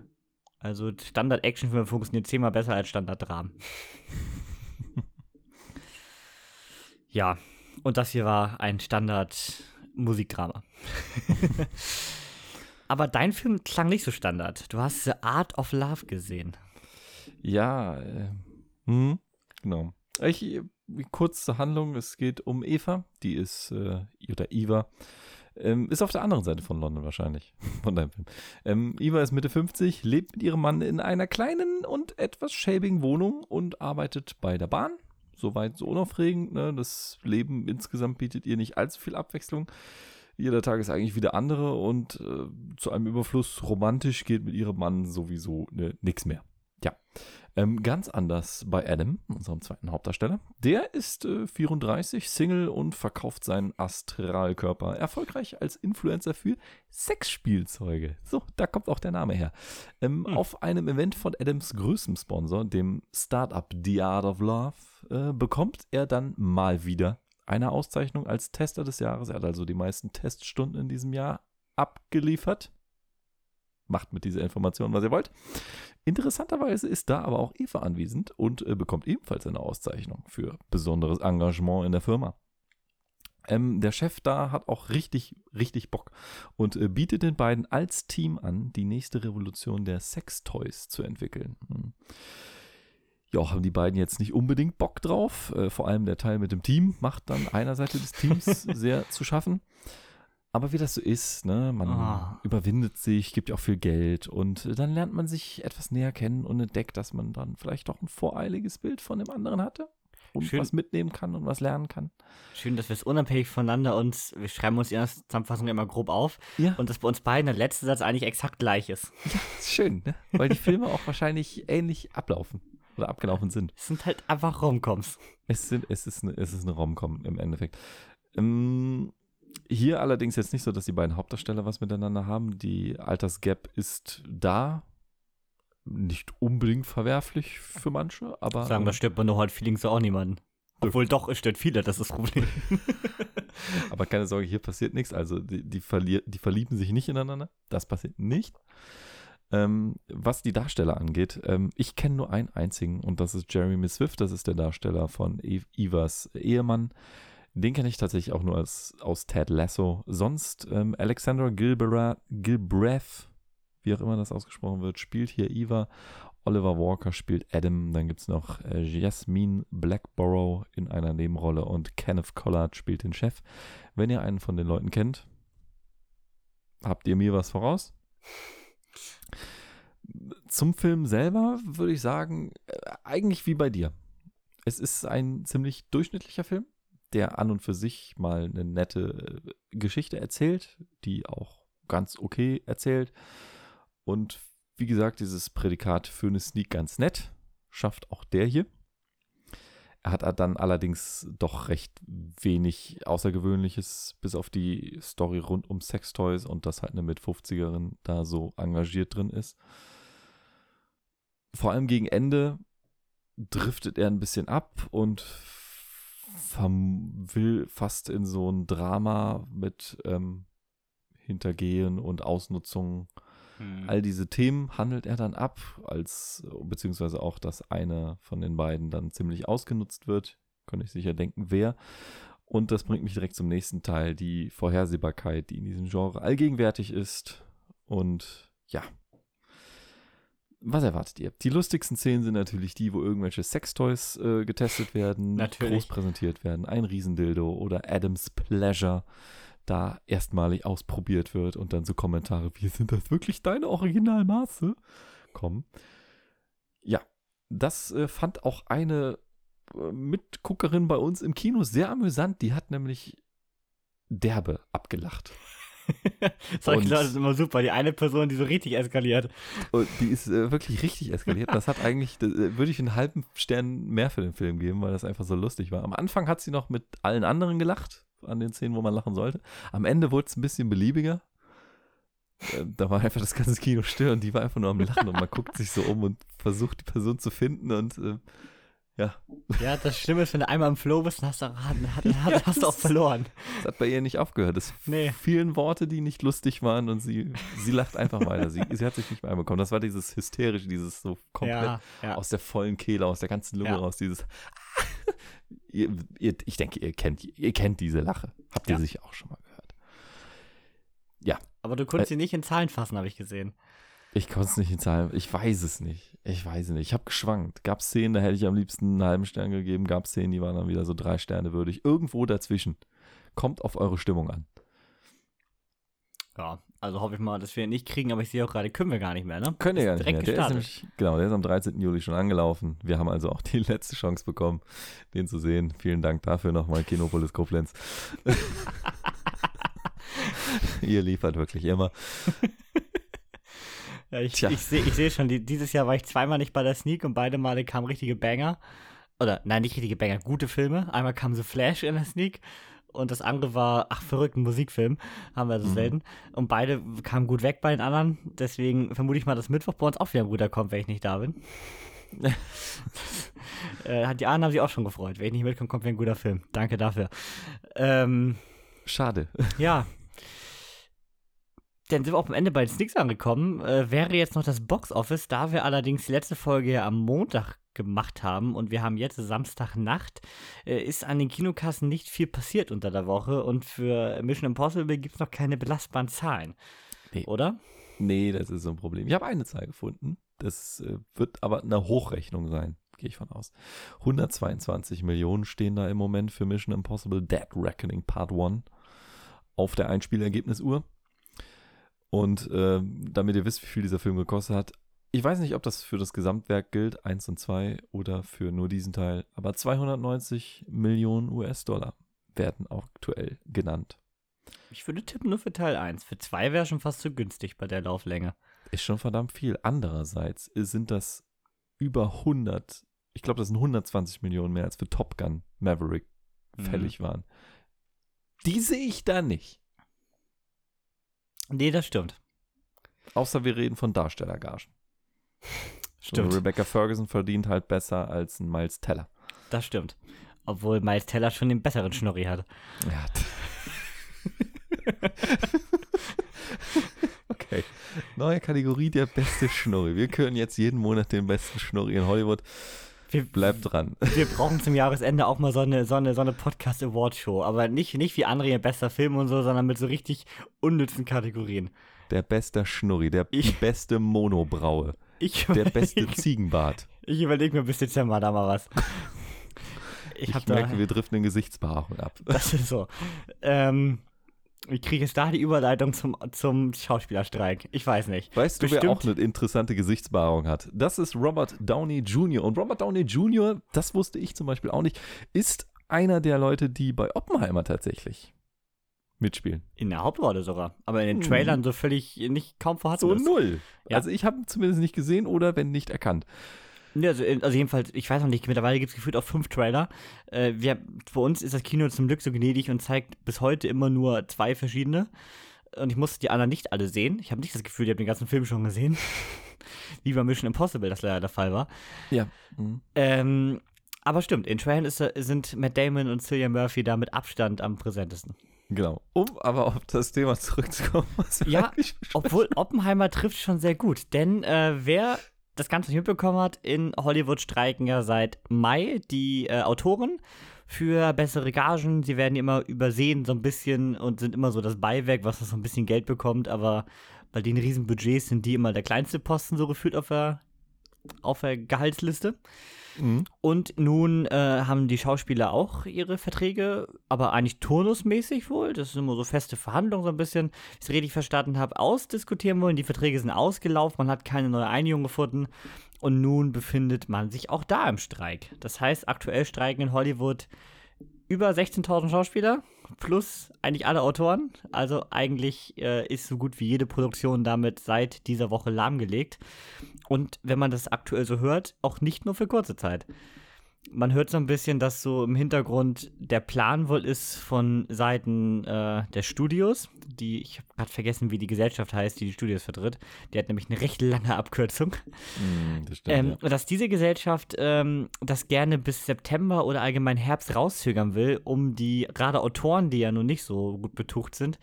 Also Standard-Actionfilme funktioniert zehnmal besser als Standard-Dramen. ja, und das hier war ein Standard-Musikdrama. Aber dein Film klang nicht so Standard. Du hast The Art of Love gesehen. Ja, äh, hm, genau. Ich, kurz zur Handlung, es geht um Eva, die ist, äh, oder Eva, ähm, ist auf der anderen Seite von London wahrscheinlich, von deinem Film. Ähm, Eva ist Mitte 50, lebt mit ihrem Mann in einer kleinen und etwas schäbigen Wohnung und arbeitet bei der Bahn. Soweit so unaufregend, ne? Das Leben insgesamt bietet ihr nicht allzu viel Abwechslung. Jeder Tag ist eigentlich wieder andere und äh, zu einem Überfluss romantisch geht mit ihrem Mann sowieso ne, nichts mehr. Ja. Ähm, ganz anders bei Adam, unserem zweiten Hauptdarsteller. Der ist äh, 34, Single und verkauft seinen Astralkörper erfolgreich als Influencer für Sexspielzeuge. So, da kommt auch der Name her. Ähm, Hm. Auf einem Event von Adams größtem Sponsor, dem Startup The Art of Love, äh, bekommt er dann mal wieder eine Auszeichnung als Tester des Jahres. Er hat also die meisten Teststunden in diesem Jahr abgeliefert. Macht mit dieser Information, was ihr wollt. Interessanterweise ist da aber auch Eva anwesend und äh, bekommt ebenfalls eine Auszeichnung für besonderes Engagement in der Firma. Ähm, der Chef da hat auch richtig, richtig Bock und äh, bietet den beiden als Team an, die nächste Revolution der Sextoys zu entwickeln. Hm. Ja, haben die beiden jetzt nicht unbedingt Bock drauf. Äh, vor allem der Teil mit dem Team macht dann einer Seite des Teams sehr zu schaffen. Aber wie das so ist, ne, man Ah. überwindet sich, gibt ja auch viel Geld und äh, dann lernt man sich etwas näher kennen und entdeckt, dass man dann vielleicht doch ein voreiliges Bild von dem anderen hatte und Schön. was mitnehmen kann und was lernen kann. Schön, dass wir es unabhängig voneinander uns, wir schreiben uns die erste Zusammenfassung immer grob auf Ja, und dass bei uns beiden der letzte Satz eigentlich exakt gleich ist. ist schön, ne? weil die Filme auch wahrscheinlich ähnlich ablaufen oder abgelaufen sind. Es sind halt einfach Romcoms. Es, sind, es, ist eine, es ist eine Rom-Com im Endeffekt. Ähm, hier allerdings jetzt nicht so, dass die beiden Hauptdarsteller was miteinander haben. Die Altersgap ist da. Nicht unbedingt verwerflich für manche, aber. Sagen, da stirbt man nur halt Feelings auch niemanden. Obwohl doch, es stört viele, das ist das Problem. Aber keine Sorge, hier passiert nichts. Also die, die, verlier, die verlieben sich nicht ineinander. Das passiert nicht. Ähm, was die Darsteller angeht, ähm, ich kenne nur einen einzigen und das ist Jeremy Swift. Das ist der Darsteller von Evas Ehemann. Den kenne ich tatsächlich auch nur als, aus Ted Lasso. Sonst ähm, Alexander Gilbreth, wie auch immer das ausgesprochen wird, spielt hier Eva. Oliver Walker spielt Adam. Dann gibt es noch äh, Jasmine Blackborough in einer Nebenrolle und Kenneth Collard spielt den Chef. Wenn ihr einen von den Leuten kennt, habt ihr mir was voraus? Zum Film selber würde ich sagen, äh, eigentlich wie bei dir. Es ist ein ziemlich durchschnittlicher Film der an und für sich mal eine nette äh, Geschichte erzählt, die auch ganz okay erzählt. Und wie gesagt, dieses Prädikat für eine Sneak ganz nett schafft auch der hier. Er hat dann allerdings doch recht wenig Außergewöhnliches, bis auf die Story rund um Sextoys und dass halt eine mit 50erin da so engagiert drin ist. Vor allem gegen Ende driftet er ein bisschen ab und will fast in so ein Drama mit ähm, Hintergehen und Ausnutzung. Hm. All diese Themen handelt er dann ab, als beziehungsweise auch, dass einer von den beiden dann ziemlich ausgenutzt wird. Könnte ich sicher denken, wer. Und das bringt mich direkt zum nächsten Teil, die Vorhersehbarkeit, die in diesem Genre allgegenwärtig ist. Und ja, was erwartet ihr? Die lustigsten Szenen sind natürlich die, wo irgendwelche Sextoys äh, getestet werden, natürlich. groß präsentiert werden. Ein Riesendildo oder Adam's Pleasure da erstmalig ausprobiert wird und dann so Kommentare wie, sind das wirklich deine Originalmaße? kommen. Ja, das äh, fand auch eine äh, Mitguckerin bei uns im Kino sehr amüsant. Die hat nämlich derbe abgelacht. Solche Leute sind immer super. Die eine Person, die so richtig eskaliert. Und die ist äh, wirklich richtig eskaliert. Das hat eigentlich, das, äh, würde ich einen halben Stern mehr für den Film geben, weil das einfach so lustig war. Am Anfang hat sie noch mit allen anderen gelacht, an den Szenen, wo man lachen sollte. Am Ende wurde es ein bisschen beliebiger. Äh, da war einfach das ganze Kino still und die war einfach nur am Lachen und man guckt sich so um und versucht die Person zu finden und äh, ja. Ja, das Schlimme ist, wenn du einmal im Flow bist, dann hast du, hast, hast, hast du auch verloren. Das hat bei ihr nicht aufgehört. Es nee. vielen Worte, die nicht lustig waren und sie, sie lacht einfach weiter. Sie, sie hat sich nicht mehr einbekommen. Das war dieses hysterische, dieses so komplett ja, ja. aus der vollen Kehle, aus der ganzen Lunge ja. raus, dieses ihr, ihr, ich denke, ihr kennt, ihr kennt diese Lache. Habt ihr sicher auch schon mal gehört. Ja. Aber du konntest äh, sie nicht in Zahlen fassen, habe ich gesehen. Ich konnte es nicht in Zahlen. Ich weiß es nicht. Ich weiß es nicht. Ich habe geschwankt. Gab Szenen, da hätte ich am liebsten einen halben Stern gegeben. Gab Szenen, die waren dann wieder so drei Sterne würdig. Irgendwo dazwischen. Kommt auf eure Stimmung an. Ja, also hoffe ich mal, dass wir ihn nicht kriegen, aber ich sehe auch gerade, können wir gar nicht mehr, ne? Können wir gar nicht mehr. Der ist nämlich, genau, der ist am 13. Juli schon angelaufen. Wir haben also auch die letzte Chance bekommen, den zu sehen. Vielen Dank dafür nochmal, Kinopolis Koblenz. Ihr liefert wirklich immer. Ja, ich, ich sehe seh schon, die, dieses Jahr war ich zweimal nicht bei der Sneak und beide Male kamen richtige Banger. Oder, nein, nicht richtige Banger, gute Filme. Einmal kam The Flash in der Sneak und das andere war, ach, verrückten Musikfilm. Haben wir so mhm. selten. Und beide kamen gut weg bei den anderen. Deswegen vermute ich mal, dass Mittwoch bei uns auch wieder ein guter kommt, wenn ich nicht da bin. äh, die anderen haben sich auch schon gefreut. Wenn ich nicht mitkomme, kommt wieder ein guter Film. Danke dafür. Ähm, Schade. Ja, dann sind wir auch am Ende bei den Sneaks angekommen. Äh, wäre jetzt noch das Box Office, da wir allerdings die letzte Folge ja am Montag gemacht haben und wir haben jetzt Samstagnacht, äh, ist an den Kinokassen nicht viel passiert unter der Woche und für Mission Impossible gibt es noch keine belastbaren Zahlen. Nee. Oder? Nee, das ist so ein Problem. Ich habe eine Zahl gefunden. Das äh, wird aber eine Hochrechnung sein, gehe ich von aus. 122 Millionen stehen da im Moment für Mission Impossible Dead Reckoning Part 1 auf der Einspielergebnisuhr. Und äh, damit ihr wisst, wie viel dieser Film gekostet hat, ich weiß nicht, ob das für das Gesamtwerk gilt, 1 und 2, oder für nur diesen Teil, aber 290 Millionen US-Dollar werden auch aktuell genannt. Ich würde tippen nur für Teil 1. Für 2 wäre schon fast zu günstig bei der Lauflänge. Ist schon verdammt viel. Andererseits sind das über 100, ich glaube, das sind 120 Millionen mehr als für Top Gun Maverick mhm. fällig mhm. waren. Die sehe ich da nicht. Nee, das stimmt. Außer wir reden von Darstellergagen. Stimmt. So, Rebecca Ferguson verdient halt besser als ein Miles Teller. Das stimmt. Obwohl Miles Teller schon den besseren Schnorri hat. Ja. okay. Neue Kategorie, der beste Schnorri. Wir können jetzt jeden Monat den besten Schnorri in Hollywood. Wir, Bleibt dran. wir brauchen zum Jahresende auch mal so eine, so eine, so eine Podcast-Award-Show. Aber nicht, nicht wie andere, bester Film und so, sondern mit so richtig unnützen Kategorien. Der beste Schnurri, der Ich- beste Monobraue, Ich der beste Ziegenbart. Ich überlege mir bis Dezember da mal was. Ich, Ich, hab da, merke, wir driften in Gesichtsbehaarung ab. das ist so. Ähm, ich kriege jetzt da die Überleitung zum, zum Schauspielerstreik. Ich weiß nicht. Weißt du, wer Bestimmt. auch eine interessante Gesichtsbehaarung hat? Das ist Robert Downey Jr. Und Robert Downey Jr., das wusste ich zum Beispiel auch nicht, ist einer der Leute, die bei Oppenheimer tatsächlich mitspielen. In der Hauptrolle sogar. Aber in den Hm. Trailern so völlig nicht kaum vorhanden So ist. null. Ja. Also ich habe ihn zumindest nicht gesehen oder wenn nicht erkannt. Nee, also, also jedenfalls, ich weiß noch nicht, mittlerweile gibt es gefühlt auch fünf Trailer. Äh, wir, für uns ist das Kino zum Glück so gnädig und zeigt bis heute immer nur zwei verschiedene. Und ich musste die anderen nicht alle sehen. Ich habe nicht das Gefühl, ich habe den ganzen Film schon gesehen. Wie bei Mission Impossible das leider der Fall war. Ja. Ähm, aber stimmt, in Trailern ist, sind Matt Damon und Cillian Murphy da mit Abstand am präsentesten. Genau. Um aber auf das Thema zurückzukommen, was wir Ja, Obwohl Oppenheimer trifft schon sehr gut, denn äh, wer das Ganze nicht mitbekommen hat, in Hollywood streiken ja seit Mai die äh, Autoren für bessere Gagen. Sie werden immer übersehen so ein bisschen und sind immer so das Beiwerk, was so ein bisschen Geld bekommt, aber bei den riesen Budgets sind die immer der kleinste Posten so gefühlt auf der, auf der Gehaltsliste. Mhm. Und nun äh, haben die Schauspieler auch ihre Verträge, aber eigentlich turnusmäßig wohl. Das sind immer so feste Verhandlungen, so ein bisschen, wie ich es richtig verstanden habe, ausdiskutieren wollen. Die Verträge sind ausgelaufen, man hat keine neue Einigung gefunden. Und nun befindet man sich auch da im Streik. Das heißt, aktuell streiken in Hollywood über 16.000 Schauspieler plus eigentlich alle Autoren. Also eigentlich äh, ist so gut wie jede Produktion damit seit dieser Woche lahmgelegt. Und wenn man das aktuell so hört, auch nicht nur für kurze Zeit. Man hört so ein bisschen, dass so im Hintergrund der Plan wohl ist von Seiten äh, der Studios, die, ich habe gerade vergessen, wie die Gesellschaft heißt, die die Studios vertritt. Die hat nämlich eine recht lange Abkürzung. Mhm, das stimmt, Ähm, Dass diese Gesellschaft ähm, das gerne bis September oder allgemein Herbst rauszögern will, um die gerade Autoren, die ja nun nicht so gut betucht sind,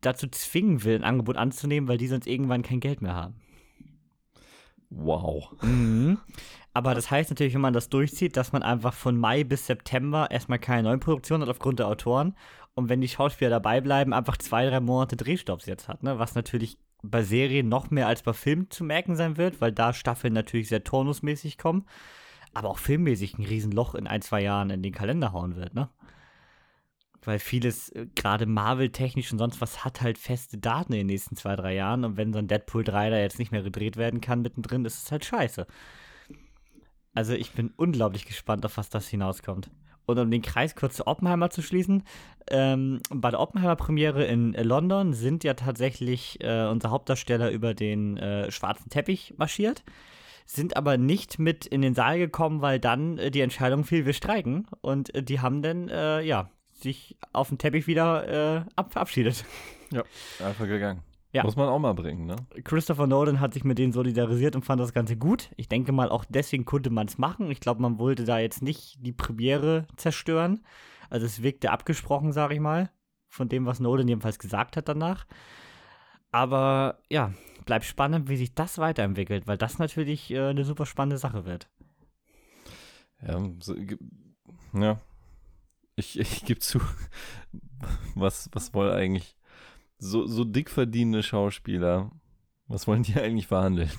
dazu zwingen will, ein Angebot anzunehmen, weil die sonst irgendwann kein Geld mehr haben. Wow. Mhm. Aber das heißt natürlich, wenn man das durchzieht, dass man einfach von Mai bis September erstmal keine neuen Produktionen hat aufgrund der Autoren. Und wenn die Schauspieler dabei bleiben, einfach zwei, drei Monate Drehstopps jetzt hat, ne? Was natürlich bei Serien noch mehr als bei Filmen zu merken sein wird, weil da Staffeln natürlich sehr turnusmäßig kommen, aber auch filmmäßig ein Riesenloch in ein, zwei Jahren in den Kalender hauen wird, ne? Weil vieles, äh, gerade Marvel-technisch und sonst was, hat halt feste Daten in den nächsten zwei, drei Jahren. Und wenn so ein Deadpool 3 da jetzt nicht mehr gedreht werden kann mittendrin, ist es halt scheiße. Also ich bin unglaublich gespannt, auf was das hinauskommt. Und um den Kreis kurz zu Oppenheimer zu schließen, ähm, bei der Oppenheimer-Premiere in London sind ja tatsächlich äh, unsere Hauptdarsteller über den äh, schwarzen Teppich marschiert, sind aber nicht mit in den Saal gekommen, weil dann äh, die Entscheidung fiel, wir streiken. Und äh, die haben dann, äh, ja, sich auf dem Teppich wieder äh, ab verabschiedet. Ja, einfach gegangen. Ja. Muss man auch mal bringen, ne? Christopher Nolan hat sich mit denen solidarisiert und fand das Ganze gut. Ich denke mal, auch deswegen konnte man es machen. Ich glaube, man wollte da jetzt nicht die Premiere zerstören. Also es wirkte abgesprochen, sage ich mal, von dem, was Nolan jedenfalls gesagt hat danach. Aber ja, bleibt spannend, wie sich das weiterentwickelt, weil das natürlich äh, eine super spannende Sache wird. Ja, so, ja. Ich, ich gebe zu, was, was wollen eigentlich so, so dick verdienende Schauspieler, was wollen die eigentlich verhandeln?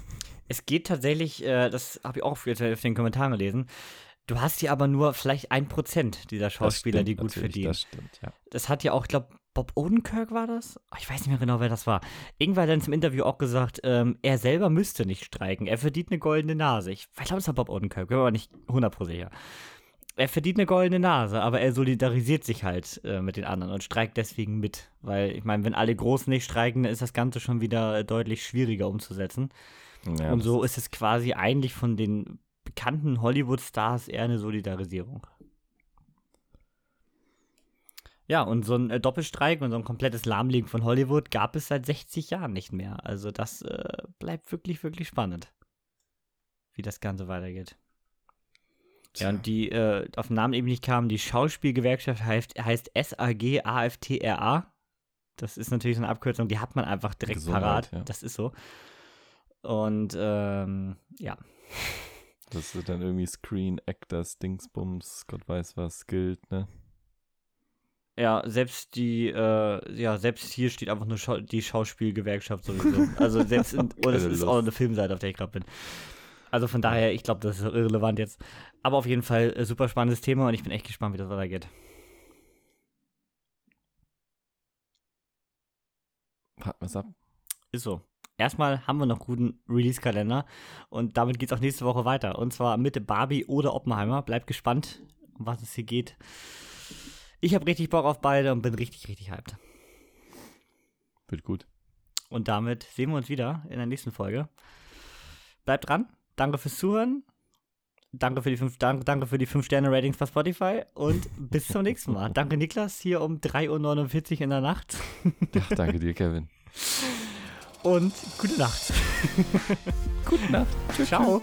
Es geht tatsächlich, äh, das habe ich auch auf den Kommentaren gelesen, du hast ja aber nur vielleicht ein Prozent dieser Schauspieler, stimmt die gut verdienen. Das stimmt, ja. das hat ja auch, ich glaube, Bob Odenkirk war das? Ich weiß nicht mehr genau, wer das war. Irgendwann hat er im Interview auch gesagt, ähm, er selber müsste nicht streiken. Er verdient eine goldene Nase. Ich, ich glaube, es war Bob Odenkirk, bin mir aber nicht 100% sicher. Er verdient eine goldene Nase, aber er solidarisiert sich halt äh, mit den anderen und streikt deswegen mit. Weil, ich meine, wenn alle Großen nicht streiken, dann ist das Ganze schon wieder äh, deutlich schwieriger umzusetzen. ja und so ist es quasi eigentlich von den bekannten Hollywood-Stars eher eine Solidarisierung. Ja, und so ein äh, Doppelstreik und so ein komplettes Lahmlegen von Hollywood gab es seit 60 Jahren nicht mehr. Also das äh, bleibt wirklich, wirklich spannend, wie das Ganze weitergeht. Ja, und die äh, auf den Namen eben nicht kamen, die Schauspielgewerkschaft heißt, heißt SAG-AFTRA. Das ist natürlich so eine Abkürzung, die hat man einfach direkt Gesundheit, parat. ja. Das ist so. Und ähm, ja. Das ist dann irgendwie Screen Actors, Dingsbums, Gott weiß was, gilt, ne? Ja, selbst die, äh, ja, selbst hier steht einfach nur Schau die Schauspielgewerkschaft sowieso. Also selbst in, oh, das ist auch eine Filmseite, auf der ich gerade bin. Also von daher, ich glaube, das ist irrelevant jetzt. Aber auf jeden Fall äh, super spannendes Thema und ich bin echt gespannt, wie das weitergeht. Warten wir's ab. Ist so. Erstmal haben wir noch guten Release-Kalender und damit geht es auch nächste Woche weiter. Und zwar mit Barbie oder Oppenheimer. Bleibt gespannt, um was es hier geht. Ich habe richtig Bock auf beide und bin richtig, richtig hyped. Wird gut. Und damit sehen wir uns wieder in der nächsten Folge. Bleibt dran. Danke fürs Zuhören. Danke für die 5 danke, danke für die 5 Sterne Ratings bei Spotify und bis zum nächsten Mal. Danke Niklas hier um 3:49 Uhr in der Nacht Ja, danke dir, Kevin. und gute Nacht. Gute Nacht. Ciao.